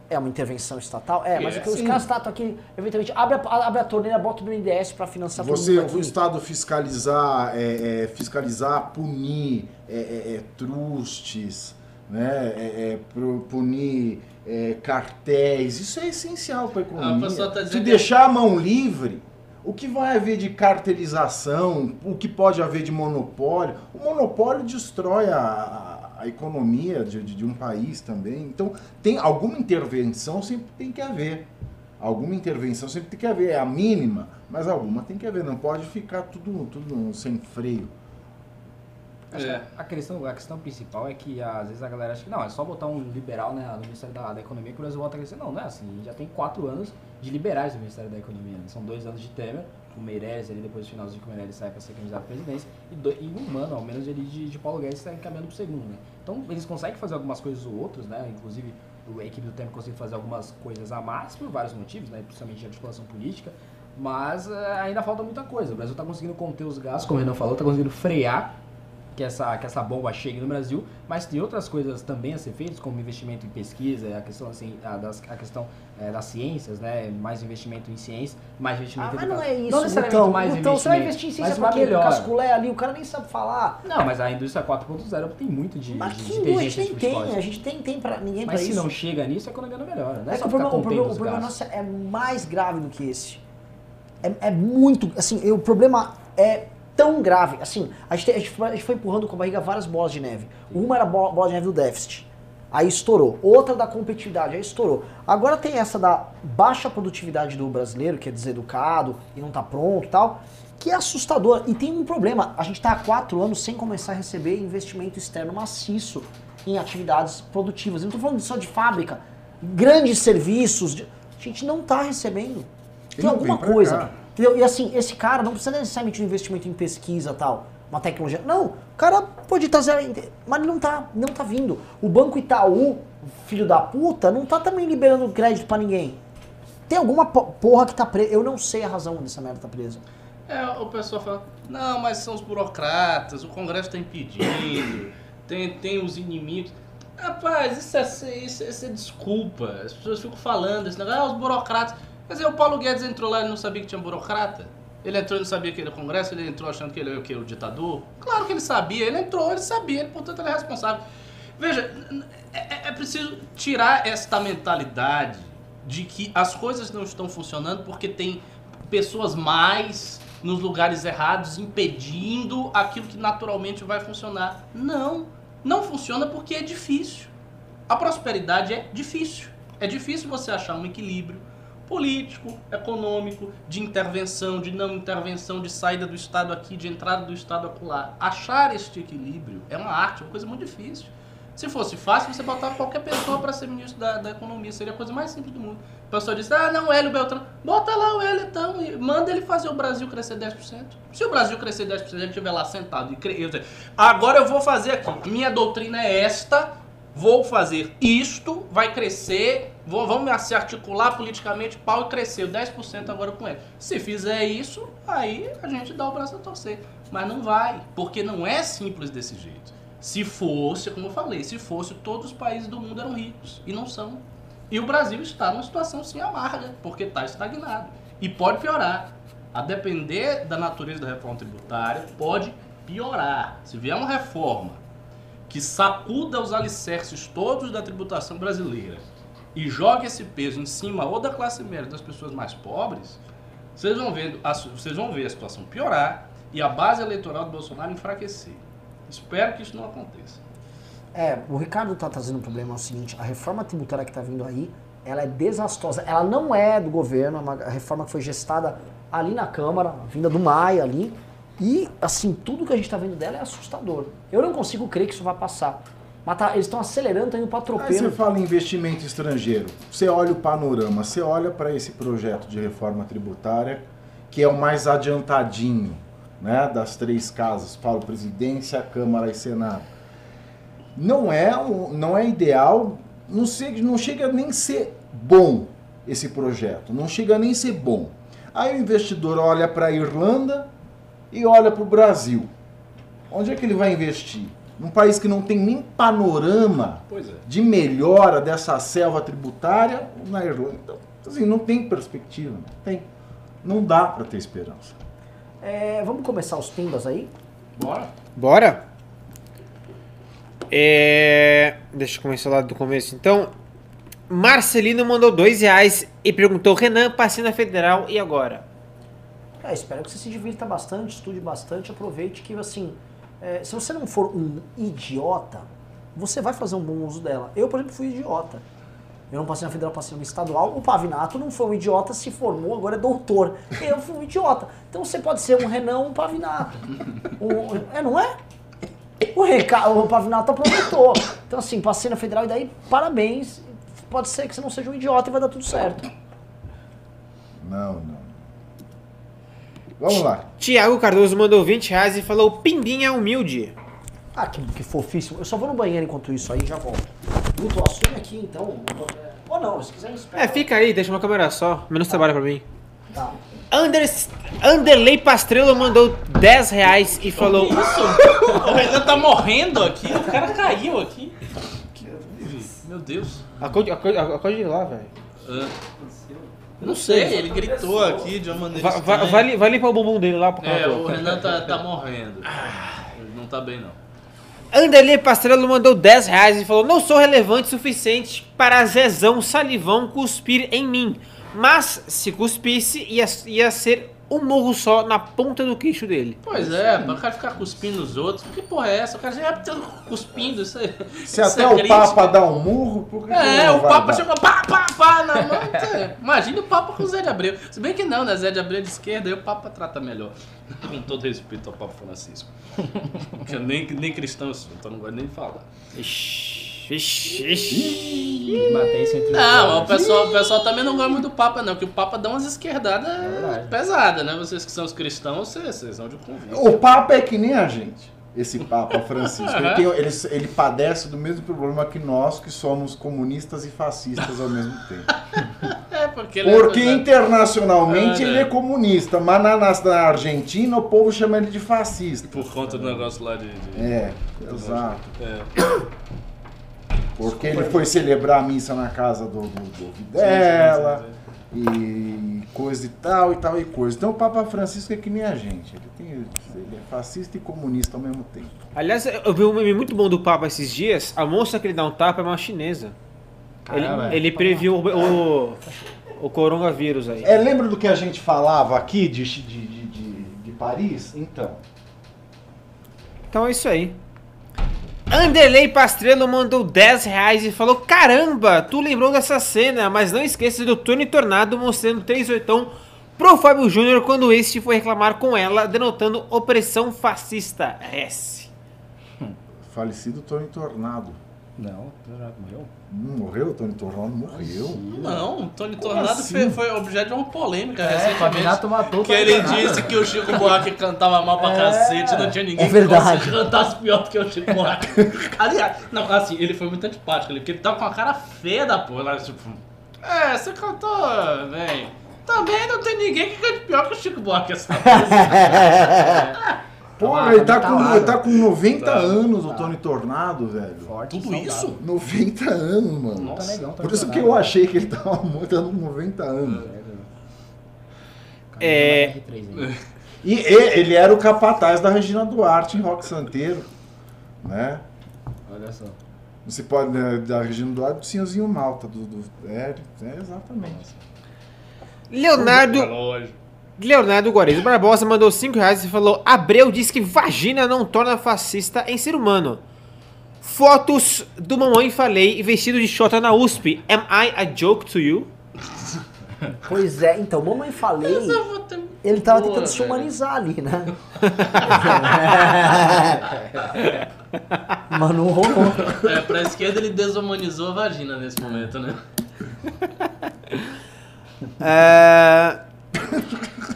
é uma intervenção estatal? É, mas É, o que os caras tratam aqui, eventualmente, abre a, abre a torneira, bota no NDS para financiar Você, todo mundo o. Estado fiscalizar, é, é, fiscalizar, punir é, é, é, trustes, né, é, é, pro- punir é, cartéis, isso é essencial para a economia. tá Se deixar a mão livre, o que vai haver de cartelização, o que pode haver de monopólio, o monopólio destrói a, a- a economia de, de- de um país também. Então, tem alguma intervenção sempre tem que haver. Alguma intervenção sempre tem que haver, é a mínima, mas alguma tem que haver, não pode ficar tudo, tudo sem freio. É. A questão, a questão principal é que às vezes a galera acha que não, é só botar um liberal né, no Ministério da, da Economia que o Brasil volta a crescer. Não, não é assim. Já tem quatro anos de liberais no Ministério da Economia. né? São dois anos de Temer, o Meirelles ali, depois do finalzinho que o Meirelles sai para ser candidato à presidência, e, do, e um ano, ao menos, ali de, de Paulo Guedes está encaminhando para o segundo. Né? Então eles conseguem fazer algumas coisas ou outras, né? Inclusive a equipe do Temer consegue fazer algumas coisas a mais por vários motivos, né? principalmente de articulação política. Mas eh, ainda falta muita coisa. O Brasil está conseguindo conter os gastos, como o Renan falou, está conseguindo frear que essa, que essa bomba chegue no Brasil, mas tem outras coisas também a ser feitas, como investimento em pesquisa, a questão, assim, a, das, a questão eh, das ciências, né? mais investimento em ciência, mais investimento Ah, em mas não educação. é isso, Não necessariamente Gutão. mais Gutão, você vai investimento, investir em mas ciência quê? Pro melhora. Casculé ali, o cara nem sabe falar. Não, mas a indústria 4.0 tem muito de, Mas de, que de indústria a tem, artificial. a gente tem, tem pra ninguém Mas pra se isso. não chega nisso, a economia não melhora. Não é, É que o problema, o problema, o problema nosso é mais grave do que esse. É, é muito, assim, o problema é tão grave. Assim, a gente, a gente foi, empurrando com a barriga várias bolas de neve. Uma era a bola, de neve do déficit. aí estourou. Outra da competitividade, aí estourou. Agora tem essa da baixa produtividade do brasileiro, que é deseducado e não tá pronto e tal, que é assustador. E tem um problema, a gente tá há quatro anos sem começar a receber investimento externo maciço em atividades produtivas. Eu não tô falando só de fábrica, grandes serviços, de- a gente não tá recebendo. Tem alguma coisa. cá. Entendeu? E assim, esse cara não precisa necessariamente de um investimento em pesquisa tal, uma tecnologia. Não, o cara pode trazer, mas ele não tá, não tá vindo. O Banco Itaú, filho da puta, não tá também liberando crédito pra ninguém. Tem alguma po- porra que tá presa. Eu não sei a razão dessa merda tá presa. É, o pessoal fala, não, mas são os burocratas, o Congresso está impedindo, tem, tem os inimigos. Rapaz, isso é, isso, isso é desculpa. As pessoas ficam falando esse negócio, ah, os burocratas. Quer dizer, o Paulo Guedes entrou lá e não sabia que tinha burocrata? Ele entrou e não sabia que era Congresso, ele entrou achando que ele era o, quê? o ditador? Claro que ele sabia, ele entrou, ele sabia, ele, portanto ele é responsável. Veja, é, é- é preciso tirar esta mentalidade de que as coisas não estão funcionando porque tem pessoas mais nos lugares errados impedindo aquilo que naturalmente vai funcionar. Não, não funciona porque é difícil. A prosperidade é difícil. É difícil você achar um equilíbrio político, econômico, de intervenção, de não intervenção, de saída do Estado aqui, de entrada do Estado acolá. Achar este equilíbrio é uma arte, uma coisa muito difícil. Se fosse fácil, você botava qualquer pessoa para ser ministro da, da economia, seria a coisa mais simples do mundo. O pessoal disse, ah, não, Hélio Beltrão. Bota lá o Hélio então, e manda ele fazer o Brasil crescer 10%. Se o Brasil crescer 10%, ele estiver lá sentado e cre... eu dizer, agora eu vou fazer aqui, minha doutrina é esta, vou fazer isto, vai crescer, vou, vamos se articular politicamente, pau e cresceu 10% agora com ele. Se fizer isso, aí a gente dá o braço a torcer. Mas não vai, porque não é simples desse jeito. Se fosse, como eu falei, se fosse, todos os países do mundo eram ricos. E não são. E o Brasil está numa situação sim amarga, porque está estagnado. E pode piorar. A depender da natureza da reforma tributária, pode piorar. Se vier uma reforma que sacuda os alicerces todos da tributação brasileira e joga esse peso em cima ou da classe média das pessoas mais pobres, vocês vão a, vocês vão ver a situação piorar e a base eleitoral do Bolsonaro enfraquecer. Espero que isso não aconteça. É, o Ricardo tá trazendo um problema é o seguinte, a reforma tributária que tá vindo aí, ela é desastrosa. Ela não é do governo, é uma reforma que foi gestada ali na Câmara, vinda do Maia ali. E, assim, tudo que a gente tá vendo dela é assustador. Eu não consigo crer que isso vai passar. Mas tá, eles estão acelerando, estão indo pra Aí você fala em investimento estrangeiro. Você olha o panorama, você olha para esse projeto de reforma tributária, que é o mais adiantadinho né, das três casas, falo presidência, Câmara e Senado. Não é, não é ideal, não, se- não chega nem ser bom esse projeto, não chega nem ser bom. Aí o investidor olha para a Irlanda e olha para o Brasil. Onde é que ele vai investir? Num país que não tem nem panorama é. de melhora dessa selva tributária na Irlanda. Então, assim, não tem perspectiva, não tem. Não dá para ter esperança. É, vamos começar os pimbas aí? Bora? Bora? É... Deixa eu começar lá do começo. Então, Marcelino mandou dois reais e perguntou: Renan, passei na federal e agora? É, espero que você se divirta bastante, estude bastante, aproveite que, assim, é, se você não for um idiota, você vai fazer um bom uso dela. Eu, por exemplo, fui idiota. Eu não passei na federal, passei no estadual. O Pavinato não foi um idiota, se formou, agora é doutor. Eu fui um idiota. Então você pode ser um Renan, um Pavinato. Um- é, não é? O, Reca, o Pavinato aproveitou. Então, assim, passei na federal e daí, parabéns. Pode ser que você não seja um idiota e vai dar tudo certo. Não, não. Vamos lá. Tiago Cardoso mandou 20 reais e falou: Pimbinha humilde. Ah, que, que fofíssimo. Eu só vou no banheiro enquanto isso aí, já volto. Guto, assume aqui então. Ou não, se quiser espera. É, fica aí, deixa uma câmera só. Menos trabalho pra mim. Tá. Anders, Anderley Pastrello mandou 10 reais e falou: Isso? O Renan tá morrendo aqui, o cara caiu aqui. Meu Deus. Acorde, acorde, acorde lá, velho. Ah, não sei, ele gritou aqui de uma maneira. Vai, vai, vai, li- vai limpar o bumbum dele lá pro É, canto. o Renan tá, tá morrendo. Ele não tá bem, não. Anderley Pastrello mandou 10 reais e falou: Não sou relevante o suficiente para Zezão Salivão cuspir em mim. Mas se cuspisse, ia, ia ser um morro só na ponta do queixo dele. Pois é, o cara ficar cuspindo nos outros. Que porra é essa? O cara já é cuspindo isso aí. Se Isso até é o crítica. Papa dá um murro, por que É, o Papa dar? chegou pá, pá, pá na mão. É, Imagina o Papa com o Zé de Abreu. Se bem que não, né? Zé de Abreu é de esquerda, aí o Papa trata melhor. Com todo respeito ao Papa Francisco. Porque eu nem, nem cristão eu sou, então não gosto nem de falar. Ixi, ixi, ixi. Bater isso entre Não, o pessoal, o pessoal também não gosta muito do Papa, não, que o Papa dá umas esquerdadas verdade. pesadas, né? Vocês que são os cristãos, vocês, vocês são de convite. O Papa é que nem a gente. Esse Papa Francisco. Ele, tem- ele, ele padece do mesmo problema que nós, que somos comunistas e fascistas ao mesmo tempo. É, porque ele Porque é, internacionalmente Ah, né? ele é comunista, mas na, na, na Argentina o povo chama ele de fascista. por conta do negócio lá de. de- É, exato. é. Porque ele foi celebrar a missa na casa do, do, do Videla e coisa e tal e tal e coisa. Então o Papa Francisco é que nem a gente. Ele, tem, ele é fascista e comunista ao mesmo tempo. Aliás, eu vi um meme muito bom do Papa esses dias. A moça que ele dá um tapa é uma chinesa. Ele, Caramba. ele previu o, o, o coronavírus aí. É, lembra do que a gente falava aqui de, de, de, de, de Paris? Então. Então é isso aí. Anderley Pastrello mandou 10 reais e falou: Caramba, tu lembrou dessa cena, mas não esqueça do Tony Tornado mostrando 3 oitão pro Fábio Júnior quando este foi reclamar com ela, denotando opressão fascista. S. Falecido Tony Tornado. Não, já morreu. Não morreu? Tony Tornado morreu. Não, o Tony Como Tornado assim? foi, foi objeto de uma polêmica É, recentemente. Matou o Que ele Tornado. disse que o Chico Buarque cantava mal pra cacete, não tinha ninguém é verdade. que cantasse pior do que o Chico Buarque. Aliás, não, assim, ele foi muito antipático, ele- porque ele tava com a cara feia da porra, lá, tipo... É, você cantou, velho. Também não tem ninguém que cante pior que o Chico Buarque essa Pô, Tá lá, ele, tá tá com, ele tá com 90 Tá. anos, o Tony Tornado, velho. Forte Tudo saudável. isso? 90 anos, mano. Tá legal, tá Por isso que eu achei que ele tava morto com 90 anos. É. R3 aí. E e- ele era o capataz da Regina Duarte em Rock Santeiro, né? Olha só. Você pode, né, da Regina Duarte, do Senhorzinho Malta, do, do é, é, exatamente. Leonardo. Leonardo Guarez Barbosa mandou 5 reais e falou: Abreu diz que vagina não torna fascista em ser humano. Fotos do Mamãe Falei vestido de xota na USP. Am I a joke to you? Pois é, então, mamãe falei, ter- ele tava Boa, tentando se humanizar ali, né? Mas não rolou. É, pra esquerda ele desumanizou a vagina nesse momento, né? É...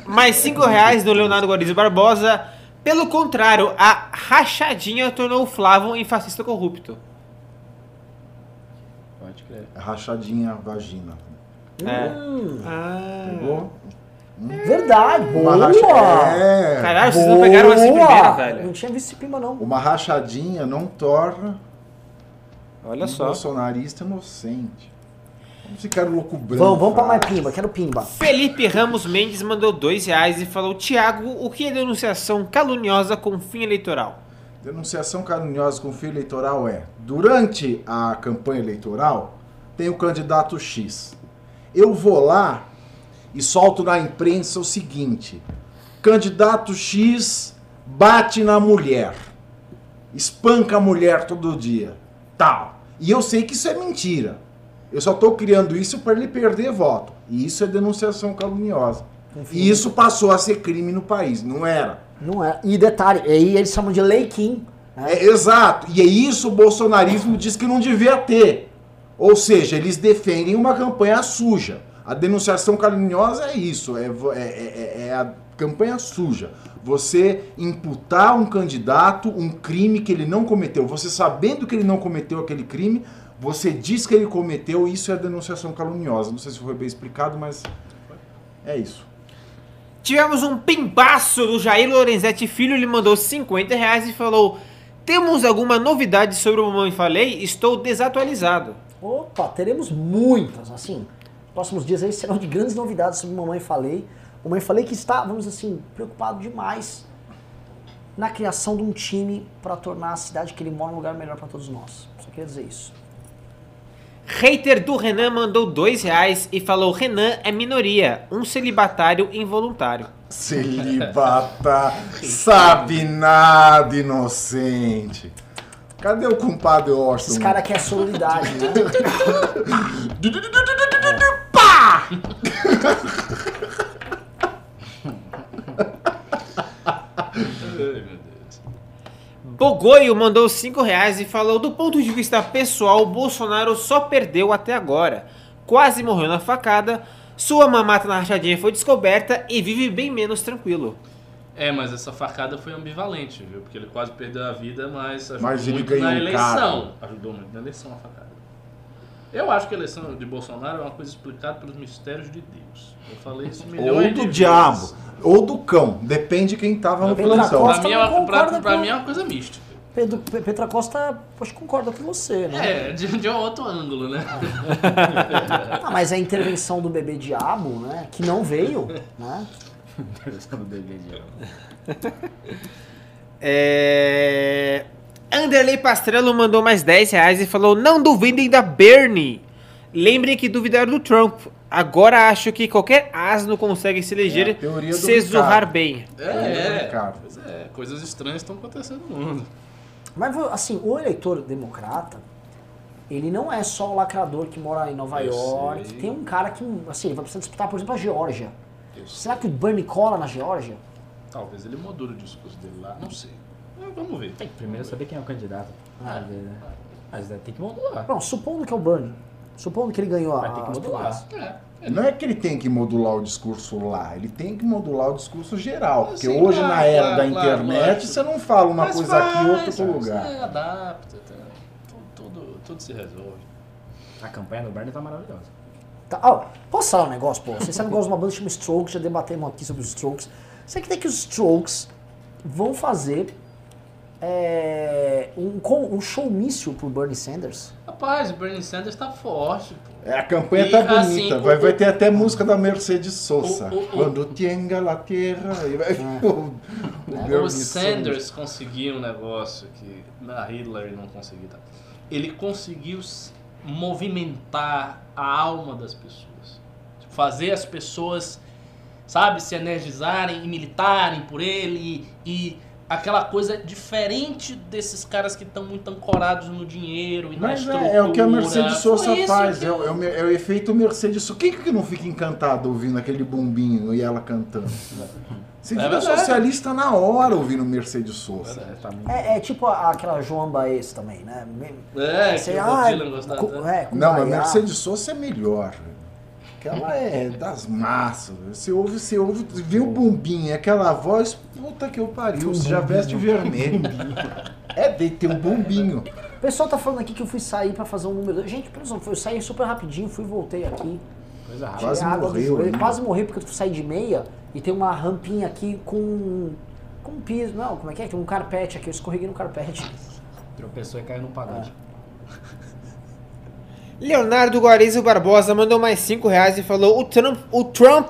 Mais 5 reais do Leonardo Guarez Barbosa. Pelo contrário, a rachadinha tornou o Flávio em fascista corrupto. Pode crer. Rachadinha vagina. É. Hum, Ah. Pegou? verdade, Uma boa! racha- É. Caralho, vocês não pegaram essa Boa! primeira, velho. Não tinha visto esse pimba, não. Uma rachadinha não torna Olha um só. bolsonarista inocente. Vamos ficar louco branco. Vamos, vamos pra mais pimba, quero pimba. Felipe Ramos Mendes mandou 2 reais e falou: Tiago, o que é denunciação caluniosa com fim eleitoral? Denunciação caluniosa com fio eleitoral é: durante a campanha eleitoral, tem o candidato X. Eu vou lá e solto na imprensa o seguinte: candidato X bate na mulher, espanca a mulher todo dia, tal. E eu sei que isso é mentira. Eu só estou criando isso para ele perder voto. E isso é denunciação caluniosa. E isso passou a ser crime no país, não era. Não é. E detalhe, aí eles chamam de Lei Kim. né? É, exato. E é isso o bolsonarismo diz que não devia ter. Ou seja, eles defendem uma campanha suja. A denunciação caluniosa é isso, é, vo- é- é- é a campanha suja. Você imputar a um candidato um crime que ele não cometeu. Você sabendo que ele não cometeu aquele crime, você diz que ele cometeu, isso é denunciação caluniosa. Não sei se foi bem explicado, mas é isso. Tivemos um pimbaço do Jair Lorenzetti Filho, ele mandou 50 reais e falou: Temos alguma novidade sobre o Mamãe Falei? Estou desatualizado. Opa, teremos muitas, assim. Próximos dias aí serão de grandes novidades sobre Mamãe Falei. Mamãe Falei que está, vamos dizer assim, preocupado demais na criação de um time para tornar a cidade que ele mora um lugar melhor para todos nós. Só queria dizer isso. Hater do Renan mandou dois reais e falou: Renan é minoria, um celibatário involuntário. Celibata, sabe nada, inocente. Cadê o compadre Orson? Esse cara quer sororidade, né? Pá! Ai, meu Deus. Bogoio mandou 5 reais e falou: Do ponto de vista pessoal, o Bolsonaro só perdeu até agora. Quase morreu na facada, sua mamata na rachadinha foi descoberta e vive bem menos tranquilo. É, mas essa facada foi ambivalente, viu? Porque ele quase perdeu a vida, mas ajudou Mas ele muito ganhou na eleição. Ajudou muito na eleição a facada. Eu acho que a eleição de Bolsonaro é uma coisa explicada pelos mistérios de Deus. Eu falei isso milhões Ou de do vezes. diabo, ou do cão. Depende quem tava no plantão. Pra mim, é, uma- pra, pra com- mim é uma coisa mística. Pedro, Pe- Petra Costa, acho que concorda com você, né? É, de, de um outro ângulo, né? Ah, mas a intervenção do bebê diabo, né? Que não veio, né? do bebê de É... Anderley Pastrello mandou mais 10 reais e falou: Não duvidem da Bernie. Lembrem que duvidaram do Trump. Agora acho que qualquer asno consegue se É eleger do se zurrar bem. É, é. É, coisas estranhas estão acontecendo no mundo. Mas, assim, o eleitor democrata, ele não é só o lacrador que mora em Nova Eu York. sei. Tem um cara que, assim, ele vai precisar disputar, por exemplo, a Geórgia. Será que o Bernie cola na Geórgia? Talvez ele module o discurso dele lá, não sei. Mas vamos ver. Tem que primeiro saber quem é o candidato. Ah. Às vezes, né? Às vezes tem que modular. Não, supondo que é o Bernie. Supondo que ele ganhou a, Vai ter que modular. primeiras. É, Não é que ele tem que modular o discurso lá, ele tem que modular o discurso geral. Porque Sim, hoje, claro, na era claro, da claro, internet, lógico. você não fala uma Mas coisa aqui e outra faz, pro lugar. Você adapta, tá? tudo, tudo, tudo se resolve. A campanha do Bernie tá maravilhosa. Tá, ó, posso falar um negócio, pô? Vocês sabem que eu gosto de uma banda que chama Strokes, já debatemos aqui sobre os Strokes. Você que tem que os Strokes vão fazer é, um, um showmício pro Bernie Sanders. Rapaz, o Bernie Sanders tá forte, pô. É, a campanha E, tá bonita. assim, vai, o- vai ter até música da Mercedes Sosa. O- o- o- Quando tenga la terra. Vai o, o O Bernie Sanders conseguiu um negócio que na Hillary não conseguiu. Tá? Ele conseguiu movimentar a alma das pessoas. Tipo, fazer as pessoas, sabe, se energizarem e militarem por ele e aquela coisa diferente desses caras que estão muito ancorados no dinheiro e na Mas estrutura. é, é o que a Mercedes Sosa faz, que- é, o- é o, é o efeito Mercedes Sosa. Quem que não fica encantado ouvindo aquele bombinho e ela cantando? Você É vira socialista na hora ouvindo Mercedes Sosa. Tá muito... É, é tipo a- aquela Joan Baez também, né? É, Você, que o ah, Dylan gostava é, Não, a Gaiá. Mercedes Sosa é melhor. Que ela é das massas. Você ouve, você ouve, vê o bombinho, aquela voz, puta que eu pariu, você já veste vermelho. É de ter um bombinho. O pessoal tá falando aqui que eu fui sair pra fazer um número. Gente, pessoal, eu saí super rapidinho, fui e voltei aqui. Coisa rápida. Quase morreu, joelho. Quase morri porque eu saí de meia e tem uma rampinha aqui com. com piso. Não, como é que é? Tem um carpete aqui, eu escorreguei no carpete. Tropeçou e caiu num pagode. Leonardo Guarizo Barbosa mandou mais 5 reais e falou: o Trump, o Trump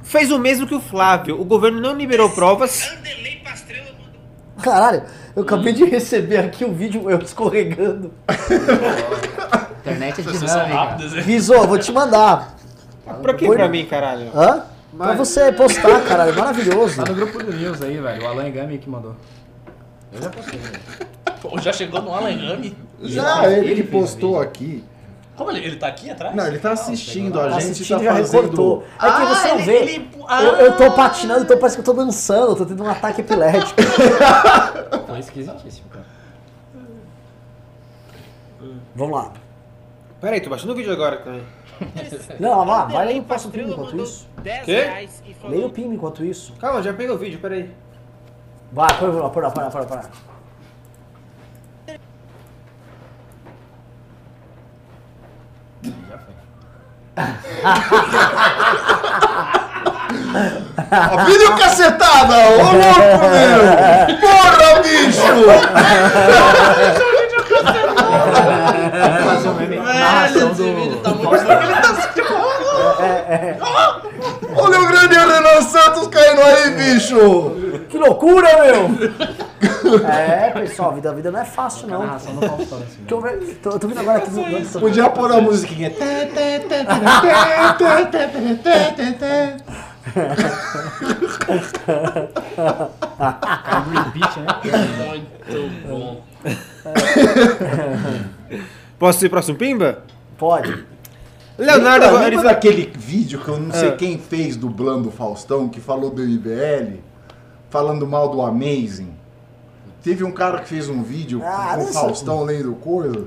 fez o mesmo que o Flávio. O governo não liberou provas. Caralho, eu acabei de receber aqui um vídeo eu escorregando. Internet é dinâmica. Visô, vou te mandar. Pra que pra mim, caralho? Hã? Pra você postar, caralho, maravilhoso. Tá no grupo do News aí, velho. O Alan Gami que mandou. Eu já postei, velho. Pô, já chegou no Alan Gami? Já, Ele ele, o postou aqui. Como ele? Ele tá aqui atrás? Não, ele tá assistindo, a Tá gente assistindo tá já fazendo... recortou. É que Ah, você não ele- vê. ele- ah! Eu, eu tô patinando, então parece que eu tô dançando, eu tô tendo um ataque epilético. Foi esquisitíssimo, cara. Vamos lá. Peraí, tô baixando o vídeo agora também. Não, vai lá, vai ler e passa o pino enquanto isso. 10 Quê? Leia o pino enquanto isso. Calma, já peguei o vídeo, peraí. Vai, põe lá, põe lá, põe lá, põe lá, põe lá. Já foi. Ó, Vídeo cacetada! Ô louco, meu! Porra, bicho! Narração esse vídeo tá muito. Ele tá assim, tipo, Olha o grande Renan Santos caindo aí, bicho? Que loucura, meu! é, pessoal, a vida, a vida não é fácil, não. narração do Faustão assim. Ver, tô, tô vendo agora aqui no. no- Podia pôr a musiquinha. Repeat, né? Muito bom. Posso ir próximo Pimba? Pode. Leonardo lembra, lembra daquele vídeo que eu não sei Ah. quem fez dublando o Faustão, que falou do IBL, falando mal do Amazing? Teve um cara que fez um vídeo Ah, com o Faustão lendo coisa,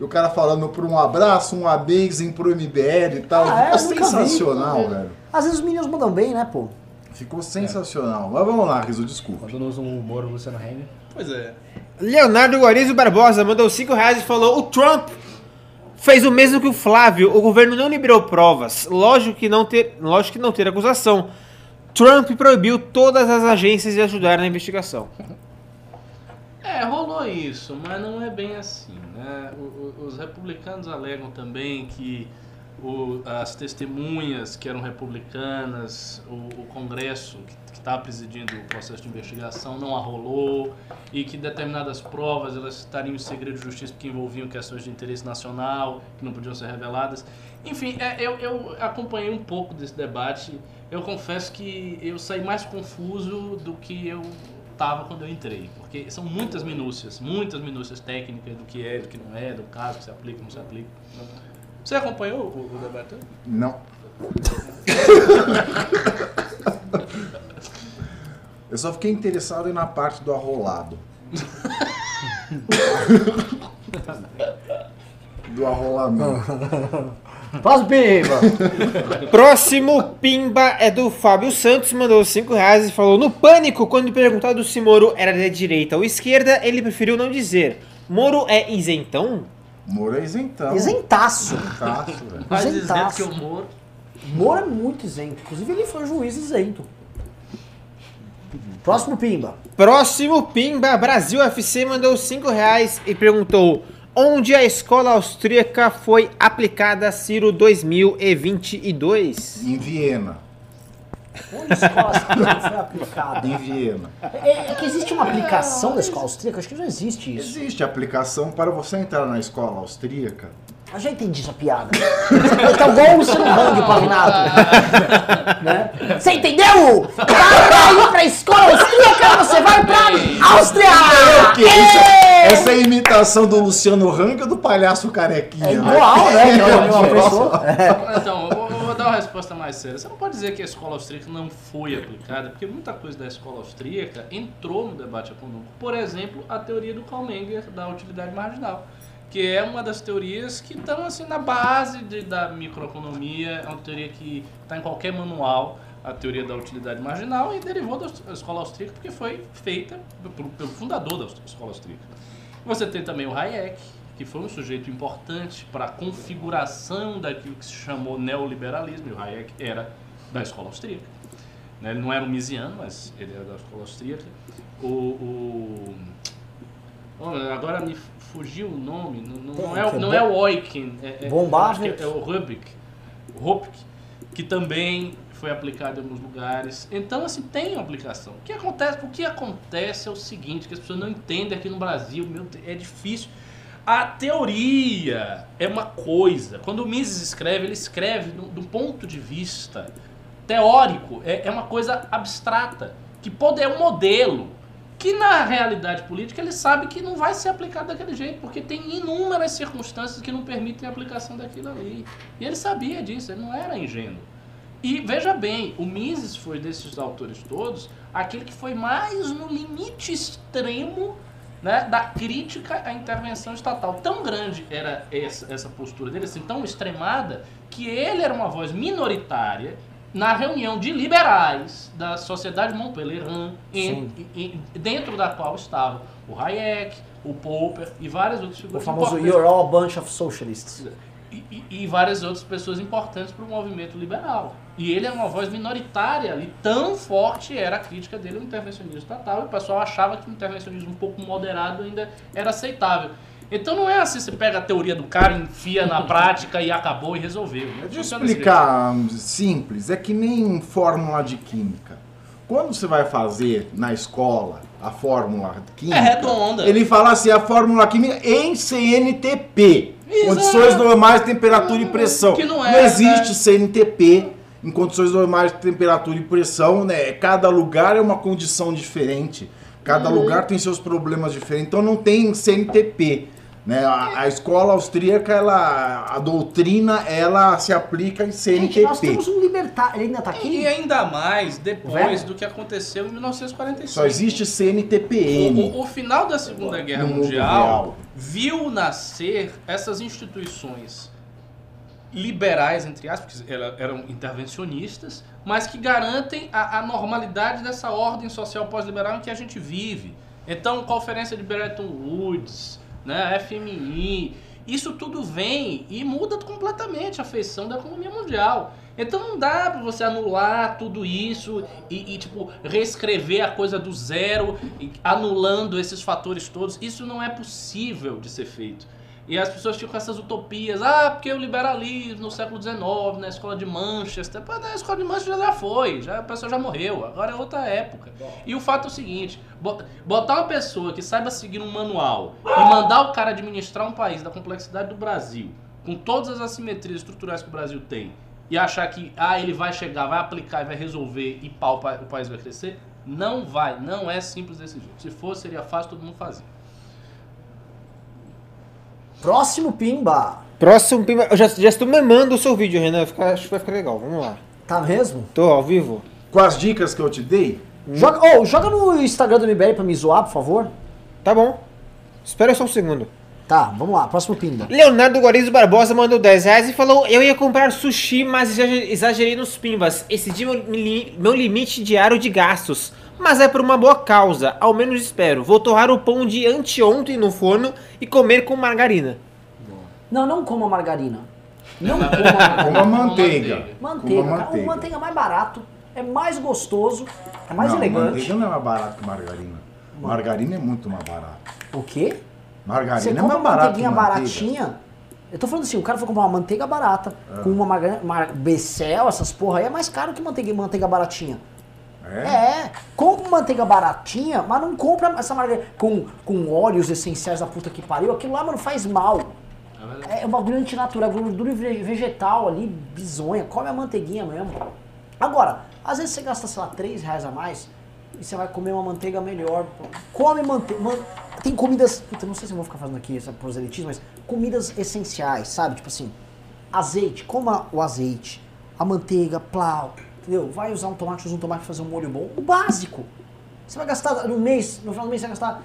e o cara falando por um abraço, um Amazing pro MBL e tal. Ah, é? Nunca vi. sensacional, velho. Às vezes os meninos mandam bem, né, pô? Ficou sensacional. Mas vamos lá, Riso, desculpa. Quando usa um humor, Luciano Heng. Pois é. Leonardo Guarizo Barbosa mandou 5 reais e falou: O Trump fez o mesmo que o Flávio. O governo não liberou provas. Lógico que não ter, lógico que não ter acusação. Trump proibiu todas as agências de ajudar na investigação. É, rolou isso, mas não é bem assim. Né? Os republicanos alegam também que as testemunhas que eram republicanas, o, o Congresso que está presidindo o processo de investigação não arrolou e que determinadas provas elas estariam em segredo de justiça porque envolviam questões de interesse nacional que não podiam ser reveladas. Enfim, é, eu, eu acompanhei um pouco desse debate. Eu confesso que eu saí mais confuso do que eu estava quando eu entrei, porque são muitas minúcias, muitas minúcias técnicas do que é, do que não é, do caso que se aplica, não se aplica. Você acompanhou o, o debate? Não. Eu só fiquei interessado na parte do arrolado. do arrolamento. Próximo Pimba! Próximo Pimba é do Fábio Santos, mandou 5 reais e falou: No pânico, quando perguntado se Moro era de direita ou esquerda, ele preferiu não dizer. Moro é isentão? Moro é isentão. Isentaço. Isentaço, velho. Mais Isentaço. isento que o Moro. Moro é muito isento. Inclusive, ele foi um juiz isento. Próximo Pimba. Próximo Pimba, Brasil FC mandou 5 reais e perguntou: Onde a escola austríaca foi aplicada Ciro 2022? Em Viena. Onde a escola austríaca foi aplicada? Em Viena. É, é que existe uma aplicação da escola austríaca? Acho que não existe isso. Existe aplicação para você entrar na escola austríaca. Eu já entendi essa piada. Tá igual o Luciano Hang, o Pavinato. né? Você entendeu? Para ir pra escola austríaca, você vai pra Áustria! Que isso? Essa é a imitação do Luciano Hang ou do palhaço carequinha? É igual, né? Que é Nossa. pessoa. Então, eu vou, eu vou dar uma resposta mais séria. Você não pode dizer que a escola austríaca não foi aplicada, porque muita coisa da escola austríaca entrou no debate econômico. Por exemplo, a teoria do Karl Menger da utilidade marginal, que é uma das teorias que estão assim na base de- da microeconomia, é uma teoria que está em qualquer manual, a teoria da utilidade marginal, e derivou da escola austríaca porque foi feita pelo, pelo fundador da escola austríaca. Você tem também o Hayek, que foi um sujeito importante para a configuração daquilo que se chamou neoliberalismo, e o Hayek era da escola austríaca. Né, Ele não era um misiano, mas ele era da escola austríaca. O, o- oh, agora me fugiu o nome, não, não- não é, o- não é o Eucken, é, é, é o Rubik, Rupik, que também foi aplicado em alguns lugares. Então, assim, tem aplicação. O que acontece, o que acontece é o seguinte, que as pessoas não entendem aqui no Brasil, meu, Deus, é difícil. A teoria é uma coisa. Quando o Mises escreve, ele escreve do, do ponto de vista teórico, é, é uma coisa abstrata, que pode é um modelo, que na realidade política ele sabe que não vai ser aplicado daquele jeito, porque tem inúmeras circunstâncias que não permitem a aplicação daquilo ali. E ele sabia disso, ele não era ingênuo. E veja bem, o Mises foi desses autores todos aquele que foi mais no limite extremo né, da crítica à intervenção estatal. Tão grande era essa, essa postura dele, assim, tão extremada, que ele era uma voz minoritária na reunião de liberais da Sociedade Montpellier, em, em- dentro da qual estavam o Hayek, o Popper e várias outras O figuras famoso importantes You're all a bunch of socialists. e, e- e várias outras pessoas importantes para o movimento liberal. E ele é uma voz minoritária ali, tão forte era a crítica dele ao intervencionismo estatal, e o pessoal achava que o intervencionismo um pouco moderado ainda era aceitável. Então não é assim, você pega a teoria do cara, enfia na prática e acabou e resolveu. Não De funciona desse explicar simples, é que nem fórmula de química. Quando você vai fazer na escola a fórmula química, É redonda. ele fala assim, a fórmula química em CNTP. Exato. Condições normais de temperatura e pressão. Que não é, existe né? CNTP em condições normais de temperatura e pressão, né? Cada lugar é uma condição diferente. Cada Uhum. lugar tem seus problemas diferentes. Então não tem CNTP. Né? A, a escola austríaca, ela, a doutrina, ela se aplica em Gente, nós CNTP. temos um libertário. Ele ainda tá E aqui? ainda mais depois do que aconteceu em 1945. Só existe CNTPM. O, o- o final da Segunda Guerra no Mundial viu nascer essas instituições liberais, entre aspas, porque eram intervencionistas, mas que garantem a, a normalidade dessa ordem social pós-liberal em que a gente vive. Então, Conferência de Bretton Woods, né, FMI, isso tudo vem e muda completamente a feição da economia mundial. Então não dá pra você anular tudo isso e, e, tipo, reescrever a coisa do zero, anulando esses fatores todos. Isso não é possível de ser feito. E as pessoas ficam com essas utopias. Ah, porque o liberalismo no século XIX, na escola de Manchester. Pô, na escola de Manchester já foi, já, a pessoa já morreu. Agora é outra época. E o fato é o seguinte: bo- botar uma pessoa que saiba seguir um manual e mandar o cara administrar um país da complexidade do Brasil, com todas as assimetrias estruturais que o Brasil tem, e achar que ah, ele vai chegar, vai aplicar e vai resolver e pau, o pa- o país vai crescer, não vai, não é simples desse jeito. Se fosse, seria fácil, todo mundo fazia. Próximo Pimba. Próximo, Pimba- eu já, já estou memando o seu vídeo, Renan. acho que vai ficar legal. Vamos lá. Tá mesmo? Tô ao vivo. Com as dicas que eu te dei, Joga, oh, joga no Instagram do MBL pra me zoar, por favor. Tá bom. Espera só um segundo. Tá, vamos lá, próximo Pimba. Leonardo Guarizo Barbosa mandou 10 reais e falou: Eu ia comprar sushi, mas exager- exagerei nos pimbas. Excedi meu, li- meu limite diário de gastos. Mas é por uma boa causa, ao menos espero. Vou torrar o pão de anteontem no forno e comer com margarina. Não, não coma margarina. Não coma com margarina. uma manteiga. Manteiga, Com uma cara. O manteiga. manteiga é mais barato, é mais gostoso, é mais não, elegante. Manteiga não é mais barato que margarina. Margarina é muito mais barato. O quê? Você Margarina é compra mais uma barato manteiguinha manteiga. baratinha. Eu tô falando assim, o cara foi comprar uma manteiga barata, Ah. com uma margarina, mar, becel, essas porra aí, é mais caro que manteiga, manteiga baratinha. É? É, compra uma manteiga baratinha, mas não compra essa margarina com, com óleos essenciais da puta que pariu. Aquilo lá, mano, faz mal. É um bagulho antinatural, gordura ve- vegetal ali, bizonha. Come a manteiguinha mesmo. Agora, às vezes você gasta, sei lá, 3 reais a mais e você vai comer uma manteiga melhor. Come manteiga. Tem comidas. Puta, não sei se eu vou ficar fazendo aqui essa proselitismo, mas comidas essenciais, sabe? Tipo assim, azeite, coma o azeite, a manteiga, plau, entendeu? Vai usar um tomate, usa um tomate pra fazer um molho bom. O básico. Você vai gastar no mês, no final do mês você vai gastar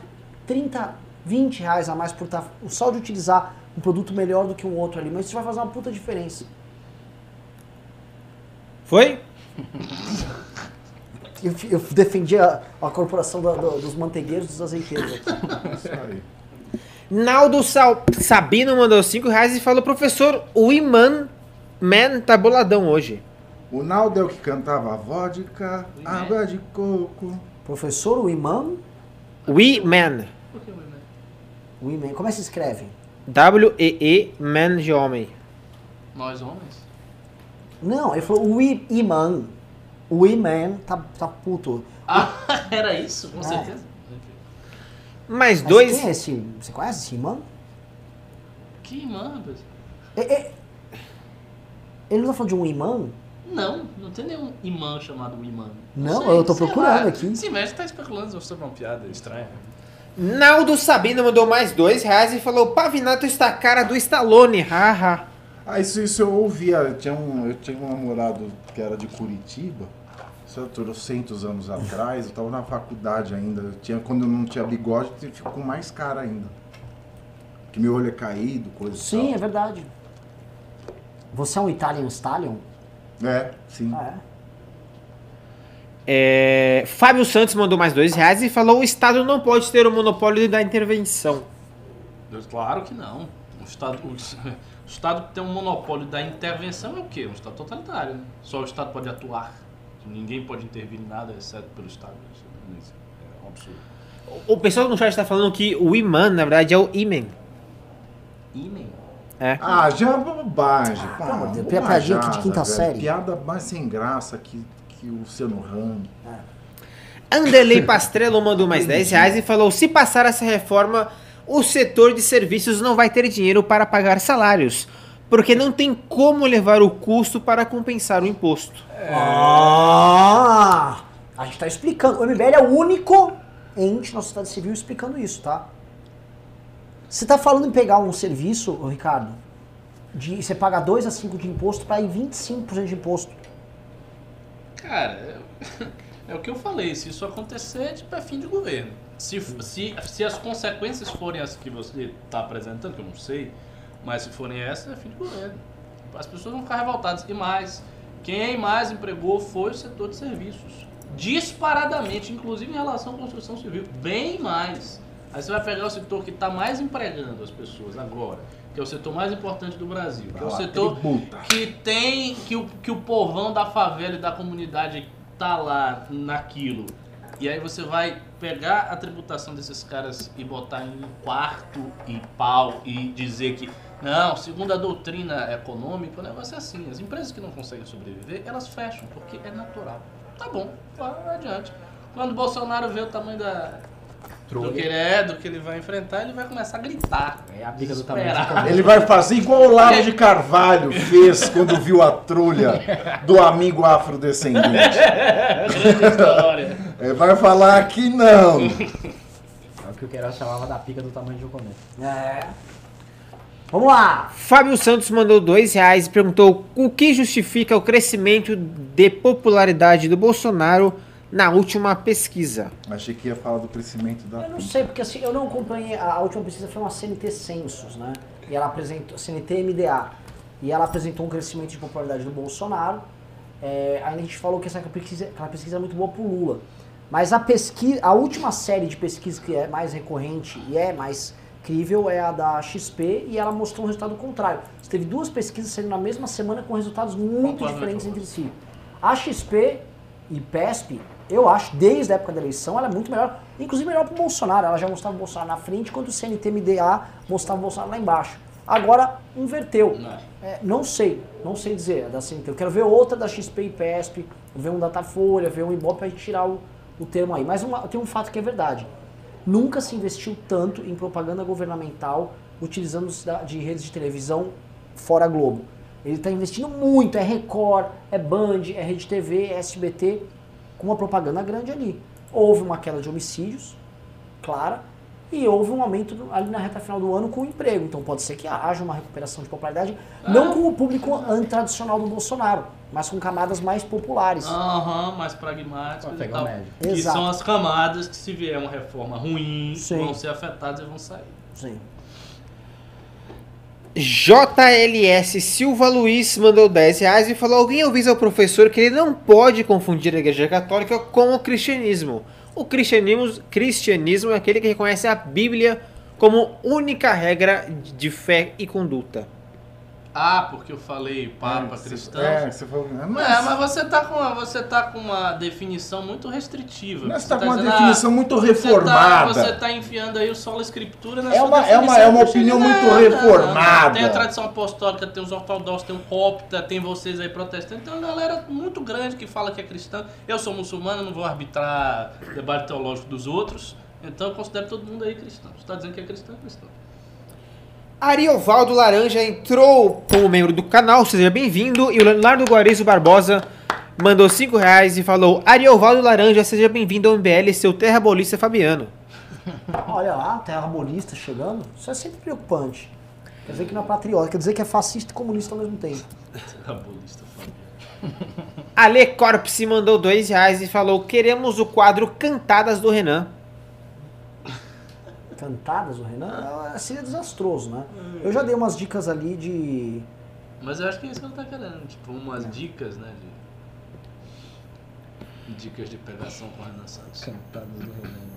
30, 20 reais a mais por estar só de utilizar um produto melhor do que um outro ali, mas isso vai fazer uma puta diferença. Foi? Eu, eu defendi a, a corporação do- do- dos manteigueiros e dos azeiteiros aqui. Isso aí. Naldo Sal- Sabino mandou 5 reais e falou: Professor, o Iman Man tá boladão hoje. O Naldo é o que cantava vodka, água de coco. Professor, o imã, We Man. Por que o imã, como é que se escreve? W-E-E Man de homem. Nós homens? Não, ele falou o i- imã. O imã tá, tá puto. Ah, era isso? Com É. certeza. Mais Mas dois. quem é esse? Você conhece esse imã? Que imã, rapaz? É- é- ele não tá falando de um imã? Não, não tem nenhum imã chamado imã. Não, eu tô sei procurando lá. aqui. Sim, mas tá especulando sobre uma piada estranha. Naldo Sabino mandou mais dois reais e falou: Pavinato está a cara do Stallone. Haha. Ah, isso, isso eu ouvia. Eu tinha, um, eu tinha um namorado que era de Curitiba. Trocentos anos atrás. Eu tava na faculdade ainda. Eu tinha, quando eu não tinha bigode, ficou mais cara ainda. Que meu olho é caído, coisa e Sim, é verdade. Você é um Italian Stallion? É, sim. Ah, É, Fábio Santos mandou mais dois reais e falou: O Estado não pode ter o monopólio da intervenção. Claro que não. O Estado, o, o Estado que tem um monopólio da intervenção é o quê? Um Estado totalitário. Né? Só o Estado pode atuar. Ninguém pode intervir em nada exceto pelo Estado. Isso é um absurdo. O pessoal no chat está falando que o Iman, na verdade, é o Imen. Imen? É. Ah, já é bobagem. pá, amor de Deus, bobajada, piadinha de quinta velho. série. Piada mais sem graça que, que o Luciano Hang. Anderley Pastrello mandou mais 10 reais e falou: se passar essa reforma, o setor de serviços não vai ter dinheiro para pagar salários, porque não tem como levar o custo para compensar o imposto. Ah! A gente tá explicando. O MBL é o único ente na sociedade civil explicando isso, tá? Você tá falando em pegar um serviço, Ricardo, de você paga 2 a 5 de imposto para ir 25% de imposto. Cara, é o que eu falei, se isso acontecer, tipo, é fim de governo. Se, se, se as consequências forem as que você está apresentando, que eu não sei, mas se forem essas, é fim de governo. As pessoas vão ficar revoltadas. E mais, quem mais empregou foi o setor de serviços. Disparadamente, inclusive em relação à construção civil. Bem mais. Aí você vai pegar o setor que está mais empregando as pessoas agora, que é o setor mais importante do Brasil, que é o setor que tem, que o, que o povão da favela e da comunidade tá lá naquilo. E aí você vai pegar a tributação desses caras e botar em quarto e pau e dizer que não, segundo a doutrina econômica, o negócio é assim. As empresas que não conseguem sobreviver, elas fecham, porque é natural. Tá bom, vai adiante. Quando o Bolsonaro vê o tamanho da, do que ele é, do que ele vai enfrentar, ele vai começar a gritar. É a pica do tamanho de. Ele vai fazer igual o Lavo de Carvalho fez quando viu a trulha do amigo afrodescendente. Grande história. Ele vai falar que não. É o que o Queiroz chamava da pica do tamanho de um comer. É. Vamos lá! Fábio Santos mandou 2 reais e perguntou o que justifica o crescimento de popularidade do Bolsonaro na última pesquisa. Achei que ia falar do crescimento da. Eu não sei, porque assim, eu não acompanhei. A última pesquisa foi uma CNT Census, né? E ela apresentou. CNT MDA. E ela apresentou um crescimento de popularidade do Bolsonaro. É, ainda a gente falou que essa pesquisa, aquela pesquisa é muito boa pro Lula. Mas a pesquisa, a última série de pesquisas que é mais recorrente e é mais crível é a da XP e ela mostrou um resultado contrário. Você teve duas pesquisas saindo na mesma semana com resultados muito diferentes entre si. A XP e PESP, eu acho, desde a época da eleição, ela é muito melhor. Inclusive melhor pro Bolsonaro. Ela já mostrava o Bolsonaro na frente, enquanto o CNT-MDA mostrava o Bolsonaro lá embaixo. Agora, inverteu. Não. É, não sei, não sei dizer da CNT. Eu quero ver outra da XP e PESP, ver um Datafolha, ver um Ibope gente tirar o, o termo aí. Mas uma- tem um fato que é verdade. Nunca se investiu tanto em propaganda governamental utilizando de redes de televisão fora Globo. Ele está investindo muito, é Record, é Band, é Rede TV, é SBT, com uma propaganda grande ali. Houve uma queda de homicídios, clara, e houve um aumento no- ali na reta final do ano com o emprego. Então pode ser que haja uma recuperação de popularidade, não com o público tradicional do Bolsonaro, mas com camadas mais populares. Aham, mais pragmáticos Pra e tal. o médio. Que Exato. são as camadas que se vier uma reforma ruim, Sim. vão ser afetadas e vão sair. Sim. JLS Silva Luiz mandou 10 reais e falou: Alguém avisa ao professor que ele não pode confundir a Igreja Católica com o cristianismo. O cristianismo, cristianismo é aquele que reconhece a Bíblia como única regra de fé e conduta. Ah, porque eu falei Papa É, cristão. É, você falou. É, Mas, mas você tá, com uma, você tá com uma definição muito restritiva. mas Você tá com uma dizendo, definição ah, muito você tá- reformada. Você tá, enfiando aí o solo escritura na É sua uma- é uma- é uma opinião muito Não, não, não. reformada. Tem a tradição apostólica, tem os ortodoxos, tem o copta, tem vocês aí protestantes. Tem uma galera muito grande que fala que é cristã. Eu sou muçulmano, não vou arbitrar debate teológico dos outros. Então eu considero todo mundo aí cristão. Você tá dizendo que é cristão, é cristão. Ariovaldo Laranja entrou como membro do canal, seja bem-vindo. E o Leonardo Guarizo Barbosa mandou 5 reais e falou: Ariovaldo Laranja, seja bem-vindo ao MBL, seu terrabolista Fabiano. Olha lá, terra bolista chegando. Isso é sempre preocupante. Quer dizer que não é patriota, quer dizer que é fascista e comunista ao mesmo tempo. Terraplanista, Fabiano. Ale Corpse mandou 2 reais e falou: Queremos o quadro Cantadas do Renan. Cantadas, o Renan, é, seria desastroso, né? Eu já dei umas dicas ali de. Mas eu acho que é isso que ele tá querendo. Tipo, umas dicas, né? De... Dicas de pegação com o Renan Santos. Cantadas do Renan.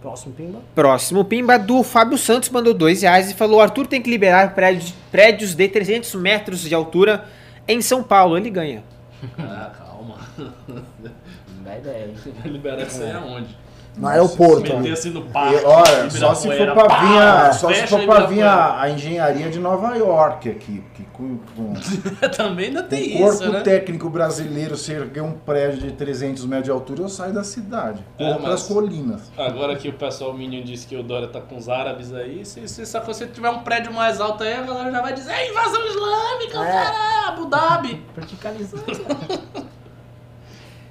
Próximo Pimba. Próximo Pimba do Fábio Santos mandou 2 reais e falou: Arthur tem que liberar prédios, prédios de 300 metros de altura em São Paulo. Ele ganha. Ah, calma. Não dá ideia? Vai liberar isso aí aonde? No aeroporto. Senhora. ali. Meter-se no E, parque. olha, só se for pá, vir, a, só se for pra vir a, a engenharia de Nova York aqui, que com, com Também ainda tem o corpo isso, né? técnico brasileiro, se erguer um prédio de 300 metros de altura, eu saio da cidade, É, corro mas- colinas. Agora que o pessoal Minion disse que o Dória tá com os árabes aí, se, se, se você tiver um prédio mais alto aí, a galera já vai dizer é invasão islâmica, É. cara, Abu Dhabi. Verticalizando.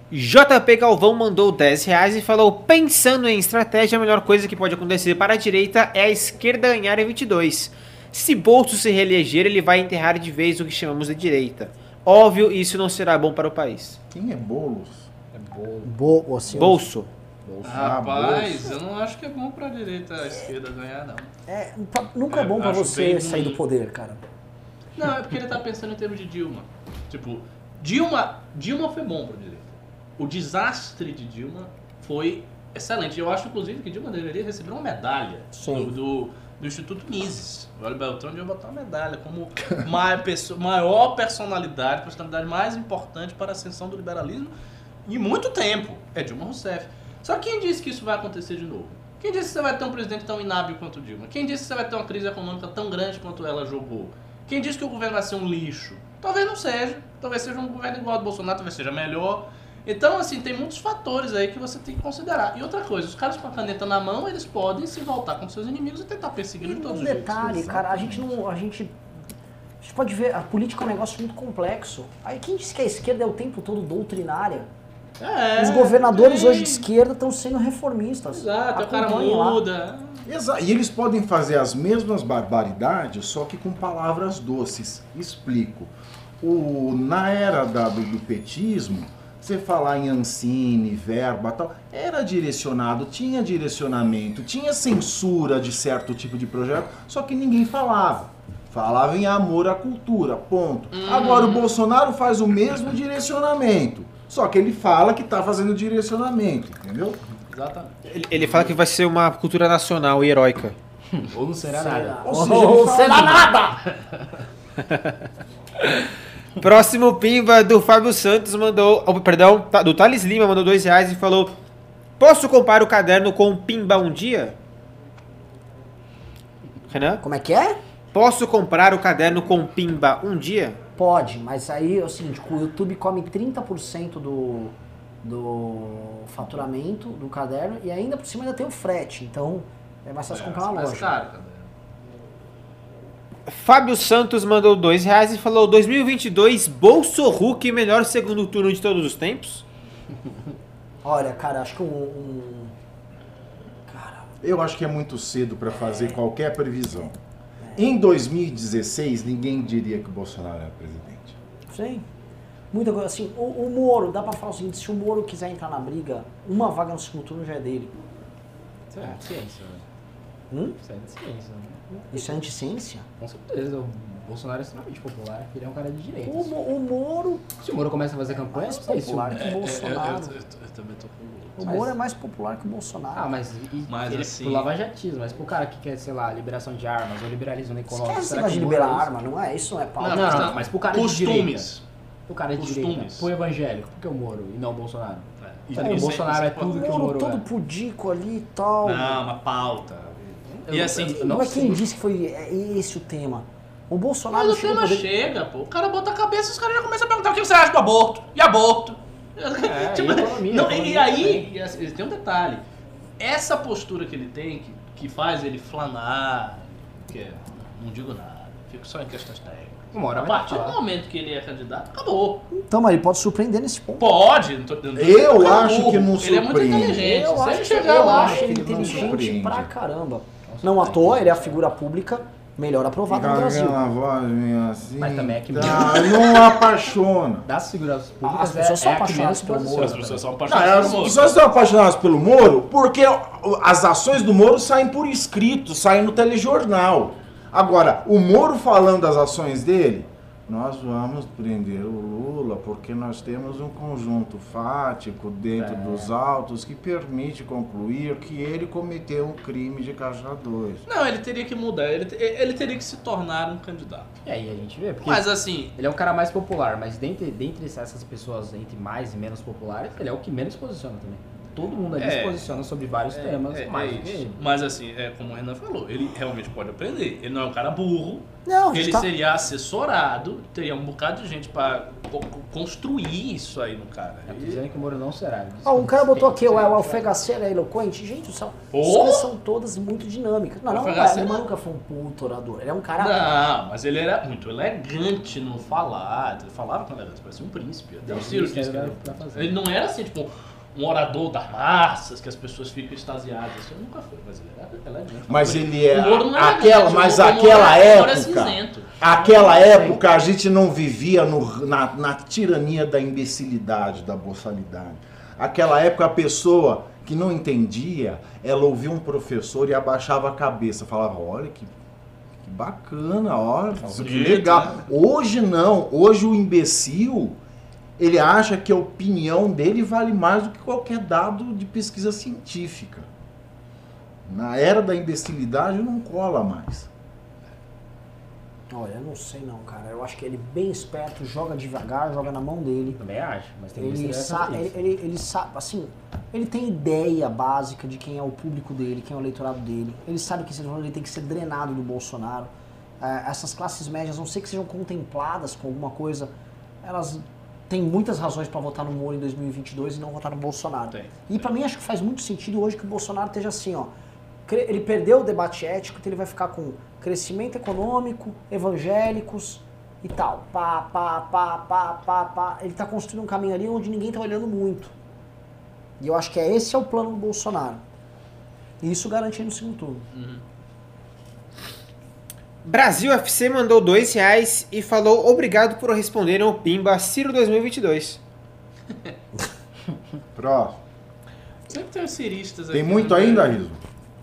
JP Galvão mandou 10 reais e falou: Pensando em estratégia, a melhor coisa que pode acontecer para a direita é a esquerda ganhar em 22. Se Bolso se reeleger, ele vai enterrar de vez o que chamamos de direita. Óbvio, isso não será bom para o país. Quem é Boulos? É bolo. Bo, assim, Bolso. bolso. Rapaz, eu não acho que é bom pra direita a esquerda ganhar, não. É, nunca é, bom pra acho você bem sair do poder, cara. Não, é porque ele tá pensando em termos de Dilma. Tipo, Dilma, Dilma foi bom pra direita. O desastre de Dilma foi excelente. Eu acho, inclusive, que Dilma deveria receber uma medalha do, do, do Instituto Mises. O Olho Beltrão devia botar uma medalha como ma- perso- maior personalidade, personalidade mais importante para a ascensão do liberalismo em muito tempo. É Dilma Rousseff. Só que quem disse que isso vai acontecer de novo? Quem disse que você vai ter um presidente tão inábil quanto Dilma? Quem disse que você vai ter uma crise econômica tão grande quanto ela jogou? Quem disse que o governo vai ser um lixo? Talvez não seja. Talvez seja um governo igual ao do Bolsonaro, talvez seja melhor. Então, assim, tem muitos fatores aí que você tem que considerar. E outra coisa, os caras com a caneta na mão, eles podem se voltar contra seus inimigos e tentar perseguir E de todos um os jeitos. detalhe, cara, a gente não. A gente. A gente pode ver, a política é um negócio muito complexo. Aí quem disse que a esquerda é o tempo todo doutrinária? É, Os governadores tem. hoje de esquerda estão sendo reformistas. Exato, o cara muda. Exa e eles podem fazer as mesmas barbaridades, só que com palavras doces. Explico. O, na era da- do, do petismo, você falar em Ancine, verba tal, era direcionado, tinha direcionamento, tinha censura de certo tipo de projeto, só que ninguém falava. Falava em amor à cultura, ponto. Agora o Bolsonaro faz o mesmo direcionamento, só que ele fala que está fazendo direcionamento, entendeu? Exatamente. Ele, ele fala que vai ser uma cultura nacional e heróica. Ou não será nada. Ou Ou seja, fala- será nada! Próximo pimba do Fábio Santos mandou. oh, perdão, tá- do Thales Lima mandou dois reais e falou: Posso comprar o caderno com pimba um dia? Renan? Como é que é? Posso comprar o caderno com pimba um dia? Pode, mas aí é o seguinte, o YouTube come 30% do, do faturamento do caderno e ainda por cima ainda tem o frete, então é mais fácil comprar na mais loja. caro. Fábio Santos mandou dois reais e falou: 2022, Bolso Hulk, melhor segundo turno de todos os tempos? Olha, cara, acho que um. um- Cara, Eu acho que é muito cedo para fazer qualquer previsão. Em 2016, ninguém diria que o Bolsonaro era presidente. sim. Muita coisa assim. O, o Moro, dá pra falar o seguinte: se o Moro quiser entrar na briga, uma vaga no segundo turno já é dele. Isso é ciência, né? Hum? Isso é ciência, né? Isso é anticiência? Com certeza, o Bolsonaro é extremamente popular, ele é um cara de direita. O, Mo- o Moro Se o Moro começa a fazer campanha, mais não sei se o... popular que o É, é, Bolsonaro. eu, eu- eu também tô com O mas- Moro é mais popular que o Bolsonaro. Ah, mas, e, Mas ele, assim- pro lavajatismo, mas pro cara que quer, sei lá, liberação de armas ou liberalismo Esquece será negócio que de o Moro liberar é isso? arma, não é? Isso não é pauta. Não, mas não, tá. mas pro cara de Costumes. O cara de Costumes. direita, pro evangélico, por que o Moro e não o Bolsonaro? É, Sabe, o Bolsonaro é tudo o que o Moro Moro todo é. pudico ali e tal. Não, uma pauta. E não- assim, Não, é quem disse que foi é esse o tema. O Bolsonaro Mas o tema poder- chega, pô. O cara bota a cabeça e os caras já começam a perguntar o que você acha do aborto? E aborto? É, e economia, não, economia e aí, e assim, tem um detalhe. Essa postura que ele tem, que, que faz ele flanar, que é, não digo nada, fico só em questões técnicas. Uma hora A partir do momento que ele é candidato, acabou. Então, mas ele pode surpreender nesse ponto. Pode. Não tô, não tô Eu que é acho burro. que não Ele é muito surpreende. inteligente. Eu Se acho, ele que- chegar eu lá, acho ele ele não inteligente surpreende. pra caramba. Não à toa, ele é a figura pública melhor aprovada no Brasil. aquela voz assim. Mas também é que- tá, não apaixona. Das seguranças públicas As pessoas é, são é apaixonadas pelo Moro. as pessoas são Não, apaixonadas as por pessoas estão apaixonadas pelo Moro porque as ações do Moro saem por escrito, saem no telejornal. Agora, o Moro falando das ações dele, nós vamos prender o Lula porque nós temos um conjunto fático dentro É. dos autos que permite concluir que ele cometeu um crime de caixa 2. Não, ele teria que mudar. Ele, ele teria que se tornar um candidato. E aí a gente vê, porque Mas assim, ele é um cara mais popular, mas dentre, dentre essas pessoas, entre mais e menos populares, ele é o que menos posiciona também. Todo mundo ali É. se posiciona sobre vários temas, É, mais é isso. ele. Mas assim, é como o Renan falou, ele realmente pode aprender. Ele não é um cara burro. Não, Ele tá- seria assessorado, teria um bocado de gente co- construir isso aí no cara. E- dizendo que o Moro não será. Ó, um cara botou aqui, o o. Alfegaceiro é eloquente. Gente, são, Ô! são todas muito dinâmicas. Não, não, Alfegaceiro- ele nunca foi um puto orador. Ele é um cara... Não, mas ele era muito elegante no falar. Ele falava com elegância, parecia um príncipe. Até o Ciro disse que era ele, pra fazer. ele não era assim, tipo, um orador das massas, que as pessoas ficam extasiadas. Isso nunca foi, mas ele era elegante. Mas ele é. O Moro não aquela, mas aquela época. Aquela época a gente não vivia no- na, na tirania da imbecilidade, da boçalidade. Aquela época a pessoa que não entendia, ela ouvia um professor e abaixava a cabeça, falava, olha que, que bacana, olha, que legal. né? Hoje não, hoje o imbecil, ele acha que a opinião dele vale mais do que qualquer dado de pesquisa científica. Na era da imbecilidade não cola mais. Olha, eu não sei não, cara. Eu acho que ele bem esperto, joga devagar, joga na mão dele. Também acho, mas tem que Ele sabe, ele ele, ele, sabe, assim, ele tem ideia básica de quem é o público dele, quem é o eleitorado dele. Ele sabe que ele tem que ser drenado do Bolsonaro. É, essas classes médias, a não sei que sejam contempladas com alguma coisa, elas têm muitas razões para votar no Moro em 2022 e não votar no Bolsonaro. Tem. E para mim acho que faz muito sentido hoje que o Bolsonaro esteja assim, ó. Ele perdeu o debate ético, então ele vai ficar com crescimento econômico, evangélicos e tal. Pá, pá, pá, pá, pá, pá. Ele tá construindo um caminho ali onde ninguém tá olhando muito. E eu acho que é esse é o plano do Bolsonaro. E isso garante ele no segundo turno. Brasil FC mandou dois reais e falou obrigado por responderem ao Pimba Ciro 2022. Próximo. Sempre tem os ciristas Tem aqui, muito né? ainda, Riso?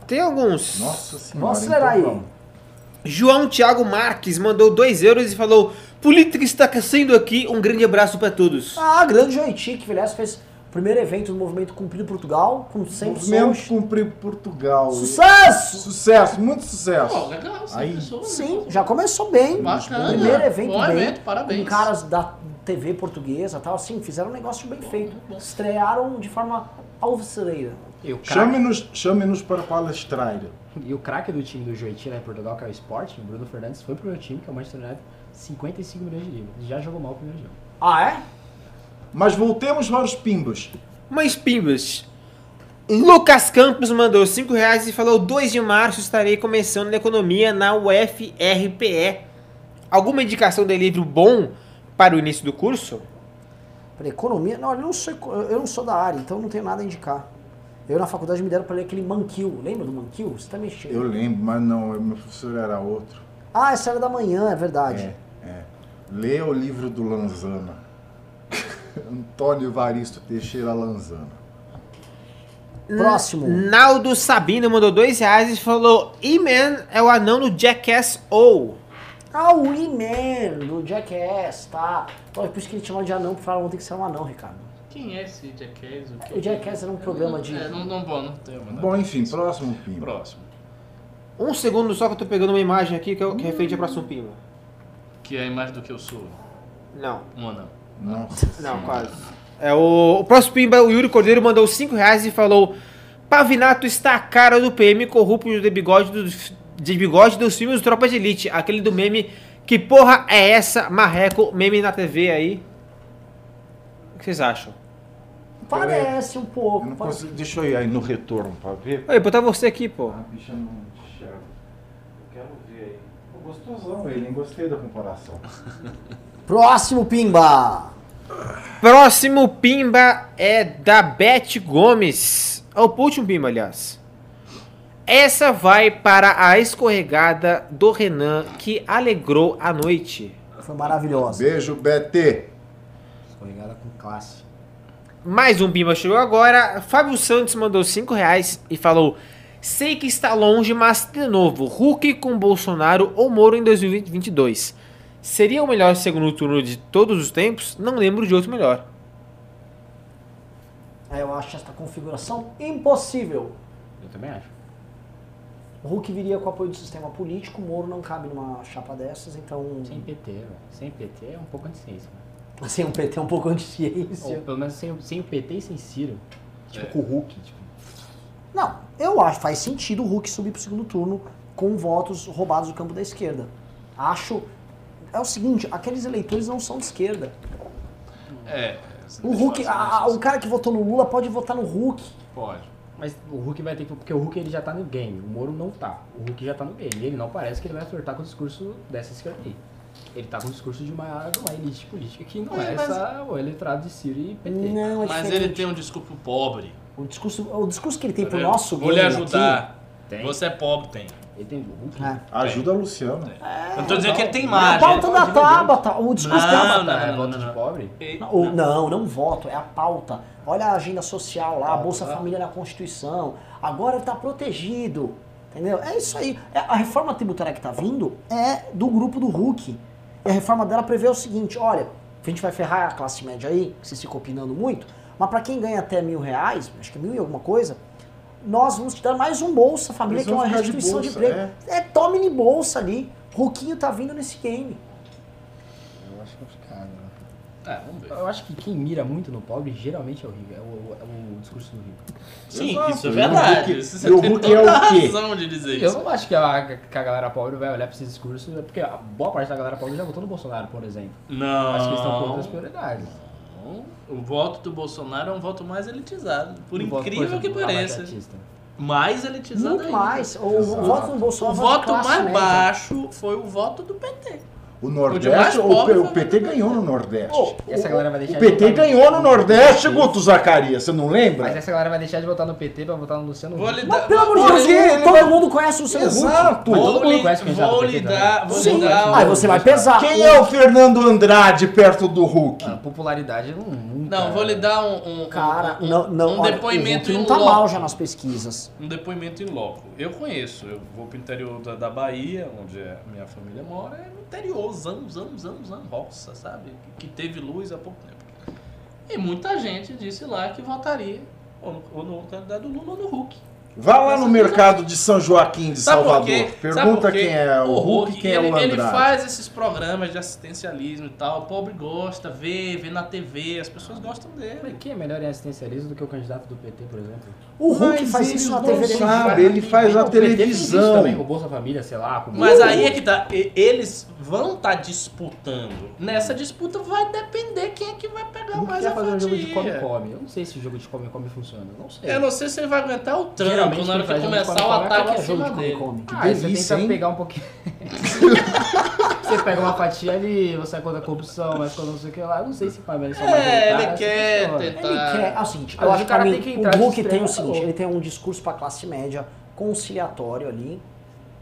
Tem alguns. Nossa senhora. Vamos acelerar então aí. João Thiago Marques mandou 2 euros e falou: Política está crescendo aqui, um grande abraço para todos. Ah, grande Joiti, que aliás fez primeiro evento do movimento Cumprido Portugal, com 100 Movimento pessoas. cumprir Portugal. Sucesso! Sucesso, muito sucesso. Pô, legal, Aí. pessoas, Sim, né? já começou bem. Bacana. Primeiro evento Bom bem. evento, parabéns. Com caras da TV portuguesa e tal, assim, fizeram um negócio bem feito. Estrearam de forma craque Chame-nos chame para palestrar. e o craque do time do Joiti lá em Portugal, que é o Sporting, o Bruno Fernandes, foi pro meu time, que é o Manchester United, 55 milhões de libras. Já jogou mal o primeiro jogo. Ah, é? Mas voltemos para os pimbos. Mas Pimbas. Lucas Campos mandou 5 reais e falou: 2 de março estarei começando na economia na UFRPE. Alguma indicação de livro bom para o início do curso? Para economia, não, eu não, sou, eu não sou da área, então não tenho nada a indicar. Eu na faculdade me deram para ler aquele Manquil. Lembra do Manquil? Você tá mexendo. Eu lembro, mas não, meu professor era outro. Ah, essa era da manhã, é verdade. É, é. Lê o livro do Lanzana. Antônio Evaristo Teixeira Lanzana. Próximo. Naldo Sabino mandou 2 reais e falou: E-Man é o anão do Jackass O. Ah, o E-Man do Jackass, tá? Pô, é por isso que ele chamava de anão, porque falaram ontem que você era um anão, Ricardo. Quem é esse Jackass? O, que- O Jackass era um programa de... É, não, não, bom, não menor Bom, enfim, próximo pimbo. Próximo. Um segundo só que eu tô pegando uma imagem aqui que é, que é referente ao próximo Pimba. Que é a imagem do que eu sou. Não. Um anão. Nossa. Não, quase. É, o, o próximo Pimba, o Yuri Cordeiro, mandou 5 reais e falou: Pavinato está a cara do PM corrupto de bigode, do, de bigode dos filmes do Tropa de Elite. Aquele do meme. Que porra é essa, marreco, meme na TV aí? O que vocês acham? Parece um Eu pouco. não parece- consigo, deixa eu ir aí no retorno pra ver. Oi, botar você aqui, pô. A bicha não enxerga. Eu quero ver aí. Pô, Gostosão ele, hein? Gostei da comparação. Próximo, Pimba! Próximo Pimba é da Beth Gomes. É o último Pimba, aliás. Essa vai para a escorregada do Renan que alegrou a noite. Foi maravilhosa. Beijo, BT. Escorregada com classe. Mais um Pimba chegou agora. Fábio Santos mandou 5 reais e falou: Sei que está longe, mas de novo, Hulk com Bolsonaro ou Moro em 2022. Seria o melhor segundo turno de todos os tempos? Não lembro de outro melhor. É, eu acho esta configuração impossível. Eu também acho. O Hulk viria com o apoio do sistema político, o Moro não cabe numa chapa dessas, então. Sem PT, velho. Sem PT é um pouco anti-ciência. né? Sem um PT é um pouco Ou anti-ciência. pelo menos sem, sem o PT e sem Ciro. Tipo, com o Hulk. Tipo, Não, eu acho faz sentido o Hulk subir pro segundo turno com votos roubados do campo da esquerda. Acho. É o seguinte, aqueles eleitores não são de esquerda. É. O Hulk, a- a- o cara que votou no Lula pode votar no Hulk. Pode. mas o Hulk vai ter que. Porque o Hulk ele já tá no game. O Moro não tá. O Hulk já tá no game. E ele não parece que ele vai flertar com o discurso dessa esquerda aí. Ele tá com o discurso de uma, de uma elite política que não é, É, mas- essa, o eleitorado de Ciro e PT. Não, é Mas ele tem um discurso pobre. O discurso, o discurso que ele tem pro Eu nosso Vou lhe game ajudar. Tem. Você é pobre, tem. Ele tem o Hulk. É. Ajuda a Luciana. Eu não tô dizendo que ele tem A imagem. pauta da Tabata, o discurso Não, da não, é não, voto não, de não. pobre? Não, não voto, é a pauta. Olha a agenda social lá, a Bolsa lá. Família na Constituição. Agora está protegido. Entendeu? É isso aí. É, a reforma tributária que está vindo é do grupo do Hulk. E a reforma dela prevê o seguinte: olha, a gente vai ferrar a classe média aí, que vocês ficam opinando muito, mas para quem ganha até mil reais, acho que é mil e alguma coisa, nós vamos te dar mais um Bolsa Família, Eles que é uma de restituição de, bolsa, emprego. É, tome-lhe bolsa ali. Hulkinho tá vindo nesse game. Eu acho complicado. né? É, vamos ver. Eu acho que quem mira muito no pobre geralmente é o rico. É o, é o discurso do rico. Sim, Exato. isso é E o verdade. Hulk- Isso e o Hulk é o a quê? razão de dizer Eu isso. não acho que a, que a galera pobre vai olhar pra esse discurso, porque a boa parte da galera pobre já votou no Bolsonaro, por exemplo. Não. Acho que eles estão com outras prioridades. O voto do Bolsonaro é um voto mais elitizado. Por Um voto, incrível exemplo, que do pareça. Mais elitizado Muito ainda. mais. O, o voto no O Bolsonaro é voto mais média. baixo foi o voto do PT. O O Nordeste, o, foi o PT o ganhou no Nordeste. E essa galera vai deixar O de PT votar ganhou no Nordeste, Guto Zacarias, você não lembra? Mas essa galera vai deixar de votar no PT pra votar no Luciano Vou Huck. lhe Mas pelo amor de Deus, ele todo vai- mundo conhece o Luciano Huck. Exato. Mas todo Vou mundo lhe, conhece o candidato vou do lhe PT dar. também. Vou Sim, lhe dar. um- aí você vai pesar. Quem é o Fernando Andrade perto do Hulk? Ah, popularidade não. Não, vou lhe dar um. um Cara, um, não, não, um olha, depoimento o Hulk em não tá mal já nas pesquisas. Um depoimento em loco. Eu conheço, eu vou pro interior da, da Bahia, onde a minha família mora, é interior, zão, zão, zão, zão, roça, sabe? Que teve luz há pouco tempo. E muita gente disse lá que votaria ou no, ou no candidato Lula ou no Hulk. Vá lá no mercado de São Joaquim de Sabe Salvador. Sabe Pergunta quem é o, Hulk e quem ele, é o ele Andrade. faz esses programas de assistencialismo e tal. O pobre gosta, vê, vê na TV, as pessoas gostam dele. Quem é melhor em assistencialismo do que o candidato do PT, por exemplo? O Hulk Mas faz isso na TV sabem, ele faz a fez isso televisão. também com o Bolsa Família, sei lá, Mas aí é que tá. Eles vão estar disputando. Nessa disputa vai depender quem é que vai pegar O mais quer a fazer um jogo de fatia. come-come. Eu não sei se o jogo de come-come funciona. Eu não sei. Eu não sei se ele vai aguentar o tranco Geralmente na hora que começar o ataque acaba em cima dele. come-come. Ah, aí você delícia, tenta hein? pegar um pouquinho. você pega uma fatia ali, você é contra a corrupção, mas quando não sei o que lá, eu não sei se família são É, ele quer tentar- Ele quer, é o seguinte, Mas eu o acho que cara pra tem que o entrar Hulk tem o seguinte, ele tem um discurso pra classe média conciliatório ali,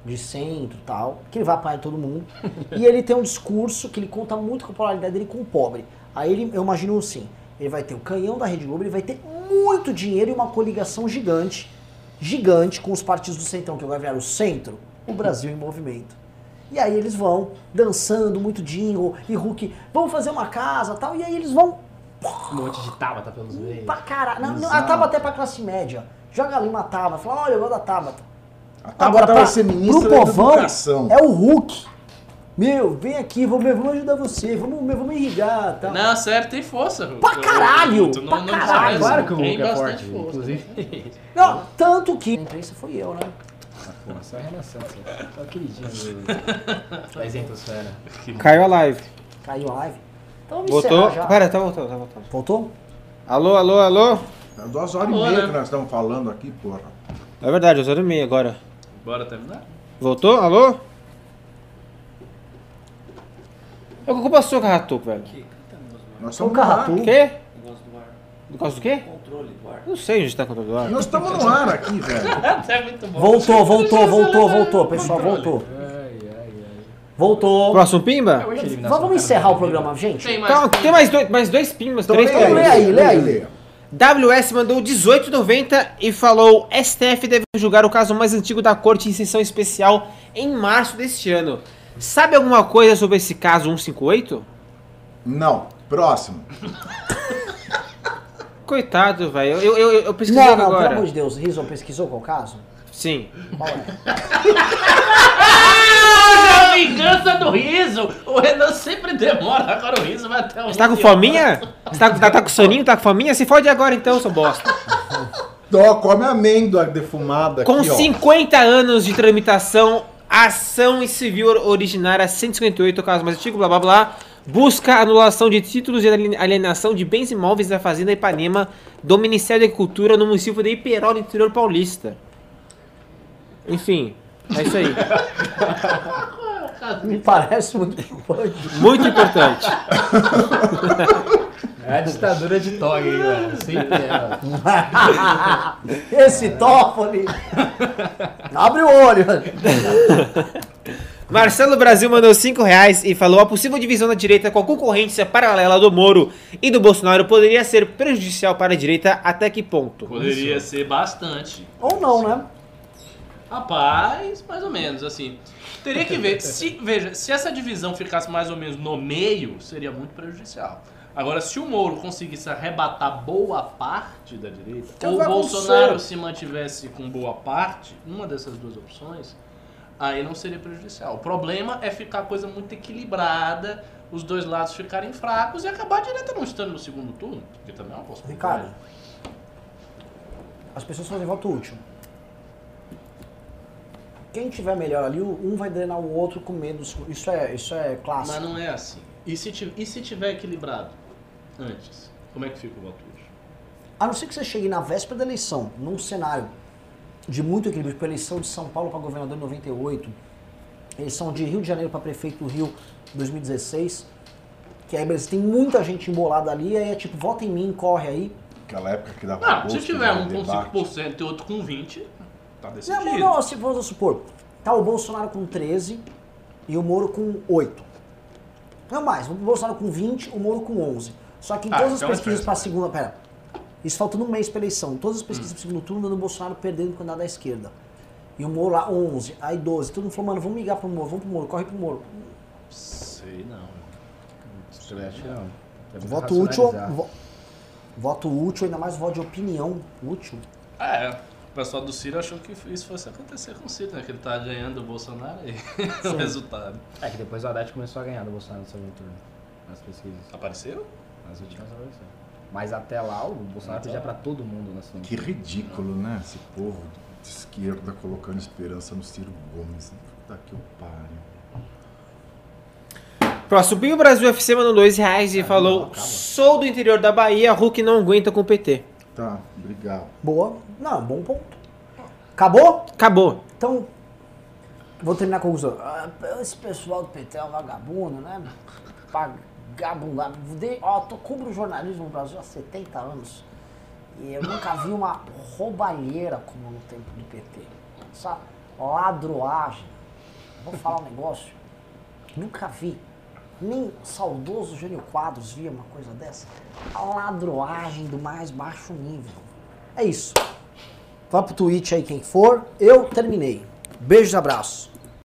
de centro e tal, que ele vai apanhar todo mundo. e ele tem um discurso que ele conta muito com a polaridade dele com o pobre. Aí ele, eu imagino assim, ele vai ter o canhão da Rede Globo, ele vai ter muito dinheiro e uma coligação gigante, gigante com os partidos do centrão, que vai virar o centro, o Brasil em movimento. E aí eles vão dançando, muito jingle, e Hulk, vamos fazer uma casa tal, e aí eles vão Um monte de Tabata pelos meios. Pra caralho. Não, não, Exato. a Tabata é pra classe média. Joga ali uma Tabata. Fala, olha, eu gosto da Tabata. A Tabata vai ser ministra pro da povão, Educação. é o Hulk. Meu, vem aqui, vamos, vamos ajudar você, vamos, vamos irrigar tal. Não, sério, tem força. Hulk. Pra caralho, Tu pra não caralho. desmerece, Claro que o Hulk é bastante forte, força. inclusive. Não, tanto que... A imprensa foi eu, né? Pô, só é renaissance. Só queridinho do... da isentosfera. Caiu a live. Caiu a live. Então vamos Voltou? já. Pera, tá voltando, tá voltando. Voltou? Alô, alô, alô? É duas horas e meia né? que nós estamos falando aqui, porra. É verdade, eu e meia agora. Bora terminar? Voltou? Alô? É o que passou, Carratu, velho? Nós Sou estamos um no ar. carratu. O quê? Negócio do quê? Não sei onde tá o controle do ar. Nós estamos no ar aqui, velho. É muito bom. Voltou, voltou, voltou, voltou, pessoal, voltou. Ai, ai, ai. Voltou. Próximo Pimba? A eliminação Vamos do encerrar o do programa, gente? Tem mais. Calma, tem mais dois, mais dois Pimbas, três Então, Então Pimbas. lê aí, lê aí. WS mandou 18,90 e falou: STF deve julgar o caso mais antigo da corte em sessão especial em março deste ano. Sabe alguma coisa sobre esse caso 158? Não. Próximo. Coitado, velho. Eu, eu, eu, pesquisei Não, não, pelo agora. amor de Deus. Rizzo pesquisou qual caso? Sim. Qual é? Ah, a vingança do riso! O Renan sempre demora, agora o riso vai até o Você tá com fominha? Você tá, tá, tá com soninho? Tá com fominha? Se fode agora então, seu bosta. Ó, come amêndoa defumada Com aqui, ó. 50 anos de tramitação, ação civil originária 158, caso mais antigo, blá blá blá, busca anulação de títulos de alien- alienação de bens imóveis da Fazenda Ipanema do Ministério da Agricultura no município de Iperó, no interior paulista. Enfim, é isso aí. Me parece muito importante. Muito importante. É a ditadura de Tog, hein, velho? Sempre é. Esse Toffoli. Abre o olho. Marcelo Brasil mandou 5 reais e falou: a possível divisão da direita com a concorrência paralela do Moro e do Bolsonaro poderia ser prejudicial para a direita até que ponto? Poderia ser bastante. Ou não, né? Rapaz, mais ou menos, assim. Teria que ver. Se, veja, se essa divisão ficasse mais ou menos no meio, seria muito prejudicial. Agora, se o Moro conseguisse arrebatar boa parte da direita, Que ou o Bolsonaro se mantivesse com boa parte, uma dessas duas opções, aí não seria prejudicial. O problema é ficar a coisa muito equilibrada, os dois lados ficarem fracos e acabar a direita não estando no segundo turno, que também é uma possibilidade. Ricardo, as pessoas fazem voto útil. Quem tiver melhor ali, um vai drenar o outro com medo. Isso é, isso é clássico. Mas não é assim. E se, e se tiver equilibrado antes? Como é que fica o voto útil? A não ser que você chegue na véspera da eleição, num cenário de muito equilíbrio, tipo a eleição de São Paulo para governador em 98, eleição de Rio de Janeiro para prefeito do Rio em 2016, que aí beleza, tem muita gente embolada ali, aí é tipo, vota em mim, corre aí. Aquela época que dava Não, se tiver de um com debate. 5% e outro com 20%, tá decidido. Não, não, se vamos supor, tá o Bolsonaro com 13 e o Moro com 8. Não mais, o Bolsonaro com 20, o Moro com 11. Só que em Ah, todas as então é pesquisas para a segunda, pera, isso faltando um mês para eleição, todas as Hum. pesquisas para segundo turno dando o Bolsonaro perdendo o candidato da esquerda. E o Moro lá 11, aí 12, todo mundo falou, mano, vamos ligar pro Moro, vamos pro Moro, corre pro Moro. Sei não. Escreve, não. É Voto útil, vo- voto útil, ainda mais voto de opinião útil. É, o pessoal do Ciro achou que isso fosse acontecer com o Ciro, né? Que ele tá ganhando o Bolsonaro aí. o resultado. É que depois o Haddad começou a ganhar do Bolsonaro no segundo turno. Nas pesquisas. Apareceu? Últimas eleições. Mas até lá o Bolsonaro pedia pra todo mundo na segunda Que ridículo, né? Esse povo de esquerda colocando esperança no Ciro Gomes. Puta que o pariu. Próximo, Pinho Brasil FC mandou 2 reais e falou. Sou do interior da Bahia, Hulk não aguenta com o PT. Tá, obrigado. Boa, não, bom ponto. Acabou? Acabou. Então, vou terminar com o ah, Esse pessoal do PT é um vagabundo, né? Vagabundado. De- Ó, tô cubro jornalismo no Brasil há 70 anos. E eu nunca vi uma roubalheira como no tempo do PT. Essa ladroagem. Vou falar um negócio. Nunca vi. Nem o saudoso Jânio Quadros via uma coisa dessa. A ladroagem do mais baixo nível. É isso. Vá pro Twitch aí quem for. Eu terminei. Beijos e abraços.